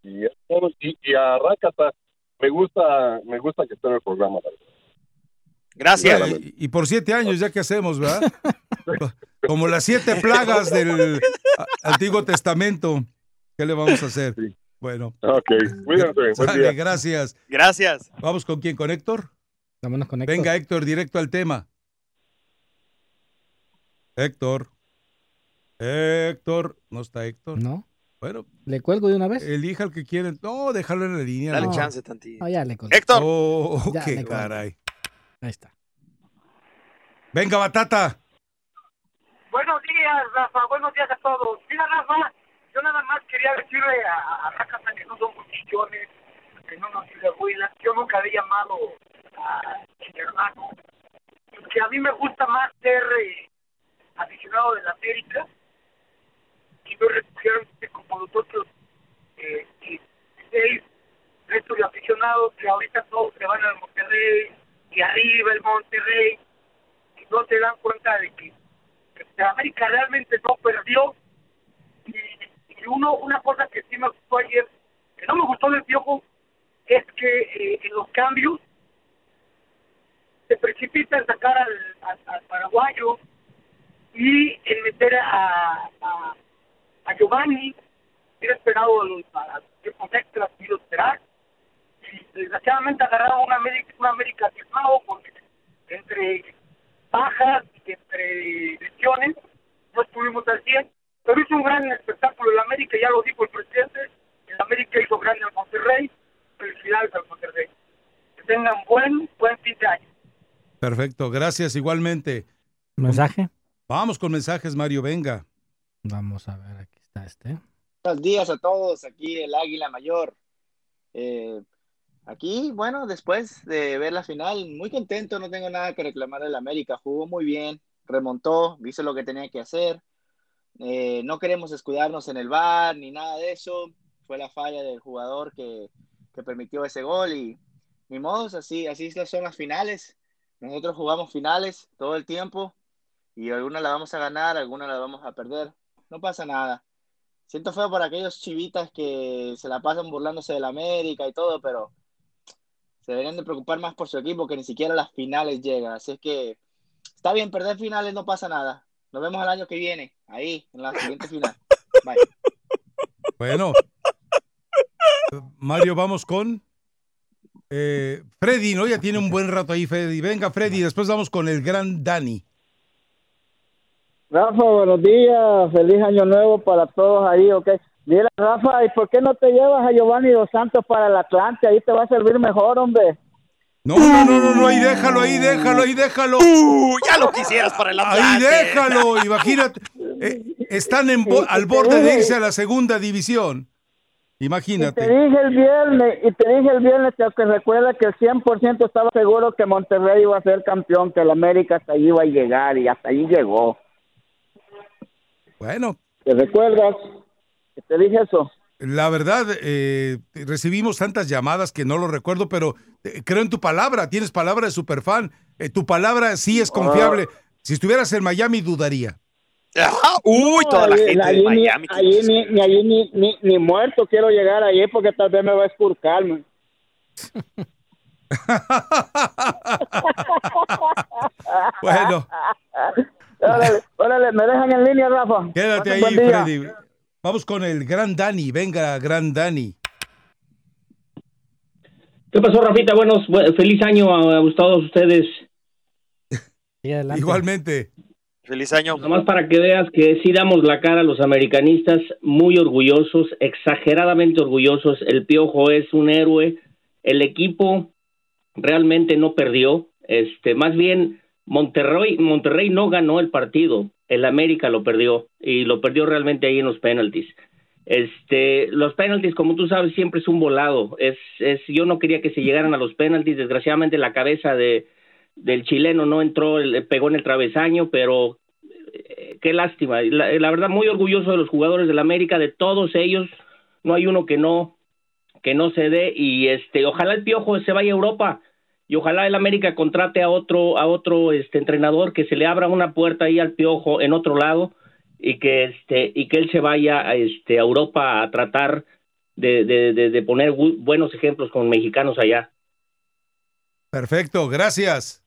Y, todo. y, y a Rakata, me gusta, me gusta que esté en el programa. la verdad. Gracias. Y, y por siete años, ya que hacemos, ¿verdad? Como las siete plagas del a- Antiguo Testamento. ¿Qué le vamos a hacer? Bueno. Ok, cuídense, buen Sale, día. gracias. Gracias. ¿Vamos con quién? ¿Con Héctor? Vámonos con Héctor. Venga, Héctor, directo al tema. Héctor. Héctor. ¿No está Héctor? No. Bueno. ¿Le cuelgo de una vez? Elija el que quieren. No, déjalo en la línea. Dale no. chance tantito. Ah, ya le colgué. Héctor. Oh, Ya qué caray. Ahí está. Venga, Batata. Buenos días, Rafa. Buenos días a todos. Mira, Rafa, yo nada más quería decirle a, a Rakata que no son cuchillones, que no nos huila. Yo nunca había llamado a mi hermano. Que a mí me gusta más ser eh, aficionado de la América. Y no recogieron como nosotros eh, y seis restos de aficionados que ahorita todos se van al Monterrey y arriba el Monterrey y no se dan cuenta de que, el América realmente no perdió. Y, y uno, una cosa que sí me gustó ayer, que no me gustó del Piojo, es que eh, en los cambios se precipita en sacar al, al, al paraguayo y en meter a, a, a Giovanni, era esperado a los a los tiempos extras y lo esperar. Y desgraciadamente agarraron una América, una América porque entre bajas y entre lesiones no estuvimos al 100. Pero hizo un gran espectáculo el América, ya lo dijo el presidente, el América hizo grande al Monterrey, felicidades al Monterrey. Que tengan buen, buen fin de año. Perfecto, gracias igualmente. ¿Mensaje? Vamos con mensajes, Mario, venga. Vamos a ver, aquí está este. Buenos días a todos, aquí el Águila Mayor. Eh, aquí, bueno, después de ver la final, muy contento, no tengo nada que reclamar del América, jugó muy bien, remontó, hizo lo que tenía que hacer. Eh, no queremos escudarnos en el bar ni nada de eso, fue la falla del jugador que, que permitió ese gol y ni modos, así, así son las finales. Nosotros jugamos finales todo el tiempo y algunas la vamos a ganar, algunas la vamos a perder. No pasa nada. Siento feo por aquellos chivitas que se la pasan burlándose del América y todo, pero se deberían de preocupar más por su equipo que ni siquiera las finales llega. Así es que está bien, perder finales no pasa nada. Nos vemos el año que viene, ahí, en la siguiente final. Bye. Bueno. Mario, vamos con eh, Freddy, ¿no? Ya tiene un buen rato ahí, Freddy. Venga, Freddy, después vamos con el gran Dani. Rafa, buenos días, feliz año nuevo para todos ahí, ok. Mira, Rafa, ¿y por qué no te llevas a Giovanni Dos Santos para el Atlante? Ahí te va a servir mejor, hombre. No, no, no, no, no, ahí déjalo, ahí déjalo, ahí déjalo. Uh, ya lo quisieras para el Ahí Atlante. déjalo, imagínate. eh, están en bo- al borde de irse a la segunda división. Y Imagínate. te dije el viernes, y te dije el viernes que que recuerda que el 100% estaba seguro que Monterrey iba a ser campeón, que el América hasta allí iba a llegar y hasta allí llegó. Bueno, ¿Te recuerdas? Que te dije eso. la verdad, eh, recibimos tantas llamadas que no lo recuerdo, pero eh, creo en tu palabra. Tienes palabra de superfan. Eh, tu palabra sí es confiable. Si estuvieras en Miami, dudaría. Uy, toda la gente de ahí ni- Miami. Ni, ni, allí ni, ni, ni muerto quiero llegar allí porque tal vez me va a escurcarme. Bueno. Órale, órale, me dejan en línea, Rafa. Quédate ahí, Pasen buen día. Freddy. Vamos con el gran Dani. Venga, gran Dani. ¿Qué pasó, Rafita? Buenos, bu- feliz año a, a todos ustedes. Igualmente. Feliz año. Nomás para que veas que sí damos la cara a los americanistas, muy orgullosos, exageradamente orgullosos. El Piojo es un héroe. El equipo realmente no perdió. Este, más bien, Monterrey, Monterrey no ganó el partido. El América lo perdió y lo perdió realmente ahí en los penaltis. Este, los penaltis, como tú sabes, siempre es un volado. Es, es, yo no quería que se llegaran a los penaltis. Desgraciadamente, la cabeza de, del chileno no entró, pegó en el travesaño, pero eh, qué lástima. La, la verdad, muy orgulloso de los jugadores del América, de todos ellos. No hay uno que no que no se dé y este, ojalá el piojo se vaya a Europa y ojalá el América contrate a otro a otro este entrenador que se le abra una puerta ahí al piojo en otro lado y que este y que él se vaya a, este a Europa a tratar de, de, de, de poner bu- buenos ejemplos con mexicanos allá. Perfecto, gracias.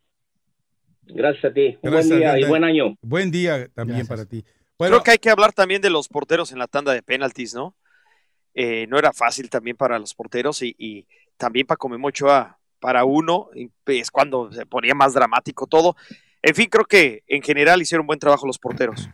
Gracias a ti. Un Gracias, buen día y buen año. Buen día también para ti. Creo que hay que hablar también de los porteros en la tanda de penaltis, ¿no? Eh, no era fácil también para los porteros y, y también para Ochoa para uno, es cuando se ponía más dramático todo. En fin, creo que en general hicieron buen trabajo los porteros.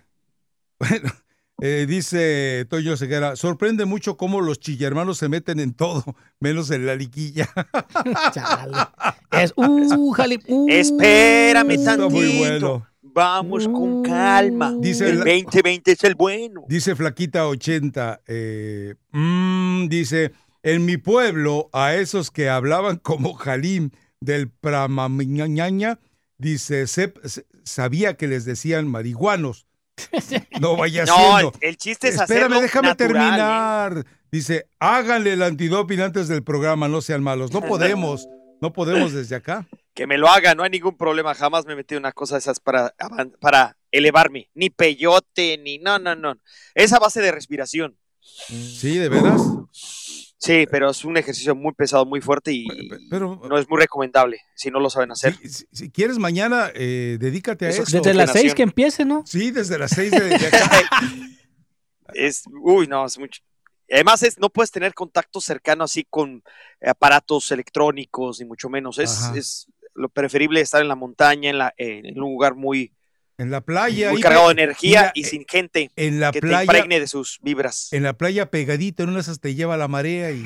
Eh, dice Toyo Ceguera, sorprende mucho cómo los chillermanos se meten en todo, menos en la liquilla. Es, uh, jale, uh. Espérame Está tantito. muy bueno. Vamos con calma. Dice el la- 2020 es el bueno. Dice Flaquita 80, eh, mm, dice, en mi pueblo, a esos que hablaban como Jalim del Pramamañaña, dice, "se- sabía que les decían marihuanos. No vaya No, siendo. el- el chiste es Espérame, hacerlo déjame natural, ¿eh? terminar. Dice, háganle el antidoping antes del programa, no sean malos. No podemos, no podemos desde acá. Que me lo haga, no hay ningún problema. Jamás me metí en una cosa de esas para, para elevarme, ni peyote, ni no, no, no. Esa base de respiración. Sí, de veras. Sí, pero es un ejercicio muy pesado, muy fuerte y pero- no es muy recomendable si no lo saben hacer. Si, si quieres mañana, eh, dedícate a Eso eso. es Desde las seis que empiece, ¿no? Sí, desde las seis de, de acá. Es, uy, no, es mucho. Además, es, no puedes tener contacto cercano así con aparatos electrónicos, ni mucho menos. Es, es lo preferible estar en la montaña, en, la, en un lugar muy, En la playa. muy cargado de energía mira, y sin gente en la que te playa- impregne de sus vibras. En la playa pegadito, en una de esas te lleva la marea y.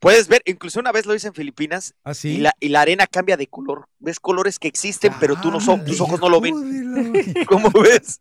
Puedes ver, incluso una vez lo hice en Filipinas ¿Ah, sí? y, la, y la arena cambia de color. Ves colores que existen, pero tú no so- tus ojos no lo ven. ¿Cómo ves?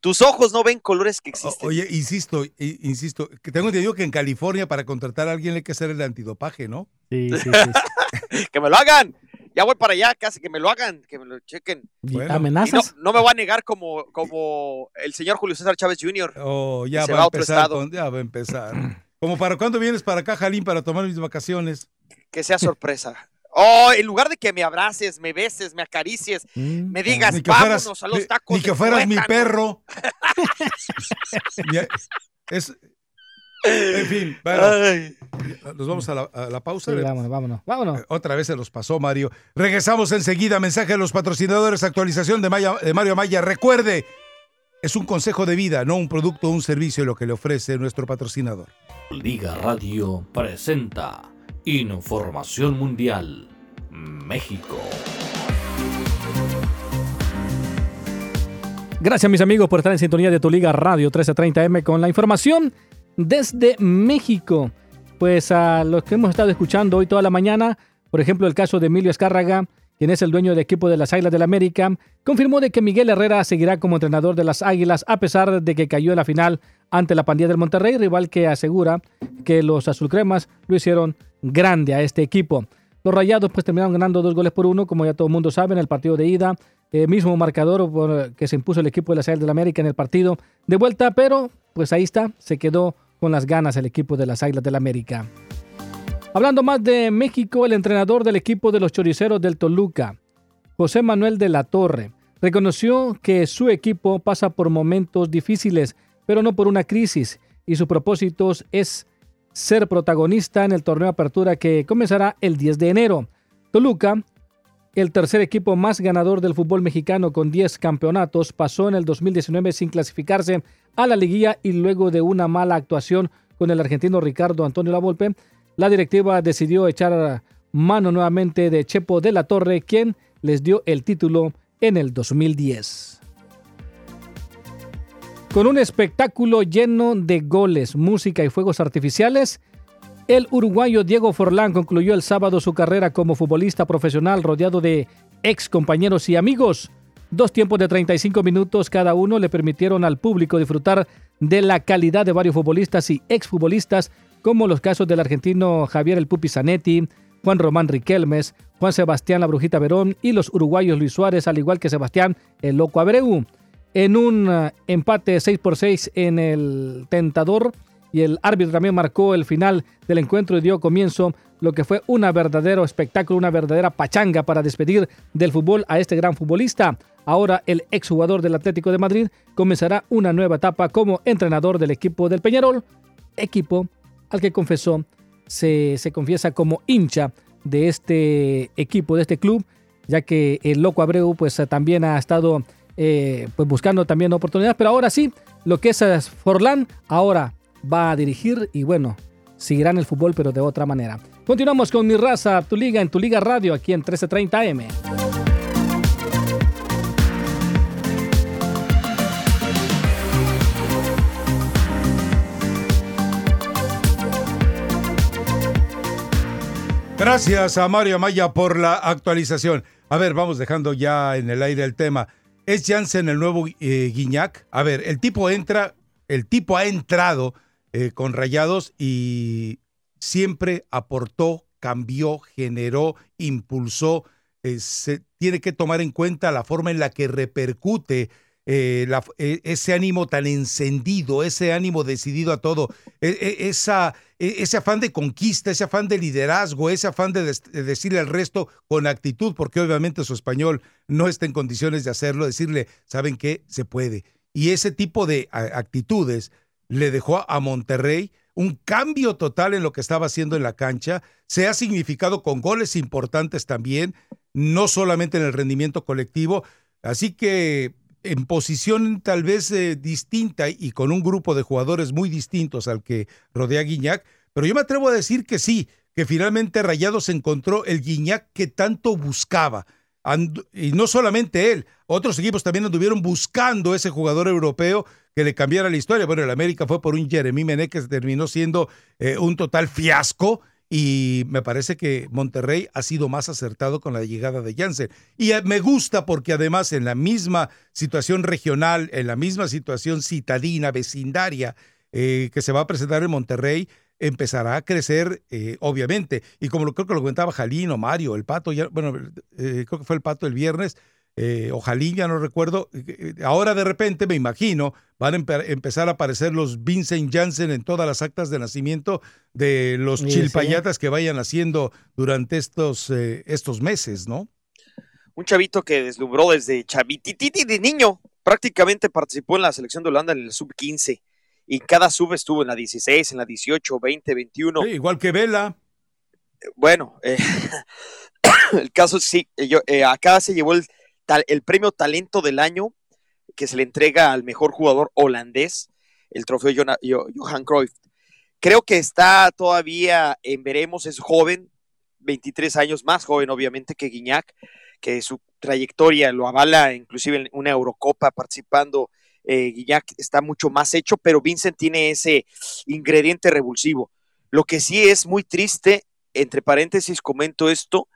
Tus ojos no ven colores que existen. Oye, insisto, insisto, que tengo entendido que en California para contratar a alguien hay que hacer el antidopaje, ¿no? Sí, sí, que me lo hagan. Ya voy para allá, casi que me lo hagan, que me lo chequen. Bueno. ¿Amenazas? Y no, no me voy a negar como, como el señor Julio César Chávez Jr. Oh, ya Se va va a empezar. estado. con- ya va a empezar. ¿Como para cuándo vienes para acá, Jalín, para tomar mis vacaciones? Que sea sorpresa. Oh, en lugar de que me abraces, me beses, me acaricies, Mm. me digas, Ni que vámonos fueras- a los ni- tacos. Ni que de fueras mi tuétano". perro. Es, en fin, bueno, Ay. nos vamos a la, a la pausa. Sí, vámonos, vámonos, vámonos. Eh, Otra vez se los pasó Mario. Regresamos enseguida. Mensaje a los patrocinadores. Actualización de, Maya- de Mario Maya. Recuerde, es un consejo de vida, no un producto o un servicio lo que le ofrece nuestro patrocinador. Liga Radio presenta Información Mundial México. Gracias mis amigos por estar en sintonía de tu Liga Radio 1330M con la información desde México. Pues a los que hemos estado escuchando hoy toda la mañana, por ejemplo el caso de Emilio Escárraga, quien es el dueño del equipo de las Águilas del América, confirmó de que Miguel Herrera seguirá como entrenador de las Águilas a pesar de que cayó en la final ante la pandilla del Monterrey, rival que asegura que los azulcremas lo hicieron grande a este equipo. Los Rayados pues terminaron ganando dos goles por uno, como ya todo el mundo sabe, en el partido de ida. Eh, mismo marcador por, que se impuso el equipo de la Águilas del América en el partido de vuelta, pero pues ahí está, se quedó con las ganas el equipo de las Águilas del América. Hablando más de México, el entrenador del equipo de los choriceros del Toluca, José Manuel de la Torre, reconoció que su equipo pasa por momentos difíciles, pero no por una crisis, y su propósito es ser protagonista en el torneo apertura que comenzará el 10 de enero. Toluca, el tercer equipo más ganador del fútbol mexicano con 10 campeonatos, pasó en el 2019 sin clasificarse a la liguilla y luego de una mala actuación con el argentino Ricardo Antonio Lavolpe, la directiva decidió echar mano nuevamente de Chepo de la Torre, quien les dio el título en el 2010. Con un espectáculo lleno de goles, música y fuegos artificiales, el uruguayo Diego Forlán concluyó el sábado su carrera como futbolista profesional rodeado de ex compañeros y amigos. Dos tiempos de 35 minutos cada uno le permitieron al público disfrutar de la calidad de varios futbolistas y exfutbolistas, como los casos del argentino Javier El Pupi Zanetti, Juan Román Riquelmes, Juan Sebastián La Brujita Verón y los uruguayos Luis Suárez, al igual que Sebastián El Loco Abreu. En un uh, empate 6 por 6 en el tentador, y el árbitro también marcó el final del encuentro y dio comienzo lo que fue un verdadero espectáculo, una verdadera pachanga para despedir del fútbol a este gran futbolista. Ahora el exjugador del Atlético de Madrid comenzará una nueva etapa como entrenador del equipo del Peñarol, equipo al que confesó se, confiesa como hincha de este equipo, de este club, ya que el Loco Abreu pues también ha estado eh, pues buscando también oportunidades, pero ahora sí, lo que es eh, Forlán, ahora va a dirigir y bueno, seguirá en el fútbol, pero de otra manera. Continuamos con mi raza, tu liga en tu liga radio aquí en 1330M. Gracias a Mario Amaya por la actualización. A ver, vamos dejando ya en el aire el tema. ¿Es Jansen el nuevo eh, Guiñac? A ver, el tipo entra, el tipo ha entrado eh, con rayados y siempre aportó, cambió, generó, impulsó. Eh, se tiene que tomar en cuenta la forma en la que repercute eh, ese ánimo tan encendido, ese ánimo decidido a todo, e- e- esa, e- ese afán de conquista, ese afán de liderazgo, ese afán de, de decirle al resto con actitud, porque obviamente su español no está en condiciones de hacerlo, decirle, ¿saben qué? Se puede. Y ese tipo de actitudes le dejó a Monterrey un cambio total en lo que estaba haciendo en la cancha. Se ha significado con goles importantes también, no solamente en el rendimiento colectivo. Así que en posición tal vez eh, distinta y con un grupo de jugadores muy distintos al que rodea Guiñac, pero yo me atrevo a decir que sí, que finalmente Rayados encontró el Guiñac que tanto buscaba. Y no solamente él, otros equipos también anduvieron buscando ese jugador europeo que le cambiara la historia. Bueno, el América fue por un Jeremy Mené que terminó siendo eh, un total fiasco y me parece que Monterrey ha sido más acertado con la llegada de Janssen. Y eh, me gusta porque además en la misma situación regional, en la misma situación citadina, vecindaria eh, que se va a presentar en Monterrey, empezará a crecer, obviamente. Y como lo, creo que lo comentaba Jalín o Mario, el Pato, ya, bueno, eh, creo que fue el Pato el viernes, eh, o Jalín, ya no recuerdo. eh, Ahora de repente, me imagino, van a empe- empezar a aparecer los Vincent Janssen en todas las actas de nacimiento de los Sí, chilpayatas que vayan haciendo durante estos, eh, estos meses, ¿no? Un chavito que deslumbró desde chavitititi de niño. Prácticamente participó en la selección de Holanda en el sub-15. Y cada sub estuvo en la 16, en la 18, 20, 21. igual que Vela. Bueno, eh, el caso es sí, eh, yo, eh, acá se llevó el, el premio Talento del Año que se le entrega al mejor jugador holandés, el trofeo Johan Cruyff. Creo que está todavía en veremos, es joven, 23 años más joven obviamente que Guiñac, que su trayectoria lo avala inclusive en una Eurocopa participando. eh, Guiñac está mucho más hecho, pero Vincent tiene ese ingrediente revulsivo. Lo que sí es muy triste, entre paréntesis comento esto,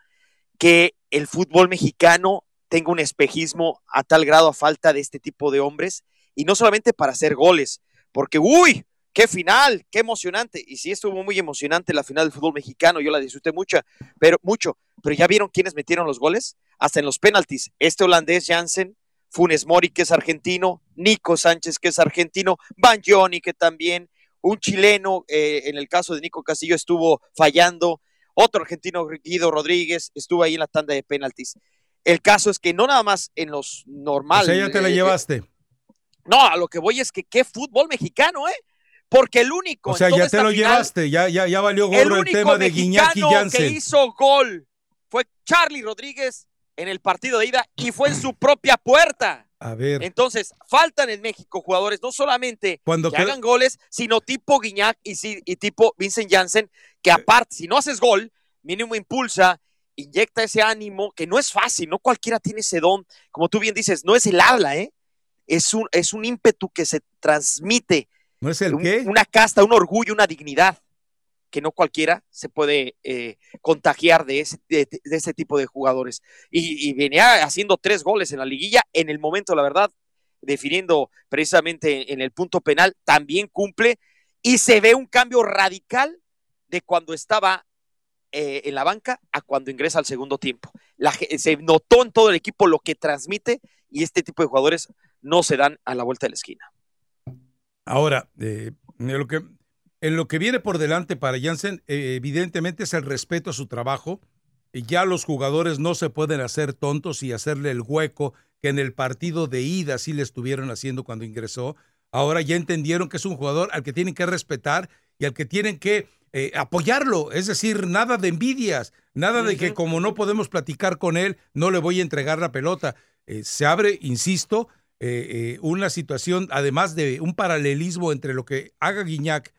que el fútbol mexicano tenga un espejismo a tal grado a falta de este tipo de hombres, y no solamente para hacer goles, porque uy, qué final, qué emocionante, y sí estuvo muy emocionante la final del fútbol mexicano, yo la disfruté mucho, pero mucho, pero ya vieron quiénes metieron los goles, hasta en los penaltis, este holandés Jansen, Funes Mori que es argentino, Nico Sánchez que es argentino, Banjoni que también, un chileno, eh, en el caso de Nico Castillo estuvo fallando, otro argentino, Guido Rodríguez, estuvo ahí en la tanda de penaltis. El caso es que no nada más en los normales. O sea, ya te la llevaste. no, a lo que voy es que qué fútbol mexicano, ¿eh? Porque el único. O sea, en toda ya te lo final, llevaste, ya, ya, ya valió El gorro el, único tema de Guiñac y mexicano que Janssen. hizo gol fue Charlie Rodríguez en el partido de ida y fue en su propia puerta. A ver, Entonces, faltan en México jugadores no solamente Cuando que hagan goles, sino tipo Guiñac y, y tipo Vincent Janssen, que aparte, si no haces gol, mínimo impulsa, inyecta ese ánimo, que no es fácil, no cualquiera tiene ese don. Como tú bien dices, no es el habla, ¿eh? Es un, es un ímpetu que se transmite. ¿no es el un- qué? Una casta, un orgullo, una dignidad, que no cualquiera se puede eh, contagiar de ese, de, de ese tipo de jugadores. Y, y venía haciendo tres goles en la liguilla, en el momento, la verdad, definiendo precisamente en el punto penal, también cumple y se ve un cambio radical de cuando estaba eh, en la banca a cuando ingresa al segundo tiempo. Ge- se notó en todo el equipo lo que transmite y este tipo de jugadores no se dan a la vuelta de la esquina. Ahora, eh, en, lo que, en lo que viene por delante para Janssen, eh, evidentemente es el respeto a su trabajo. Ya los jugadores no se pueden hacer tontos y hacerle el hueco que en el partido de ida sí le estuvieron haciendo cuando ingresó. Ahora ya entendieron que es un jugador al que tienen que respetar y al que tienen que eh, apoyarlo. Es decir, nada de envidias, nada de que como no podemos platicar con él, no le voy a entregar la pelota. Eh, se abre, insisto, eh, una situación, además de un paralelismo entre lo que haga Guiñac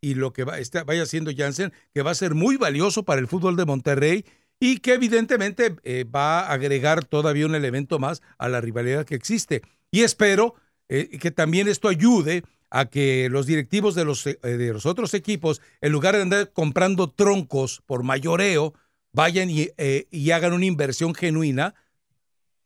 y lo que va, está- vaya haciendo Jansen, que va a ser muy valioso para el fútbol de Monterrey y que evidentemente va a agregar todavía un elemento más a la rivalidad que existe. Y espero que también esto ayude a que los directivos de los, eh, de los otros equipos, en lugar de andar comprando troncos por mayoreo, vayan y, eh, y hagan una inversión genuina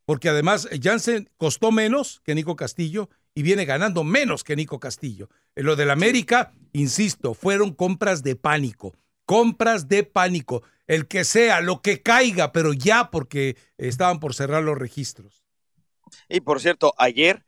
porque además Jansen costó menos que Nico Castillo y viene ganando menos que Nico Castillo. En lo del América, insisto, fueron compras de pánico, compras de pánico, el que sea, lo que caiga, pero ya porque estaban por cerrar los registros. Y por cierto, ayer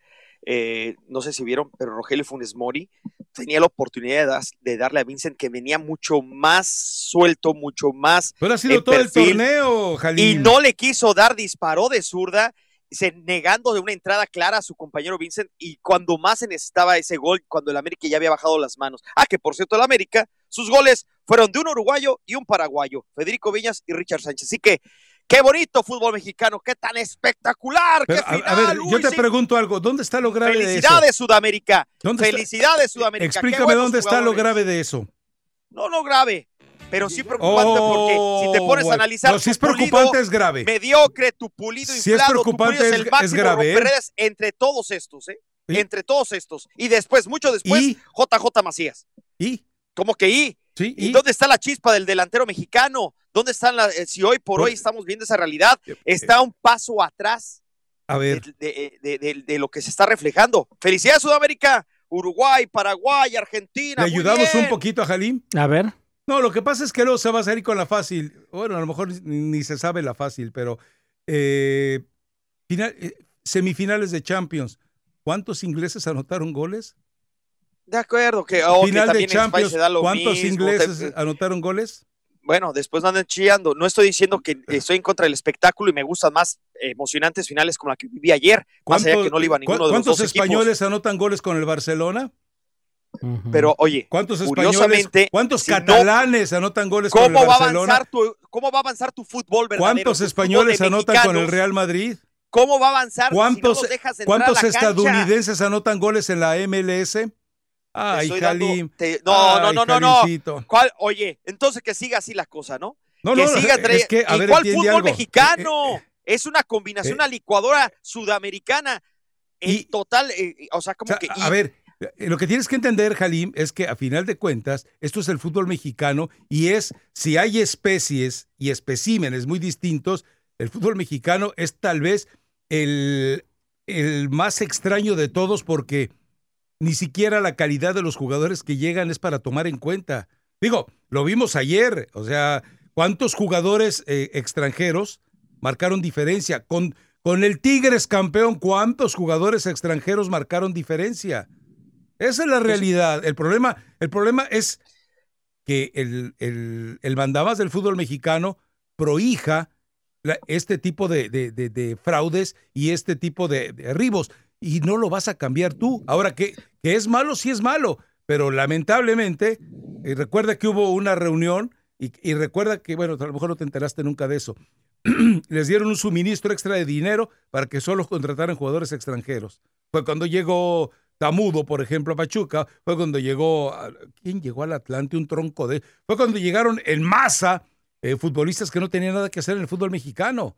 eh, no sé si vieron, pero Rogelio Funes Mori tenía la oportunidad de, das- de darle a Vincent que venía mucho más suelto, mucho más. Pero ha sido todo el torneo, Y Jalín. no le quiso dar, disparó de zurda, se, negando de una entrada clara a su compañero Vincent. Y cuando más se necesitaba ese gol, cuando el América ya había bajado las manos. Ah, que por cierto, el América, sus goles fueron de un uruguayo y un paraguayo, Federico Viñas y Richard Sánchez. Así que. Qué bonito fútbol mexicano, qué tan espectacular, Pero, qué final, a ver, yo te sí. pregunto algo. ¿Dónde está lo grave de eso? Felicidades, Sudamérica. ¿Dónde está? Felicidades, Sudamérica. Qué Explícame dónde está lo grave de eso. No, no grave, pero sí preocupante porque si te pones Oh, a analizar. no, si es preocupante, pulido es grave. Mediocre, tu pulido Si es inflado, tu preocupante, pulido es- el es máximo grave, ¿eh? Entre todos estos, ¿eh? Entre todos estos. Y después, mucho después, JJ Macías. ¿Y? ¿Cómo que y? Sí, ¿Y dónde está la chispa del delantero mexicano? ¿Dónde están las, eh, si hoy por hoy estamos viendo esa realidad? Está un paso atrás A ver, de, de- de- de lo que se está reflejando. Felicidades, Sudamérica. Uruguay, Paraguay, Argentina. ¿le ayudamos bien. un poquito a Jalín? A ver. No, lo que pasa es que luego se va a salir con la fácil. Bueno, a lo mejor ni, ni se sabe la fácil, pero eh, final- eh, semifinales de Champions. ¿Cuántos ingleses anotaron goles? De acuerdo, que, oh, que Final de en España Champions. se da lo ¿Cuántos mismo, ingleses te- anotaron goles? Bueno, después no anden chillando. No estoy diciendo que estoy en contra del espectáculo y me gustan más emocionantes finales como la que viví ayer, más allá que no le iba a ninguno de los ¿Cuántos dos españoles anotan goles con el Barcelona? Pero oye, ¿Cuántos españoles? curiosamente, ¿Cuántos si no- catalanes anotan goles con el ¿cómo va, a Barcelona? avanzar tu, ¿cómo va a avanzar tu fútbol verdadero? ¿Cuántos españoles anotan con el? Real Madrid? ¿Cómo va a avanzar ¿Cuántos, si no los dejas entrar ¿cuántos a la cancha? estadounidenses anotan goles en la MLS? Ay, Jalim. te- no, Ay, no, no, no, no. ¿Cuál? Oye, entonces que siga así la cosa, ¿no? No, que no, siga es trae- que, a ¿Y ver, cuál fútbol algo. mexicano? es una combinación, eh, una licuadora sudamericana. En total, eh, o sea, como O sea, que. a- y- a ver, eh, lo que tienes que entender, Jalim, es que a final de cuentas, esto es el fútbol mexicano y es, si hay especies y especímenes muy distintos, el fútbol mexicano es tal vez el, el más extraño de todos porque ni siquiera la calidad de los jugadores que llegan es para tomar en cuenta. Digo, lo vimos ayer, o sea, ¿cuántos jugadores eh, extranjeros marcaron diferencia? Con, con el Tigres campeón, ¿cuántos jugadores extranjeros marcaron diferencia? Esa es la realidad. El problema, el problema es que el, el, el mandamás del fútbol mexicano prohija la- este tipo de, de- de- de fraudes y este tipo de, de. Y no lo vas a cambiar tú. Ahora, que, es malo, sí es malo. Pero lamentablemente, eh, recuerda que hubo una reunión y, recuerda que, bueno, a lo mejor no te enteraste nunca de eso. Les dieron un suministro extra de dinero para que solo contrataran jugadores extranjeros. Fue cuando llegó Tamudo, por ejemplo, a Pachuca. Fue cuando llegó, ¿quién llegó al Atlante? Un tronco de... Fue cuando llegaron en masa eh, futbolistas que no tenían nada que hacer en el fútbol mexicano.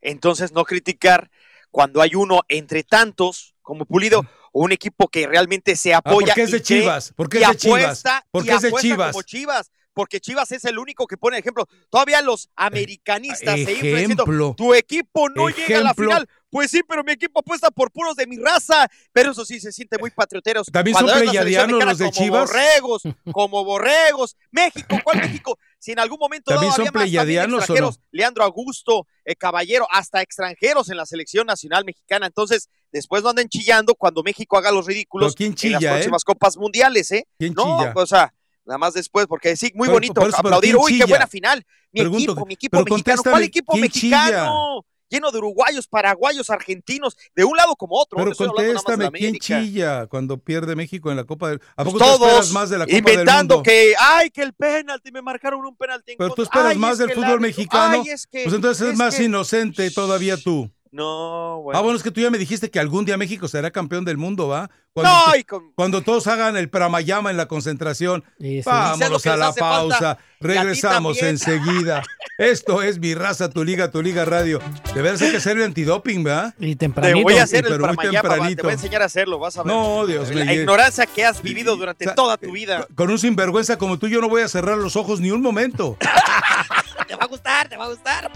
entonces no criticar cuando hay uno entre tantos, como Pulido, o un equipo que realmente se Ah, apoya. porque es de Chivas, porque es de Chivas, porque es de Chivas. Como Chivas, porque Chivas es el único que pone ejemplo. Todavía los americanistas se inflan diciendo, ejemplo. tu equipo no llega a la Ejemplo. final. Pues sí, pero mi equipo apuesta por puros de mi raza. Pero eso sí se siente muy patrioteros. ¿También Cuando son mexicana los de como Chivas? borregos, como borregos. México, ¿cuál México? Si en algún momento ¿También dado son había más no? extranjeros, Leandro Augusto, eh, Caballero, hasta extranjeros en la selección nacional mexicana. Entonces, después no anden chillando cuando México haga los ridículos Pero ¿quién en las eh? próximas copas mundiales, ¿eh? ¿Quién no, chilla? o sea, nada más después, porque sí, muy Pero- bonito pero aplaudir. ¿quién Uy, qué buena final. Mi Pregunto, equipo, mi equipo mexicano. ¿Cuál equipo ¿quién mexicano? Lleno de uruguayos, paraguayos, argentinos, de un lado como otro. Pero más de contéstame, ¿quién chilla cuando pierde México en la Copa del ¿A Pues poco tú esperas todos más de la Copa del inventando Mundo? que, ay, que el penalti, me marcaron un penalti en Pero tú contra. esperas Ay, más del fútbol árbitro, mexicano. ay, es que- pues entonces es, es más que- inocente todavía tú. No, bueno. Ah, bueno, es que tú ya me dijiste que algún día México será campeón del mundo, ¿va? Cuando, No, y con- cuando todos hagan el pramayama en la concentración. ¿Y sabes lo Vámonos a la falta? pausa. Regresamos enseguida. Esto es mi raza, tu liga, tu liga radio. De veras hay que hacer el antidoping, ¿verdad? Y Te voy a hacer el Pero muy pramayama, va, te tempranito. voy a enseñar a hacerlo, vas a ver. No, Dios La mío. ignorancia que has vivido durante toda tu vida. Con un sinvergüenza como tú, yo no voy a cerrar los ojos ni un momento. Te va a gustar, te va a gustar.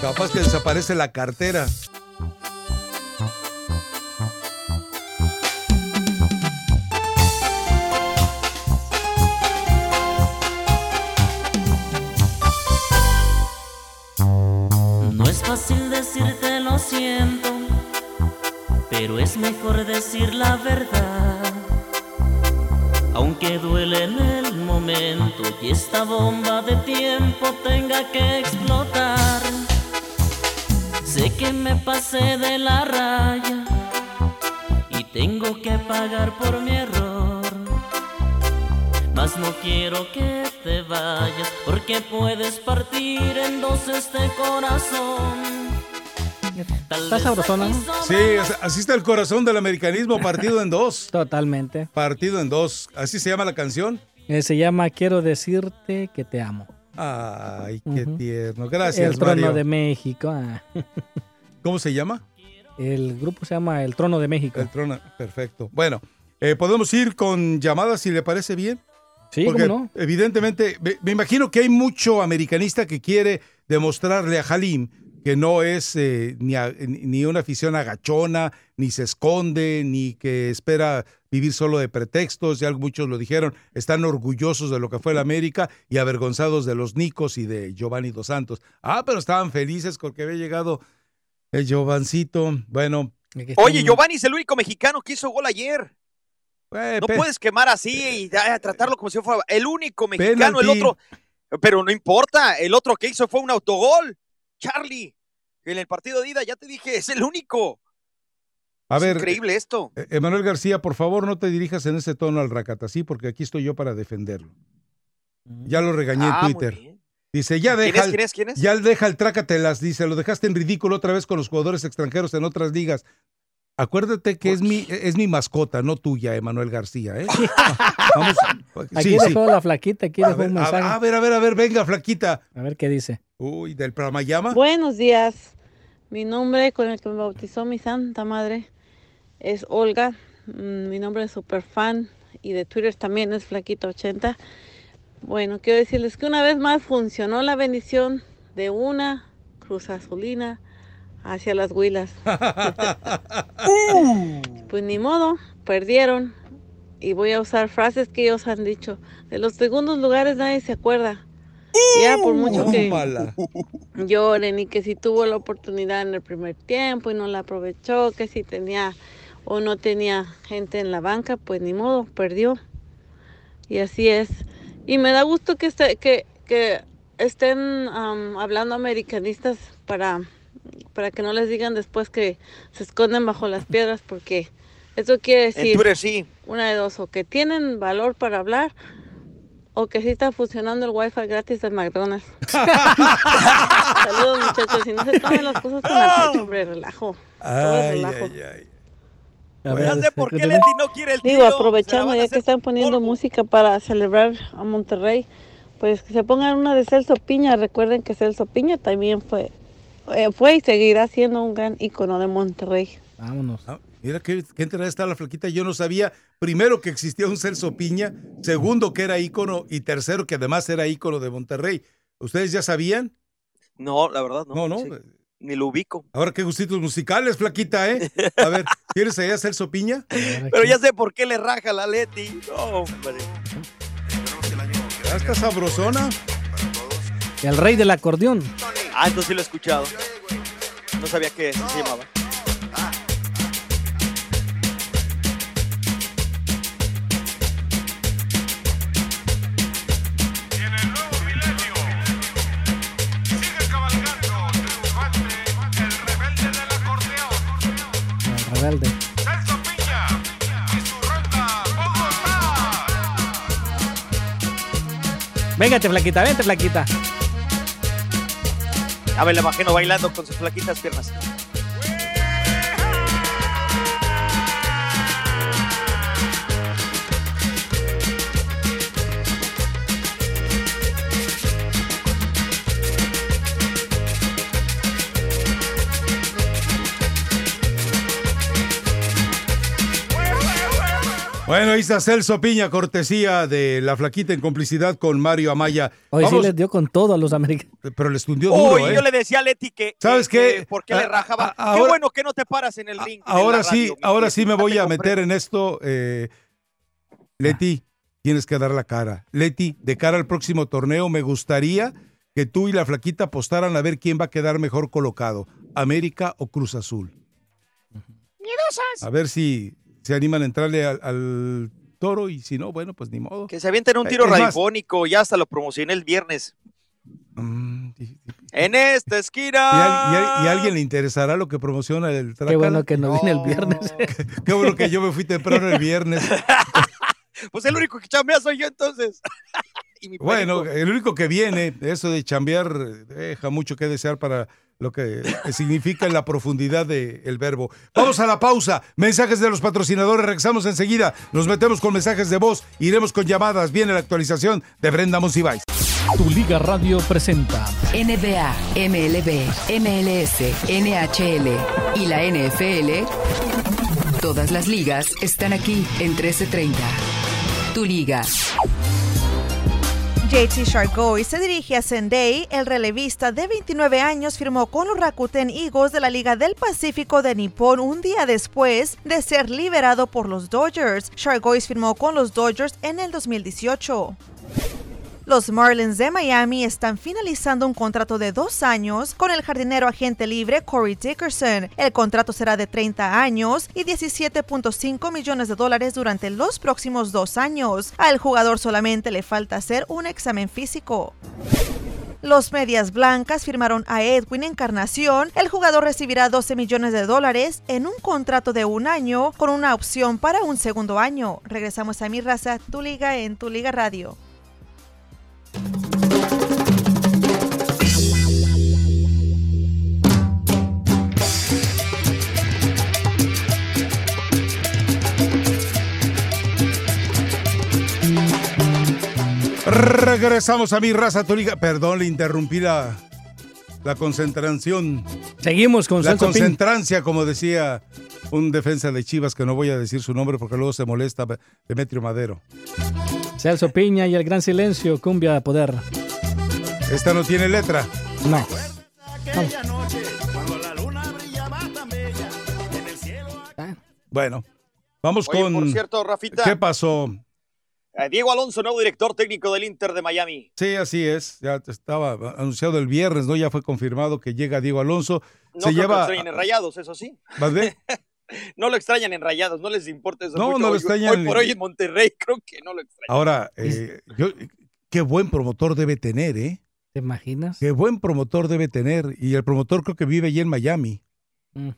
Capaz que desaparece la cartera. No es fácil decirte lo siento, pero es mejor decir la verdad. Aunque duele en el momento y esta bomba de tiempo tenga que explotar. Sé que me pasé de la raya y tengo que pagar por mi error. Mas no quiero que te vayas porque puedes partir en dos este corazón. Está sabrosona, ¿no? Sí, así está el corazón del americanismo, partido en dos. Totalmente. Partido en dos. ¿Así se llama la canción? Eh, se llama Quiero decirte que te amo. Ay, qué tierno. Gracias, El Trono Mario. de México. ah. ¿Cómo se llama? El grupo se llama El Trono de México. El Trono, perfecto. Bueno, eh, podemos ir con llamadas si le parece bien. Sí, Porque ¿cómo no? evidentemente, me, me imagino que hay mucho americanista que quiere demostrarle a Halim que no es eh, ni, a- ni una afición agachona, ni se esconde, ni que espera vivir solo de pretextos. Ya muchos lo dijeron, están orgullosos de lo que fue el América y avergonzados de los Nicos y de Giovanni Dos Santos. Ah, pero estaban felices porque había llegado el Giovancito. Bueno. Oye, Giovanni es el único mexicano que hizo gol ayer. Eh, no puedes quemar así y tratarlo como si fuera el único mexicano, el otro. Pero no importa, el otro que hizo fue un autogol. Charlie, en el partido de ida, ya te dije, es el único. A Es ver, increíble esto. Eh, Emanuel García, por favor, no te dirijas en ese tono al Racatasí, porque aquí estoy yo para defenderlo. Ya lo regañé Ah, en muy Twitter. Dice, ya ¿Quién deja. es, el- quién es, quién es? Ya deja el trácatelas, dice, lo dejaste en ridículo otra vez con los jugadores extranjeros en otras ligas. Acuérdate que es mi, es mi mascota, no tuya, Emanuel García, ¿eh? Vamos. Aquí sí, sí. dejó la flaquita, aquí A dejó ver, un a, mensaje. a ver, a ver, a ver, venga, flaquita. A ver qué dice. Uy, del Pramayama. Buenos días. Mi nombre con el que me bautizó mi santa madre es Olga. Mm, Mi nombre es super fan y de Twitter también es Flaquita80. Bueno, quiero decirles que una vez más funcionó la bendición de una cruz azulina hacia las huilas. pues ni modo, perdieron. Y voy a usar frases que ellos han dicho. De los segundos lugares nadie se acuerda. Ya por mucho que lloren y que si tuvo la oportunidad en el primer tiempo y no la aprovechó, que si tenía o no tenía gente en la banca, pues ni modo, perdió. Y así es. Y me da gusto que, esté- que, que estén am, hablando americanistas para, para que no les digan después que se esconden bajo las piedras, porque eso quiere decir sí. una de dos, o que tienen valor para hablar, o que sí está funcionando el wifi gratis del McDonald's. Saludos muchachos, y no se tomen las cosas con el pecho, hombre, relajo. Todo es relajo. ay, ay. A ver, Ya sé por qué Leti no quiere el Digo, tiro. aprovechando ya que están poniendo música para celebrar a Monterrey, pues que se pongan una de Celso Piña. Recuerden que Celso Piña también fue, eh, fue y seguirá siendo un gran ícono de Monterrey. Vámonos. Mira qué, qué enterada está la flaquita. Yo no sabía, primero, que existía un Celso Piña, segundo, que era ícono, y tercero, que además era ícono de Monterrey. ¿Ustedes ya sabían? No, la verdad no. No, no. sí. Ni lo ubico. Ahora qué gustitos musicales, flaquita, ¿eh? A ver, ¿tienes allá Celso Piña? Pero ya sé por qué le raja la Leti. No, hombre. Ya está sabrosona. El rey del acordeón. Ah, entonces sí lo he escuchado. No sabía que se llamaba. Véngate, flaquita, vente, flaquita. A ver, la imagino bailando con sus flaquitas piernas. Ahí está Celso Piña, cortesía de la flaquita en complicidad con Mario Amaya. Hoy sí Vamos, les dio con todo a los americanos. pero les tundió duro, Uy, ¿eh? yo le decía a Leti que. ¿Sabes que- qué? que ¿Por qué le rajaba? qué ahora- bueno que no te paras en el ring. Ahora sí, ahora sí me voy a meter en esto. eh, Leti, tienes que dar la cara. Leti, de cara al próximo torneo, me gustaría que tú y la flaquita apostaran a ver quién va a quedar mejor colocado, América o Cruz Azul. ¡Miedo! cosas. A ver si se animan a entrarle al, al toro y si no, bueno, pues ni modo. Que se avienten un tiro Es más, radiofónico, ya hasta lo promocioné el viernes. Mm, En esta esquina. ¿Y, al- y al- y a alguien le interesará lo que promociona el Trácala? Qué bueno que no viene el viernes. Qué bueno que yo me fui temprano el viernes. Pues el único que chambea soy yo entonces. y mi Bueno, el único que viene, eso de chambear, deja mucho que desear para lo que significa en la profundidad del verbo. Vamos a la pausa. Mensajes de los patrocinadores. Regresamos enseguida. Nos metemos con mensajes de voz. Iremos con llamadas. Viene la actualización de Brenda Monsiváis. Tu Liga Radio presenta NBA, MLB, MLS, NHL y la NFL. Todas las ligas están aquí en 1330. Tu liga. JT Shargoy se dirige a Sendai. El relevista de 29 años firmó con los Rakuten Eagles de la Liga del Pacífico de Nippon un día después de ser liberado por los Dodgers. Shargoy firmó con los Dodgers en el 2018. Los Marlins de Miami están finalizando un contrato de dos años con el jardinero agente libre Corey Dickerson. El contrato será de 30 años y 17.5 millones de dólares durante los próximos dos años. Al jugador solamente le falta hacer un examen físico. Los Medias Blancas firmaron a Edwin Encarnación. El jugador recibirá 12 millones de dólares en un contrato de un año con una opción para un segundo año. Regresamos a mi raza, tu liga en tu liga radio. Regresamos a mi raza, tu liga. Perdón, le interrumpí la, la concentración. Seguimos con La Celso Pin. concentrancia, como decía un defensa de Chivas, que no voy a decir su nombre porque luego se molesta, Demetrio Madero. Celso Piña y el gran silencio, cumbia de poder. Esta no tiene letra. No. Bueno, vamos Oye, con. por cierto, Rafita. ¿Qué pasó? Eh, Diego Alonso, nuevo director técnico del Inter de Miami. Sí, así es. Ya estaba anunciado el viernes, ¿no? Ya fue confirmado que llega Diego Alonso. No se creo que lo lleva. extrañen en rayados, eso sí. ¿Vas ver? No lo extrañan en rayados, no les importa eso. No, mucho. no lo Hoy- extrañan Hoy por hoy en Monterrey creo que no lo extrañan. Ahora, eh, yo- qué buen promotor debe tener, ¿eh? ¿Te imaginas? Qué buen promotor debe tener. Y el promotor creo que vive allí en Miami. Mm.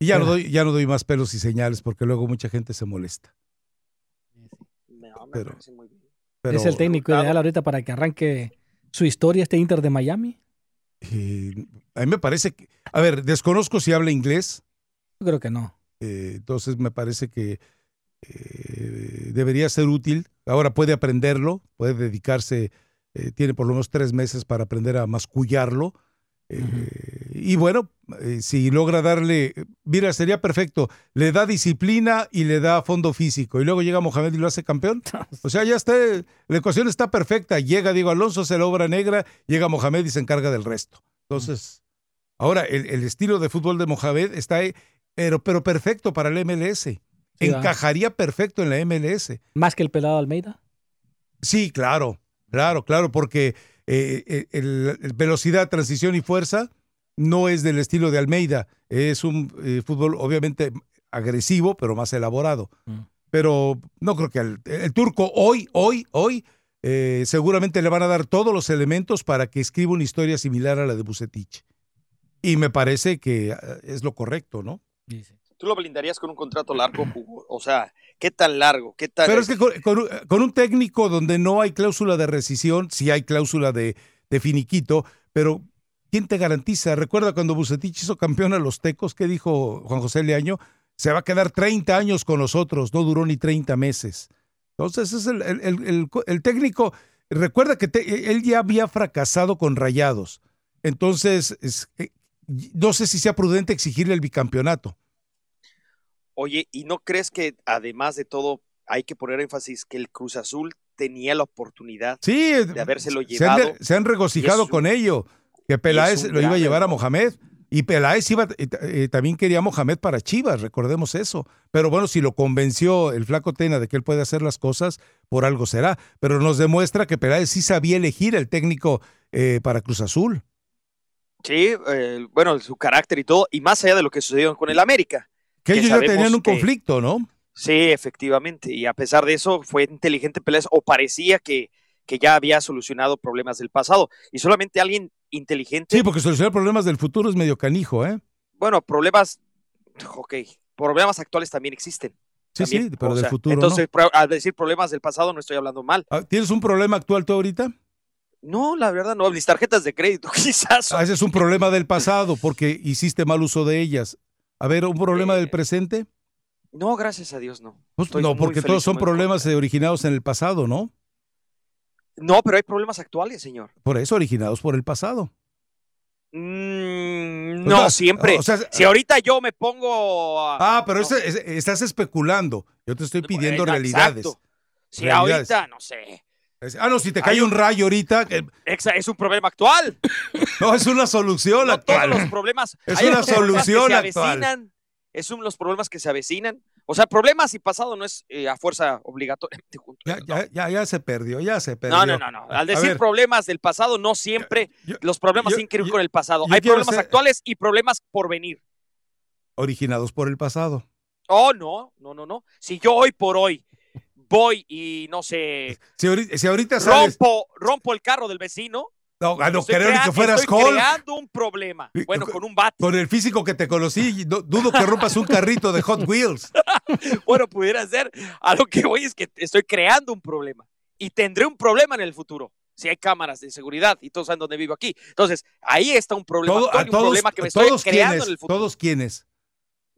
Y ya no, Pero- doy, ya no doy más pelos y señales porque luego mucha gente se molesta. Me Pero- parece muy bien. Pero, es el técnico ideal ahorita para que arranque su historia este Inter de Miami. eh, a mí me parece que. A ver, desconozco si habla inglés. Yo creo que no. eh, entonces me parece que eh, debería ser útil. Ahora puede aprenderlo, puede dedicarse, eh, tiene por lo menos tres meses para aprender a mascullarlo. Eh, Y bueno, eh, si logra darle, mira, sería perfecto. Le da disciplina y le da fondo físico. Y luego llega Mohamed y lo hace campeón. O sea, ya está, la ecuación está perfecta. Llega Diego Alonso, se la obra negra, llega Mohamed y se encarga del resto. Entonces, ahora el, el estilo de fútbol de Mohamed está, ahí, pero, pero perfecto para el MLS. Sí. Encajaría perfecto en la MLS. Más que el pelado Almeida. Sí, claro, claro, claro, porque eh, el, el velocidad, transición y fuerza no es del estilo de Almeida. Es un eh, fútbol obviamente agresivo, pero más elaborado. Pero no creo que el, turco hoy, hoy, hoy, eh, seguramente le van a dar todos los elementos para que escriba una historia similar a la de Bucetich. Y me parece que eh, es lo correcto, ¿no? ¿Tú lo blindarías con un contrato largo? Hugo? O sea, ¿qué tan largo? ¿Qué tan Pero es que con, con un- con un técnico donde no hay cláusula de rescisión, sí hay cláusula de, de finiquito, pero ¿quién te garantiza? Recuerda cuando Bucetich hizo campeón a los Tecos, ¿qué dijo Juan José Leaño? Se va a quedar 30 años con nosotros, no duró ni 30 meses. Entonces es el, el- el- el- técnico, recuerda que te- él ya había fracasado con Rayados. Entonces, es- eh, no sé si sea prudente exigirle el bicampeonato. Oye, ¿y no crees que además de todo hay que poner énfasis que el Cruz Azul tenía la oportunidad Sí, de habérselo se han, llevado? se han regocijado un- con ello, que Peláez lo iba a llevar a. Mohamed. Y Peláez iba, eh, también quería a Mohamed para Chivas, recordemos eso. Pero bueno, si lo convenció el flaco Tena de que él puede hacer las cosas, por algo será. Pero nos demuestra que Peláez sí sabía elegir el técnico eh, para Cruz Azul. Sí, eh, bueno, su carácter y todo, y más allá de lo que sucedió con el América. Que ellos ya tenían un que- conflicto, ¿no? Sí, efectivamente, y a pesar de eso fue inteligente Peláez, o parecía que, que ya había solucionado problemas del pasado, y solamente alguien inteligente, Sí, porque solucionar problemas del futuro es medio canijo, ¿eh? bueno, problemas, ok, problemas actuales también existen. Sí, también, sí, pero o del sea, futuro Entonces, no. al decir problemas del pasado no estoy hablando mal. Ah, ¿Tienes un problema actual tú ahorita? No, la verdad no, mis tarjetas de crédito quizás. Ah, ese es un problema del pasado porque hiciste mal uso de ellas. A ver, ¿un problema del presente? No, gracias a Dios no. Pues no, porque feliz todos son problemas eh, originados en el pasado, ¿no? No, pero hay problemas actuales, señor. Por eso, originados por el pasado. Mm, O no, sea, siempre. o sea, si ahorita yo me pongo a- Ah, pero ese- ese- estás especulando. Yo te estoy pidiendo Eh, realidades. exacto. Si Realidades. ahorita, no sé. Ah, no, si te cae Hay un rayo ahorita, eh, Exa- Es un problema actual. no, es una solución No todos actual. los problemas. Es hay una que solución se actual. avecinan, Es los problemas que se avecinan. O sea, problemas y pasado no es eh, a fuerza obligatoriamente junto. Ya, ya, ya, ya se perdió, ya se perdió. No, no, no, no. Al decir ver, problemas del pasado, no siempre los problemas tienen que ir con el pasado. Hay problemas ser- actuales y problemas por venir. originados por el pasado. Oh, no, no, no, no. Si yo hoy por hoy voy y no sé, Si ahorita, si ahorita sales. rompo, rompo el carro del vecino. No, ah, no crea- que fueras estoy Hulk. creando un problema. Bueno, con un bate. Con el físico que te conocí, no- dudo que rompas un carrito de Hot Wheels. Bueno, pudiera ser. A lo que voy es que estoy creando un problema. Y tendré un problema en el futuro. Si hay cámaras de seguridad y todos saben dónde vivo aquí. Entonces, ahí está un problema. Todo- a y un todos, problema que me estoy todos creando en el futuro. todos quienes.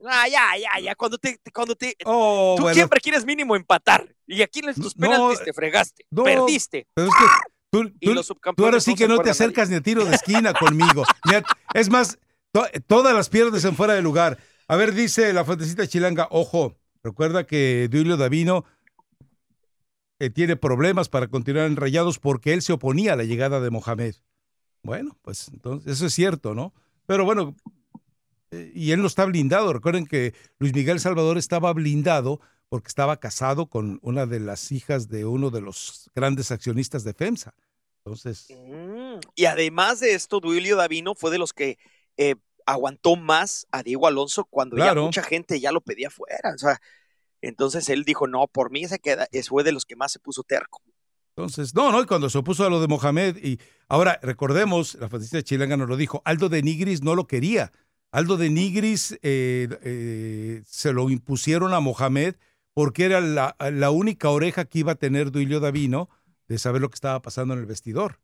Ah, ya, ya, ya. Cuando te, cuando te, Oh, tú bueno. siempre quieres mínimo empatar. Y aquí en No, penaltis te fregaste. no, Perdiste. Pero es que tú, tú- tú ahora sí no que no te acercas ni a tiro de esquina conmigo. Es más, to- todas las pierdes en fuera de lugar. A ver, dice la fuentecita chilanga, ojo, recuerda que Duilio Davino eh, tiene problemas para continuar en Rayados porque él se oponía a la llegada de Mohamed. Bueno, pues entonces eso es cierto, ¿no? Pero bueno, y él no está blindado. Recuerden que Luis Miguel Salvador estaba blindado porque estaba casado con una de las hijas de uno de los grandes accionistas de FEMSA. Entonces, Mm, Y además de esto, Duilio Davino fue de los que eh, aguantó más a Diego Alonso cuando Claro. ya mucha gente ya lo pedía fuera. O sea, entonces él dijo, no, por mí se queda. Es fue de los que más se puso terco. entonces, no, no, y cuando se opuso a lo de Mohamed, y ahora recordemos, la fantasía chilanga nos lo dijo, Aldo de Nigris no lo quería. Aldo de Nigris eh, eh, se lo impusieron a Mohamed porque era la, única oreja que iba a tener Duilio Davino de saber lo que estaba pasando en el vestidor.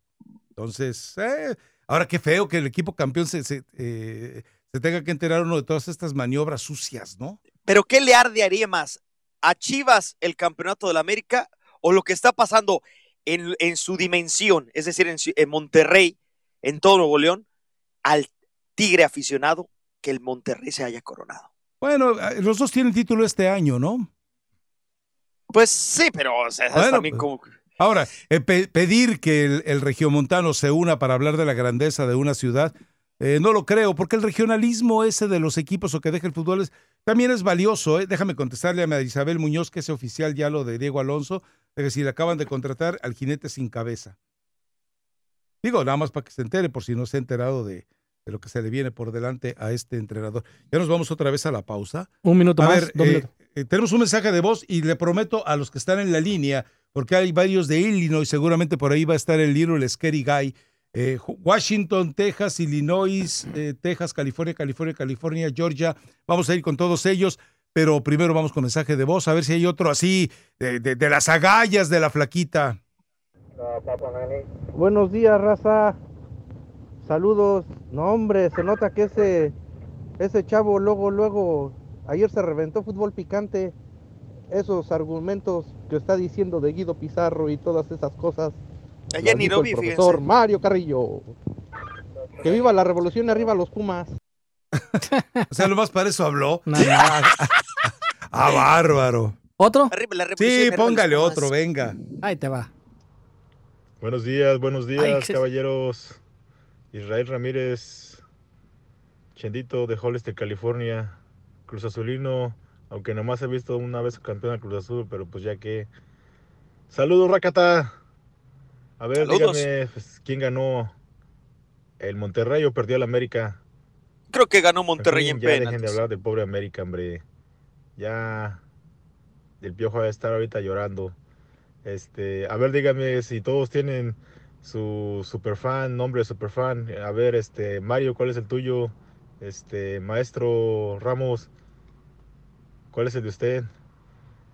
Entonces, eh, ahora qué feo que el equipo campeón se, tenga que enterar uno de todas estas maniobras sucias, ¿no? Pero ¿qué le ardearía más? ¿A Chivas el campeonato de la América o lo que está pasando en, su dimensión, es decir, en, Ci- en Monterrey, en todo Nuevo León, al Tigre aficionado que el Monterrey se haya coronado? Bueno, eh, los dos tienen título este año, ¿no? Pues sí, pero o sea, es Bueno, también como... Ahora, eh, pe- pedir que el, el regiomontano se una para hablar de la grandeza de una ciudad, eh, no lo creo, porque el regionalismo ese de los equipos o que deja el fútbol es- también es valioso. ¿eh? Déjame contestarle a Isabel Muñoz, que es oficial ya lo de Diego Alonso, de que si le acaban de contratar al jinete sin cabeza. Digo, nada más para que se entere, por si no se ha enterado de, de lo que se le viene por delante a este entrenador. Ya nos vamos otra vez a la pausa. Un minuto A más, ver, dos eh, minutos. eh, tenemos un mensaje de voz y le prometo a los que están en la línea, porque hay varios de Illinois, seguramente por ahí va a estar el Little Scary Guy. eh, Washington, Texas, Illinois, eh, Texas, California, California, California, Georgia. Vamos a ir con todos ellos, pero primero vamos con mensaje de voz, a ver si hay otro así, de, de- de las agallas de la flaquita. Buenos días, raza. Saludos. No, hombre, se nota que ese, ese chavo luego, luego, ayer se reventó fútbol picante. Esos argumentos que está diciendo de Guido Pizarro y todas esas cosas. Ni dijo lo el profesor fíjense. Mario Carrillo. Que viva la revolución y arriba los Pumas. O sea, nomás para eso habló. ah, bárbaro. ¿Otro? Sí, póngale otro, venga. Ahí te va. Buenos días, buenos días, Ay, caballeros. Israel Ramírez, Chendito de Hollister, California, Cruz Azulino, aunque nomás he visto una vez campeón de Cruz Azul, pero pues ya que. Saludos, Rakata. A ver, Saludos. dígame pues, quién ganó ¿El Monterrey o perdió el América? Creo que ganó Monterrey en fin, ya dejen de hablar del pobre América, hombre. Ya el piojo va a estar ahorita llorando. Este, a ver, díganme si todos tienen su superfan, nombre de superfan. A ver, este, Mario, ¿cuál es el tuyo? Este, maestro Ramos, ¿cuál es el de usted?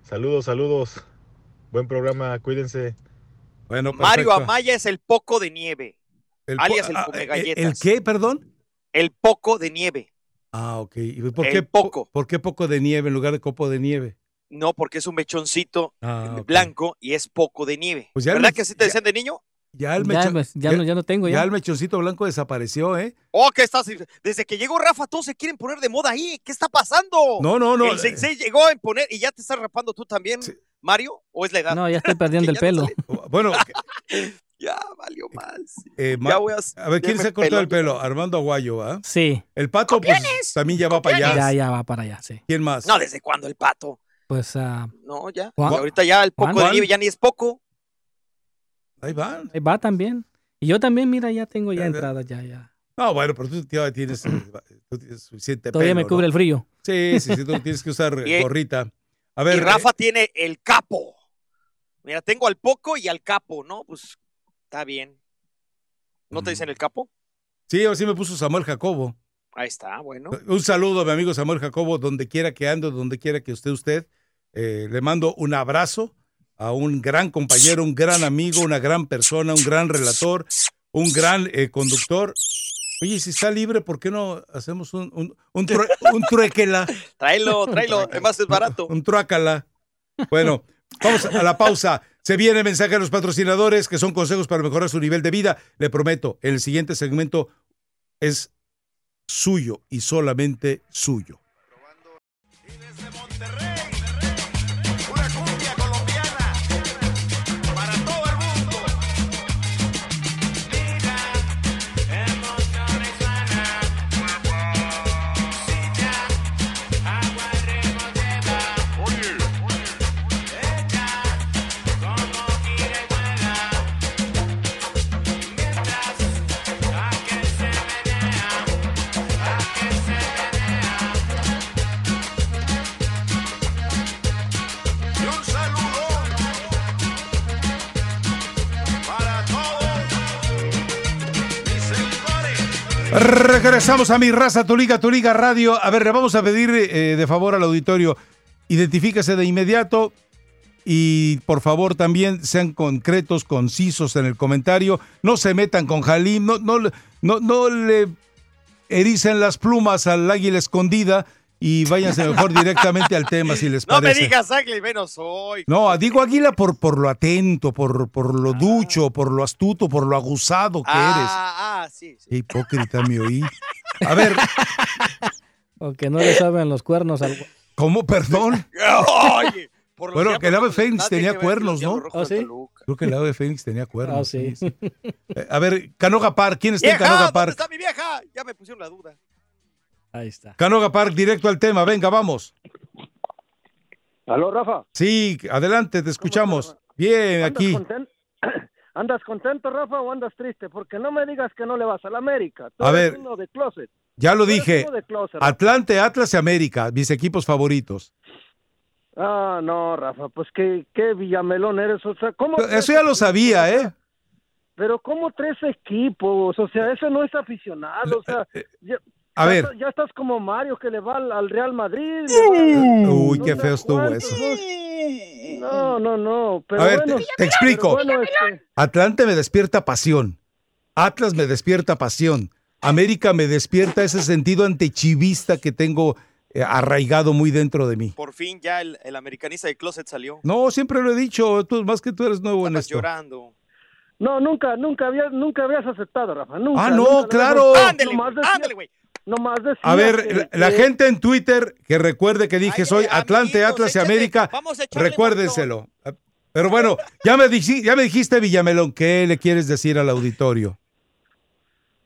Saludos, saludos. Buen programa, cuídense. Bueno, Mario. Amaya es el poco de nieve, El alias el ah, come eh, galletas. ¿El qué, perdón? El poco de nieve. Ah, ok. ¿Y por El qué poco. ¿Por qué poco de nieve en lugar de copo de nieve? No, porque es un mechoncito Ah, blanco y es poco de nieve. Pues ya ¿Verdad que así te decían de niño? Ya el, Ya, mecho- ya no- ya no tengo, ya. el mechoncito blanco desapareció, ¿eh? Oh, ¿qué estás? Desde que llegó Rafa, todos se quieren poner de moda ahí. ¿Qué está pasando? No, no, no. El sensei llegó a imponer y ya te estás rapando tú también, Mario, ¿o es la edad? No, ya estoy perdiendo el pelo. Bueno, Ya valió más. eh, Ya voy a- a ver, ¿quién se me cortó el pelo? Armando Aguayo, ¿va? Sí. El pato, pues, también ya va para allá. Ya, ya va para allá, sí. ¿Quién más? No, ¿desde cuándo el pato? Pues, ah, No, ya. Juan- ahorita ya el poco Juan- de nieve ya ni es poco. Ahí van. ahí va también. Y yo también, mira, ya tengo ya entradas, ya, ya. No, bueno, pero tú ya tienes, eh, tú tienes suficiente Todavía me cubre ¿no? el frío. Sí, sí, sí, tú tienes que usar Y- gorrita. A ver, y Rafa tiene el capo. Mira, tengo al poco y al capo, ¿no? Pues está bien. ¿No te dicen el capo? sí, así me puso Samuel Jacobo. Ahí está, bueno. Un saludo a mi amigo Samuel Jacobo, donde quiera que ande, donde quiera que esté usted. Eh, le mando un abrazo a un gran compañero, un gran amigo, una gran persona, un gran relator, un gran eh, conductor. Oye, si está libre, ¿por qué no hacemos un, un, un, true- un truequela? Tráelo, tráelo. Además es barato. Un truácala. Bueno, vamos a la pausa. Se viene el mensaje a los patrocinadores que son consejos para mejorar su nivel de vida. Le prometo, el siguiente segmento es suyo y solamente suyo. Regresamos a mi raza, tu liga, tu liga radio. A ver, le vamos a pedir eh, de favor al auditorio, identifíquese de inmediato y por favor también sean concretos, concisos en el comentario. No se metan con Jalim, no, no, no, no le ericen las plumas al águila escondida y váyanse mejor directamente al tema si les No me parece. digas águila y menos hoy. No, digo águila por, por lo atento, por, por lo ducho, por lo astuto, por lo aguzado que eres. Ah, ah, sí. sí. Qué hipócrita me oí. A ver, O que no le saben los cuernos al... ¿cómo? Perdón. Oye, por Bueno, que el ave fénix tenía cuernos, ¿no? Toluca. Creo que el ave fénix tenía cuernos. Ah, sí. Eh, A ver, Canoga Park, ¿quién está en. Canoga ¿Dónde Park? está mi vieja? Ya me pusieron la duda. Ahí está. Canoga Park, directo al tema, venga, vamos. Aló, Rafa. Sí, adelante, te escuchamos. Bien, ¿Andas aquí. ¿Andas contento, Rafa, o andas triste? Porque no me digas que no le vas a la América. Tú A eres ver. uno de closet. Ya lo Tú dije. closet. Atlante, Atlas y América, mis equipos favoritos. Ah, no, Rafa, pues qué, qué villamelón eres. O sea, ¿cómo Eso ya lo sabía, ¿eh? Pero ¿cómo tres equipos? O sea, eso no es aficionado. O sea, ya, eh, A ya ver. estás- Ya estás como Mario que le va al, al Real Madrid. Uy, no qué feo estuvo cuántos, eso. No, no, no. Pero A ver, bueno, te, te explico. bueno, este, Atlante me despierta pasión. Atlas me despierta pasión. América me despierta ese sentido antichivista que tengo eh, arraigado muy dentro de mí. Por fin ya el, el americanista de closet salió. No, siempre lo he dicho, tú, más que tú eres nuevo en Estás esto. llorando. No, nunca, nunca habías, nunca habías aceptado, Rafa. Nunca, Ah, no, nunca claro. ándale, güey. Nomás A ver, que- la, gente en Twitter que recuerde que dije soy Atlante, Atlas y América, vamos a echarle recuérdenselo. Pero bueno, ya me, ya me dijiste, Villamelón, ¿qué le quieres decir al auditorio?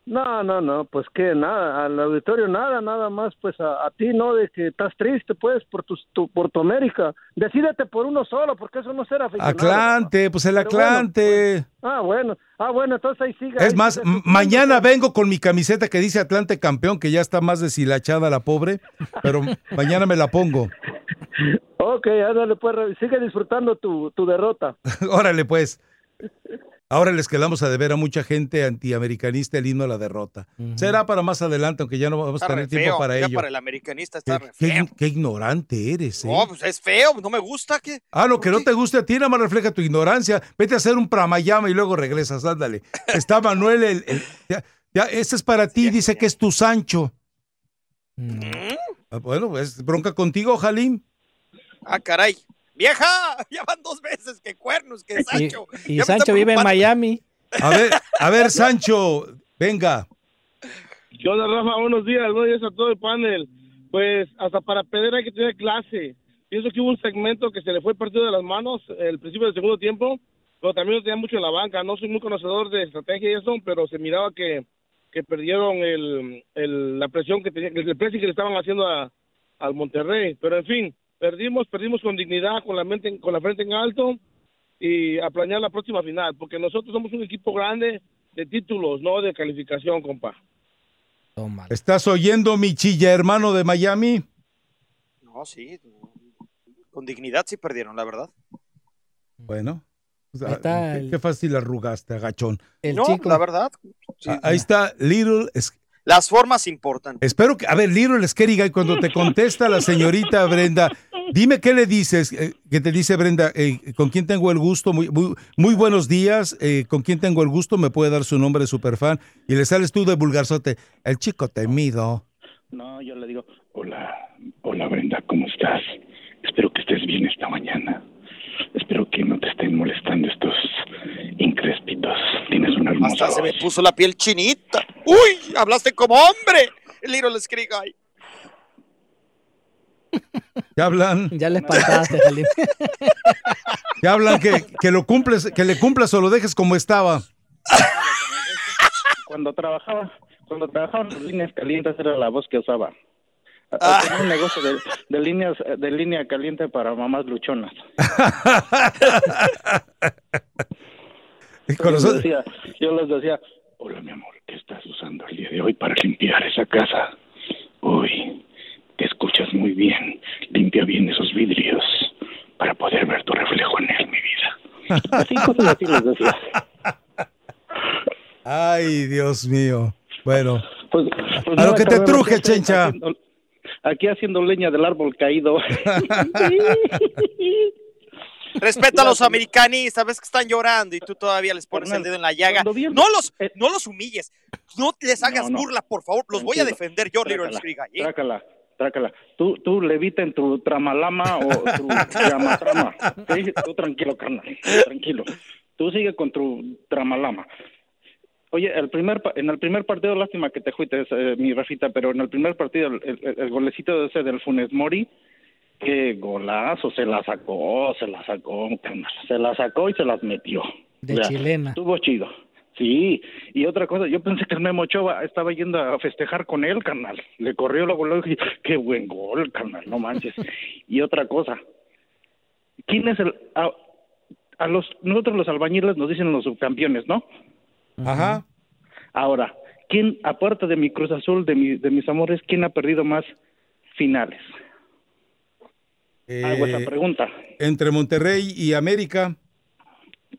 No, no, no, pues que nada, al auditorio nada, nada más, pues a, a ti, ¿no? De que estás triste, pues, por tu, tu- por tu América. Decídete por uno solo, porque eso no será aficionado. Atlante, pues el bueno, Atlante. Ah, bueno, ah, bueno, entonces ahí sigue. Es ahí más, mañana vengo con mi camiseta que dice Atlante campeón, que ya está más deshilachada la pobre, pero mañana me la pongo. Ok, ándale, pues, sigue disfrutando tu, tu derrota. Órale, pues. Ahora les quedamos a deber a mucha gente antiamericanista el himno a la derrota. Será para más adelante, aunque ya no vamos a tener tiempo feo, para ya ello. para el americanista está Qué, re qué feo. ign- qué ignorante eres, ¿eh? No, pues es feo, no me gusta que. Ah, lo que no te guste a ti nada más refleja tu ignorancia. Vete a hacer un pramayama y luego regresas, ándale. Está Manuel, el, el- ya, ya, este es para ti, dice que es tu Sancho. Ah, bueno, pues bronca contigo, Jalim. Ah, caray. ¡Vieja! Ya van dos veces que cuernos, que Sancho. Y, Sancho vive en. Miami. A ver, a ver, Sancho, venga. ¿Qué onda, Rafa? Buenos días, buenos días a todo el panel. Pues hasta para perder hay que tener clase. Pienso que hubo un segmento que se le fue el partido de las manos el principio del segundo tiempo, pero también no tenía mucho en la banca. No soy muy conocedor de estrategia y eso, pero se miraba que, que perdieron el, el- la presión que tenía, el pressing que le estaban haciendo a- al Monterrey. Pero en fin, perdimos, perdimos con dignidad, con la, mente, en- con la frente en alto y a planear la próxima final, porque nosotros somos un equipo grande de títulos, no de calificación, compa. ¿Estás oyendo mi chilla hermano de Miami? No, sí. Con dignidad sí perdieron, la verdad. Bueno. o sea, Ahí está qué, el- qué fácil arrugaste, agachón. El no, chico. la verdad. sí. Ah, Ahí está Little. Las formas importan. Espero que, a ver, Little Scary Guy, cuando te contesta la señorita Brenda, dime qué le dices, eh, que te dice Brenda, eh, con quién tengo el gusto, muy, muy, muy buenos días, eh, con quién tengo el gusto, me puede dar su nombre de superfan, y le sales tú de vulgarzote, el chico temido. No, yo le digo, hola, hola Brenda, ¿cómo estás? Espero que estés bien esta mañana. Espero que no te estén molestando estos incréspitos. Tienes una hermosa Hasta se me voz. puso la piel chinita. ¡Uy! Hablaste como hombre. Little Guy. ¿Qué hablan? Ya le espantaste, Jalim. ¿Qué hablan? Que, que lo cumples, que le cumplas o lo dejes como estaba. Cuando trabajaba, cuando trabajaba en las líneas calientes era la voz que usaba. Ah. Un negocio de, de líneas de línea caliente para mamás luchonas. Y Yo con les, decía, yo les decía, hola mi amor, ¿qué estás usando el día de hoy para limpiar esa casa? Uy, te escuchas muy bien. Limpia bien esos vidrios para poder ver tu reflejo en él, mi vida. Así cosas así les decía. Ay, Dios mío. Bueno, Pues, pues a lo que te truje, haciendo- chencha. haciendo- Aquí haciendo leña del árbol caído. Respeta a los americanistas, ves que están llorando y tú todavía les pones el dedo en la llaga. No los, no los humilles, no les hagas No, no. burla, por favor. Los voy a defender yo, Little Guy. ¿eh? Trácala, trácala. Tú, tú levita en tu tramalama o tu llamatrama. ¿sí? Tú tranquilo, carnal. Tranquilo. Tú sigue con tu tramalama. Oye, el primer, en el primer partido, lástima que te fuiste, eh, mi Rafita, pero en el primer partido, el, el- el golecito ese del Funes Mori, qué golazo, se la sacó, se la sacó. Se la sacó y se las metió. De O sea, chilena. Estuvo chido. Sí, y otra cosa, yo pensé que el Memo Ochoa estaba yendo a festejar con él, carnal. Le corrió luego, luego, y qué buen gol, carnal, no manches. Y otra cosa, ¿quién es el... A, a los nosotros los albañiles nos dicen los subcampeones, ¿no? Ajá. Ahora, ¿quién, aparte de mi Cruz Azul, de, mi, de mis amores, quién ha perdido más finales? Hago esa Eh, pregunta. entre Monterrey y América.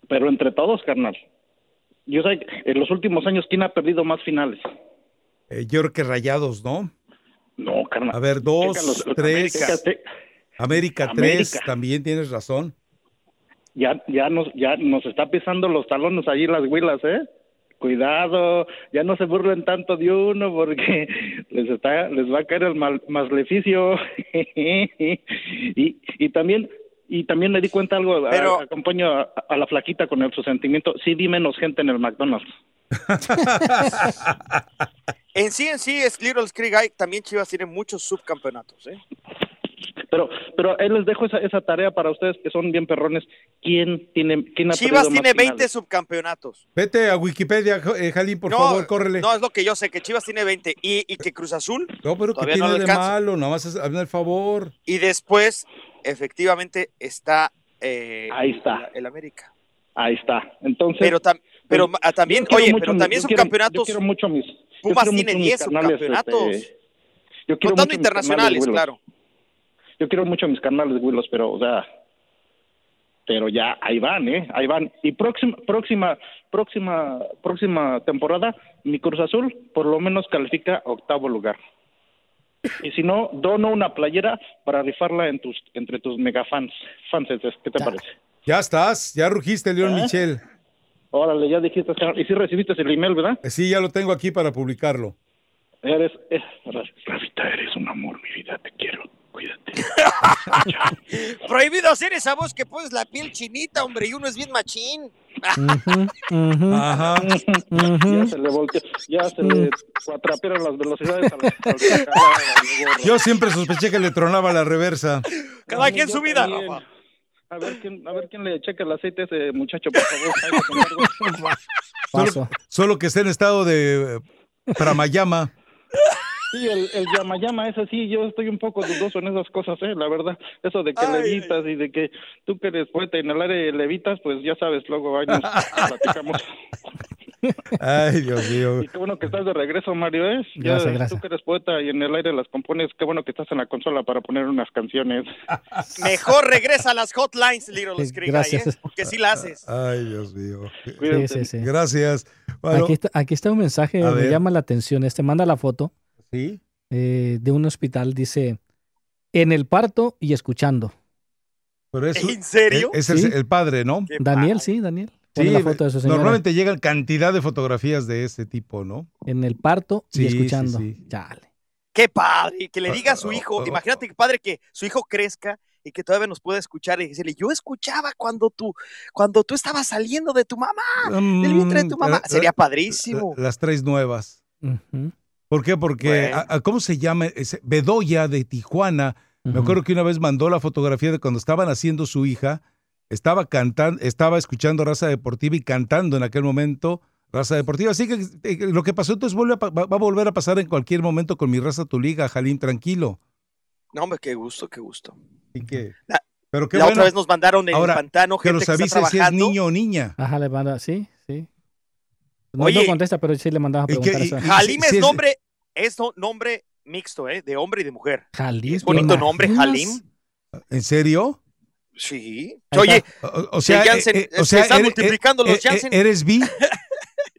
Pero entre todos, carnal. Yo sé, en los últimos años, ¿quién ha perdido más finales? eh, yo creo que rayados, ¿no? No, carnal. A ver, dos, los- tres. América, te- América, América. tres, también tienes razón. ya, ya nos, ya nos está pisando los talones allí las huilas, ¿eh? Cuidado, ya no se burlen tanto de uno porque les está, les va a caer el mal, maleficio. y, y también, y también me di cuenta algo, a- acompaño a, a la flaquita con el, su sentimiento, sí vi menos gente en el McDonald's. En sí, en sí, es Little Guy. También Chivas tiene muchos subcampeonatos, ¿eh? Pero, pero ahí les dejo esa, esa tarea para ustedes que son bien perrones. ¿Quién tiene, quién ha Chivas perdido más tiene 20 finales? subcampeonatos. Vete a Wikipedia, eh, Jalín, por no, favor, córrele. No, es lo que yo sé, que Chivas tiene 20 y, y que Cruz Azul No, pero ¿qué todavía tiene no de alcanza. malo? Nada más hazme el favor. Y después, efectivamente, está eh, Ahí está. El, el América. Ahí está. Entonces, Pero, tam- pero pues, también, oye, mucho pero mis- también yo quiero- subcampeonatos. Yo quiero mucho a mis. Pumas tiene mucho a mis 10 carnales, subcampeonatos. este, yo quiero Contando internacionales, claro. Yo quiero mucho a mis canales, Willos, pero, o sea, pero ya ahí van, ¿eh? Ahí van. Y próxima, próxima, próxima, próxima temporada, mi Cruz Azul por lo menos califica octavo lugar. Y si no, dono una playera para rifarla en tus, entre tus megafans. Fanses, ¿qué te parece? Ya estás, ya rugiste, León ¿Eh? Michel. Órale, ya dijiste, y si recibiste el email, ¿verdad? Eh, Sí, ya lo tengo aquí para publicarlo. Eres, eh, Rafita, eres un amor, mi vida, te quiero. Cuídate. Prohibido hacer esa voz que pones la piel chinita, hombre, y uno es bien machín. Ajá. Ya se le volteó, ya se le cuatrapearon las velocidades al- Yo siempre sospeché que le tronaba la reversa. Cada quien su vida. A ver quién, a ver quién le checa el aceite a ese muchacho, por favor. Solo, solo que esté en estado de eh, pramayama. Sí, el, el llama llama es así, yo estoy un poco dudoso en esas cosas, eh, la verdad. Eso de que Ay. levitas y de que tú que eres poeta en el área levitas, pues ya sabes, luego ahí nos platicamos. Ay, Dios mío. Y qué bueno que estás de regreso, Mario, ¿eh? Ya, Gracias, gracias. Tú que eres poeta y en el aire las compones, qué bueno que estás en la consola para poner unas canciones. Mejor regresa a las hotlines, Little Screen, gracias. ¿eh? porque sí la haces. Ay, Dios mío. Sí, sí, sí. Gracias. Bueno, Aquí, está, aquí está un mensaje, me llama la atención. Este manda la foto ¿Sí? eh, de un hospital. Dice, en el parto y escuchando. pero eso- ¿En serio? Es el, Sí. el padre, ¿no? Daniel, sí, Daniel. Sí, la foto de su señora. normalmente llegan cantidad de fotografías de este tipo, ¿no? En el parto Sí, y escuchando. sí. Chale. Qué padre, que le diga a su Oh, hijo, oh, imagínate qué padre que su hijo crezca y que todavía nos pueda escuchar y decirle, yo escuchaba cuando tú, cuando tú estabas saliendo de tu mamá, del vientre de tu mamá. Mm, Sería la- padrísimo. Las tres nuevas. ¿Por qué? Porque, Bueno. a- a- ¿cómo se llama? Bedoya de Tijuana. Me acuerdo que una vez mandó la fotografía de cuando estaban haciendo su hija. Estaba cantando, estaba escuchando Raza Deportiva y cantando en aquel momento Raza Deportiva. Así que eh, lo que pasó entonces vuelve a va, va a volver a pasar en cualquier momento con mi Raza Tu Liga, Jalín, tranquilo. No, hombre, qué gusto, qué gusto. Así que, La- pero qué la bueno. otra vez nos mandaron en Ahora, el pantano que gente que está avise si es niño o niña. Ajá, le manda, sí. No, Oye. no contesta, pero sí le mandaba a ¿Y qué- preguntar y- es nombre, es no- nombre mixto, ¿eh? De hombre y de mujer. Jalim. Es bonito ¿te nombre? Jalim. ¿En serio? Sí. Oye. O, o sea, Janssen, eh, eh, se o sea, están ere- multiplicando eh, los Janssen. ¿Eres bi?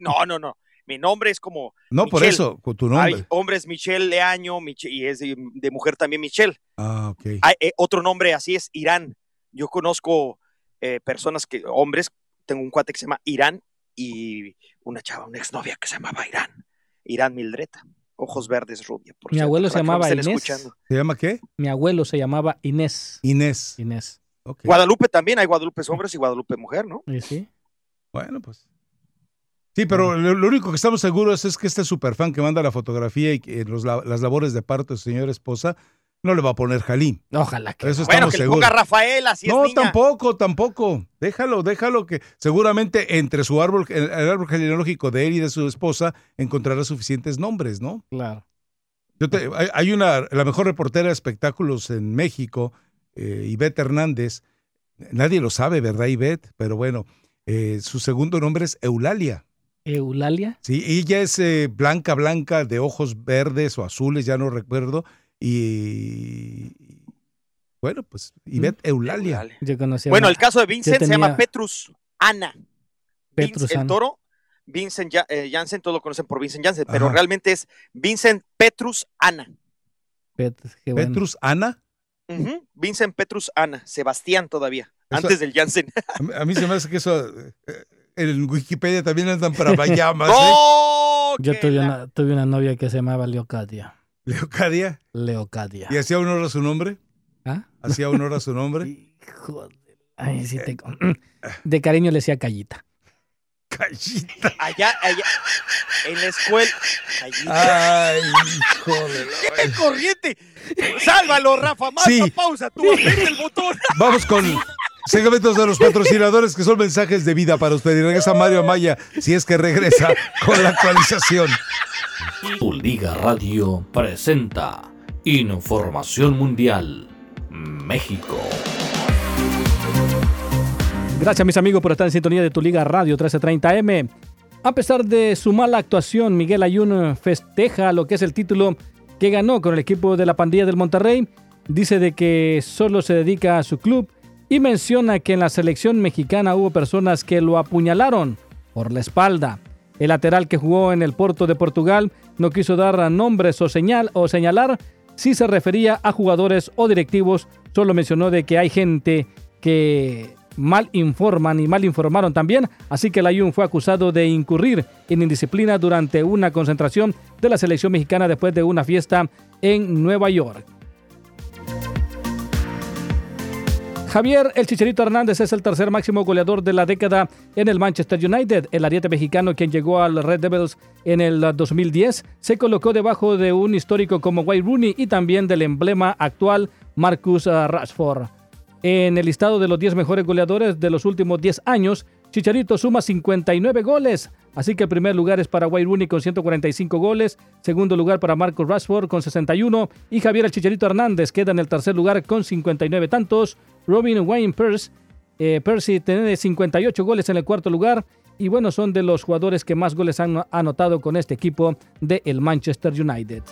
No, no, no. Mi nombre es como. No, por Michelle. eso, con tu Hay nombre. hombres Michelle Leaño Mich- y es de, de mujer también Michelle. Ah, ok. Hay, eh, otro nombre así es Irán. Yo conozco eh, personas que, hombres, tengo un cuate que se llama Irán y una chava, una exnovia que se llamaba Irán. Irán Mildreta. Ojos verdes, rubia. por Mi cierto, abuelo se llamaba Inés. escuchando. ¿Se llama qué? Mi abuelo se llamaba Inés. Inés. Inés. Guadalupe también, hay Guadalupe hombres y Guadalupe mujer, ¿no? ¿Y sí? Bueno, pues. Sí, pero lo, lo único que estamos seguros es que este superfan que manda la fotografía y que los la- las labores de parto de su señora esposa no le va a poner Jalín. Ojalá que. Eso Bueno, estamos que le ponga Rafael, así no, es niña. tampoco, tampoco. Déjalo, déjalo que seguramente entre su árbol, el, el árbol genealógico de él y de su esposa encontrará suficientes nombres, ¿no? Claro. Yo te- hay, hay una, la mejor reportera de espectáculos en México, eh, Ivette Hernández. Nadie lo sabe, ¿verdad, Ivette? Pero bueno, eh, su segundo nombre es Eulalia. Eulalia. Sí, ella es eh, blanca, blanca, de ojos verdes o azules, ya no recuerdo. Y bueno, pues Ivette Eulalia. Yo conocía Bueno, una- el caso de Vincent se llama Petrus Ana. Petrus Vince- el toro, Vincent Ja- eh, Janssen, todos lo conocen por Vincent Janssen, pero Ajá. realmente es Vincent Petrus Ana. Pet- qué bueno. Petrus Ana. Vincent Petrus Ana, Sebastián todavía, Eso- antes del Janssen. A mí, a mí se me hace que eso eh, en Wikipedia también andan para Bayamas. ¿eh? ¡Oh! Yo tuve la- una, tuve una novia que se llamaba Leocadia. Leocadia. Leocadia. ¿Y hacía honor a su nombre? ¿Ah? ¿Hacía honor a su nombre? Hijo de- Ay, sí te... De cariño le decía Callita. Callita. Allá, allá, en la escuela. Callita. Ay, hijo de la- ¡Qué corriente! ¡Sálvalo, Rafa! ¡Más Sí. pausa! ¡Tú aprieta el botón! Vamos con segmentos de los patrocinadores que son mensajes de vida para usted. Y regresa Mario Amaya, si es que regresa con la actualización. Tu Liga Radio presenta Información Mundial México. Gracias mis amigos por estar en sintonía de tu Liga Radio 1330M. A pesar de su mala actuación, Miguel Ayun festeja lo que es el título que ganó con el equipo de la pandilla del Monterrey. Dice de que solo se dedica a su club y menciona que en la selección mexicana hubo personas que lo apuñalaron por la espalda. El lateral que jugó en el Porto de Portugal no quiso dar nombres o, señal, o señalar si se refería a jugadores o directivos, solo mencionó de que hay gente que mal informan y mal informaron también, así que el Ayun fue acusado de incurrir en indisciplina durante una concentración de la selección mexicana después de una fiesta en Nueva York. Javier El Chicharito Hernández es el tercer máximo goleador de la década en el Manchester United. El ariete mexicano, quien llegó al Red Devils en el 2010, se colocó debajo de un histórico como Wayne Rooney y también del emblema actual Marcus ah, Rashford. En el listado de los 10 mejores goleadores de los últimos 10 años, Chicharito suma 59 goles. Así que el primer lugar es para Wayne Rooney con 145 goles, segundo lugar para Marcus Rashford con 61 y Javier el Chicharito Hernández queda en el tercer lugar con 59 tantos. Robin Wayne Pierce, eh, Percy tiene 58 goles en el cuarto lugar y bueno, son de los jugadores que más goles han anotado con este equipo de el Manchester United.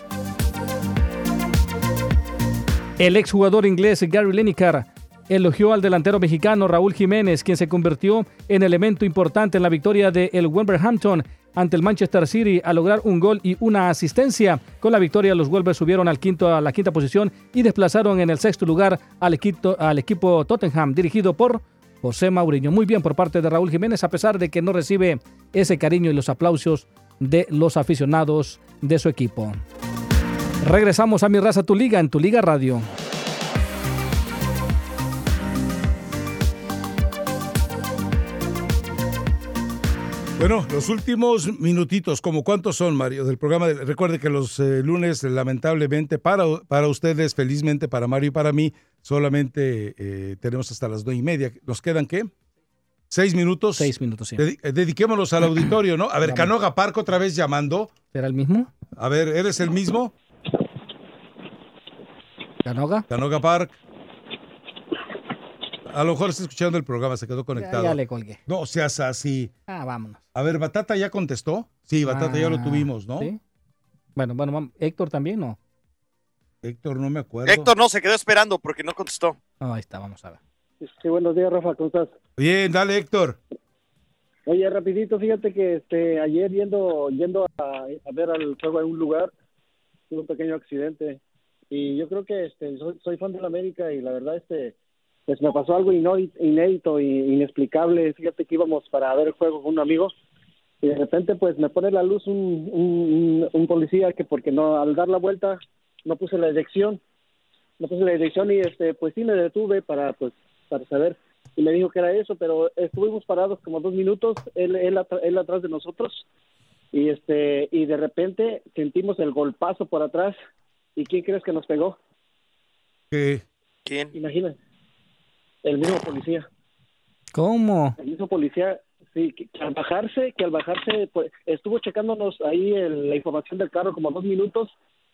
El exjugador inglés Gary Lineker elogió al delantero mexicano Raúl Jiménez, quien se convirtió en elemento importante en la victoria de el Wolverhampton ante el Manchester City a lograr un gol y una asistencia. Con la victoria los Wolves subieron al quinto, a la quinta posición y desplazaron en el sexto lugar al equipo, al equipo Tottenham dirigido por José Mauriño. Muy bien por parte de Raúl Jiménez a pesar de que no recibe ese cariño y los aplausos de los aficionados de su equipo. Regresamos a Mi Raza Tu Liga en Tu Liga Radio. Bueno, los últimos minutitos, como cuántos son, Mario, del programa. de- recuerde que los eh, lunes, lamentablemente, para, para ustedes, felizmente para Mario y para mí, solamente eh, tenemos hasta las nueve y media. ¿Nos quedan qué? ¿Seis minutos? Seis minutos, sí. Eh, dediquémonos al auditorio, ¿no? A ver. Canoga Parco otra vez llamando. ¿Será el mismo? A ver, ¿eres el mismo? ¿Canoga? Canoga Park. A lo mejor está escuchando el programa, se quedó conectado. ya le colgué. No seas así. Ah, vámonos. A ver, Batata ya contestó. Sí, Batata ya lo Ah, tuvimos, ¿no? ¿sí? Bueno, bueno, Héctor también, ¿no? Héctor, no me acuerdo. Héctor no se quedó esperando porque no contestó. Ah, ahí está, vamos a ver. Sí, buenos días, Rafa, ¿cómo estás? Bien, dale, Héctor. Oye, rapidito, fíjate que este ayer yendo yendo a, a ver al juego en un lugar, tuve un pequeño accidente y yo creo que este soy, soy fan de la América y la verdad este pues me pasó algo inédito e inexplicable. Fíjate que íbamos para ver el juego con un amigo y de repente pues me pone la luz un, un, un policía que porque no al dar la vuelta no puse la dirección, no puse la dirección y este pues sí me detuve para pues para saber y me dijo que era eso, pero estuvimos parados como dos minutos, él, él, él atrás de nosotros, y este, y de repente sentimos el golpazo por atrás, ¿y quién crees que nos pegó? ¿Qué? ¿Quién? Imagínate, el mismo policía, ¿Cómo? el mismo policía, sí, que, que al bajarse, que al bajarse, pues, estuvo checándonos ahí el- la información del carro como dos minutos,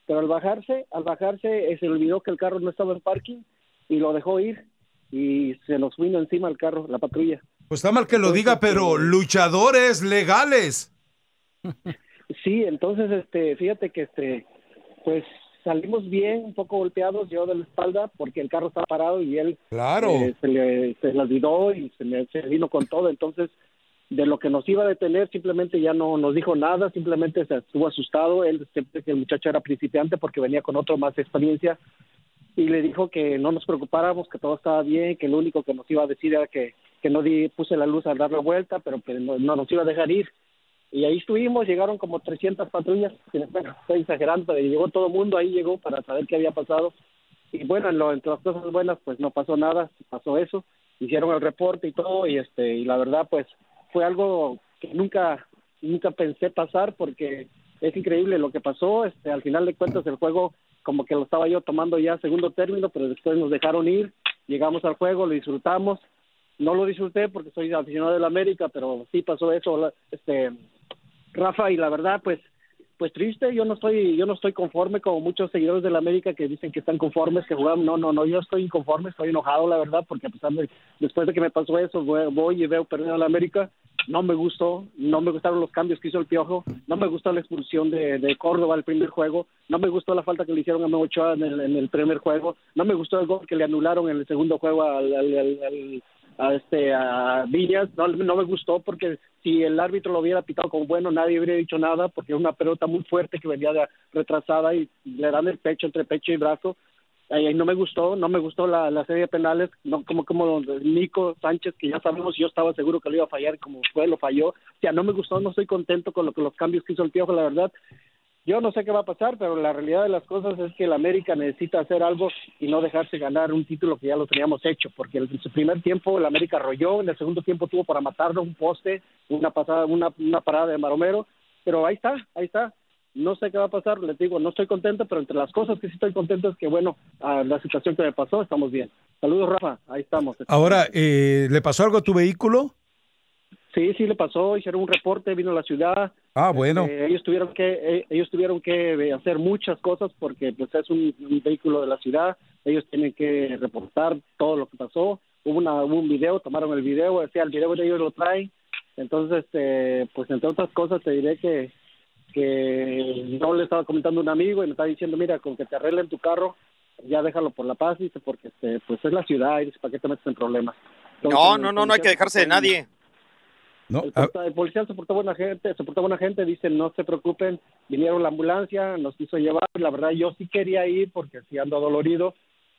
pero al bajarse, al bajarse, eh, se olvidó que el carro no estaba en parking, y lo dejó ir, y se nos vino encima el carro, la patrulla. Pues está mal que lo diga, pero luchadores legales. Sí, entonces, este, fíjate que, este, pues salimos bien, un poco golpeados, yo de la espalda, porque el carro estaba parado y él Claro. eh, se, le, se le olvidó y se, le, se vino con todo. Entonces, de lo que nos iba a detener, simplemente ya no nos dijo nada, simplemente se estuvo asustado. Él, siempre que el muchacho era principiante porque venía con otro más experiencia y le dijo que no nos preocupáramos, que todo estaba bien, que lo único que nos iba a decir era que, que no di, puse la luz al dar la vuelta, pero que no, no nos iba a dejar ir. Y ahí estuvimos, llegaron como 300 patrullas, bueno, estoy exagerando, pero llegó todo el mundo, ahí llegó para saber qué había pasado. Y bueno, en lo, entre las cosas buenas, pues no pasó nada, pasó eso, hicieron el reporte y todo, y este y la verdad, pues fue algo que nunca, nunca pensé pasar porque es increíble lo que pasó. Este, al final de cuentas el juego como que lo estaba yo tomando ya segundo término, pero después nos dejaron ir, llegamos al juego, lo disfrutamos. No lo disfruté porque soy aficionado del América, pero sí pasó eso, la- este Rafa y la verdad pues pues triste, yo no estoy yo no estoy conforme como muchos seguidores del América que dicen que están conformes, que jugaron, no, no, no, yo estoy inconforme, estoy enojado la verdad porque a pesar de después de que me pasó eso, voy, voy y veo perder al América, no me gustó, no me gustaron los cambios que hizo el Piojo, no me gustó la expulsión de, de Córdoba el primer juego, no me gustó la falta que le hicieron a Memo Ochoa en el, en el primer juego, no me gustó el gol que le anularon en el segundo juego al- al- al- a este a Viñas, no, no me gustó porque si el árbitro lo hubiera pitado como bueno nadie hubiera dicho nada porque era una pelota muy fuerte que venía de- retrasada y le dan el pecho entre pecho y brazo ay, no me gustó, no me gustó la, la serie de penales, no como como Nico Sánchez, que ya sabemos, yo estaba seguro que lo iba a fallar, como fue, lo falló. O sea, no me gustó, no estoy contento con lo que los cambios que hizo el Piojo, la verdad. Yo no sé qué va a pasar, pero la realidad de las cosas es que el América necesita hacer algo y no dejarse ganar un título que ya lo teníamos hecho, porque en su primer tiempo el América arrolló, en el segundo tiempo tuvo para matarlo un poste, una pasada, una, una parada de Maromero, pero ahí está, ahí está. No sé qué va a pasar, les digo, no estoy contento, pero entre las cosas que sí estoy contento es que, bueno, a la situación que me pasó, estamos bien. Saludos, Rafa, ahí estamos. Ahora, eh, ¿le pasó algo a tu vehículo? Sí, sí le pasó, hicieron un reporte, vino a la ciudad. Ah, bueno. Eh, ellos tuvieron que eh, ellos tuvieron que eh, hacer muchas cosas porque pues es un, un vehículo de la ciudad. Ellos tienen que reportar todo lo que pasó. Hubo, una, hubo un video, tomaron el video, sea, el video de ellos lo traen. Entonces, este, pues entre otras cosas te diré que que yo le estaba comentando a un amigo y me estaba diciendo, mira, con que te arreglen tu carro, ya déjalo por la paz, dice, porque este, pues es la ciudad y dice, ¿para qué te metes en problemas? Entonces, No, no, no, no hay que dejarse de nadie. No, el, porta- el policía se portó buena gente, se portó buena gente, dice no se preocupen, vinieron la ambulancia, nos quiso llevar, la verdad yo sí quería ir porque sí ando dolorido,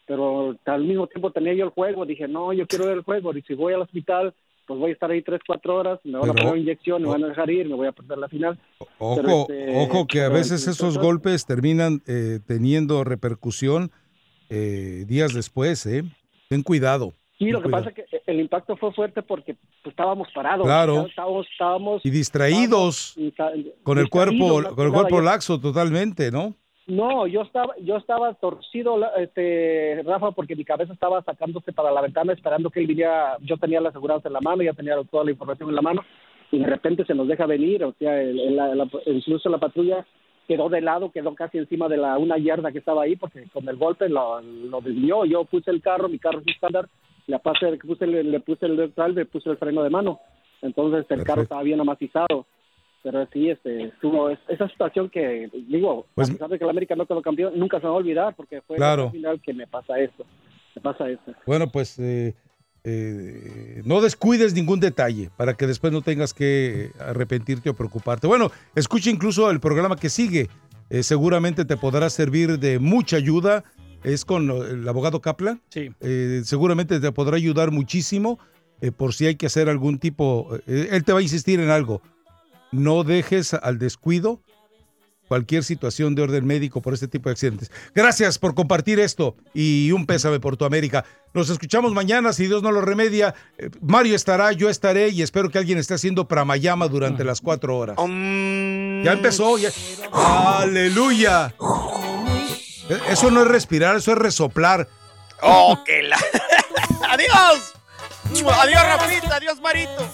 pero al mismo tiempo tenía yo el juego, dije no, yo quiero ver el juego, y si voy al hospital, pues voy a estar ahí tres, cuatro horas, me van a poner inyección, me van a dejar ir, me voy a perder la final. Ojo, Pero, este, ojo que a veces esos golpes terminan eh, teniendo repercusión eh, días después, ¿eh? Ten cuidado. Sí, lo que cuidado. pasa es que el impacto fue fuerte porque pues, estábamos parados, Claro. estábamos, estábamos Y distraídos, estábamos- con el cuerpo, distraídos, con el cuerpo laxo totalmente, ¿no? No, yo estaba, yo estaba torcido, este, Rafa, porque mi cabeza estaba sacándose para la ventana esperando que él viniera. Yo tenía la aseguranza en la mano, ya tenía toda la información en la mano, y de repente se nos deja venir, o sea, el- la- incluso la patrulla quedó de lado, quedó casi encima de la una yarda que estaba ahí, porque con el golpe lo, lo desvió. Yo puse el carro, mi carro es estándar, le puse, puse, el- le puse el le puse el freno de mano. Entonces el carro estaba bien amacizado pero sí, este, estuvo es- esa situación que, digo, Pues- a pesar de que el América no quedó campeón, nunca se va a olvidar, porque fue Claro. al final que me pasa esto, me pasa esto. Bueno, pues eh, eh, no descuides ningún detalle para que después no tengas que arrepentirte o preocuparte. Bueno, escucha incluso el programa que sigue. Eh, seguramente te podrá servir de mucha ayuda. Es con el abogado Kaplan. Sí. Eh, seguramente te podrá ayudar muchísimo eh, por si hay que hacer algún tipo. eh, él te va a insistir en algo. No dejes al descuido cualquier situación de orden médico por este tipo de accidentes. Gracias por compartir esto y un pésame por tu América. Nos escuchamos mañana, si Dios no lo remedia. Eh, Mario estará, yo estaré y espero que alguien esté haciendo pramayama durante las cuatro horas. Ya empezó. ya- Aleluya. Eso no es respirar, eso es resoplar. ¡Oh, que la... ¡Adiós! ¡Adiós, Rafita! ¡Adiós, Marito!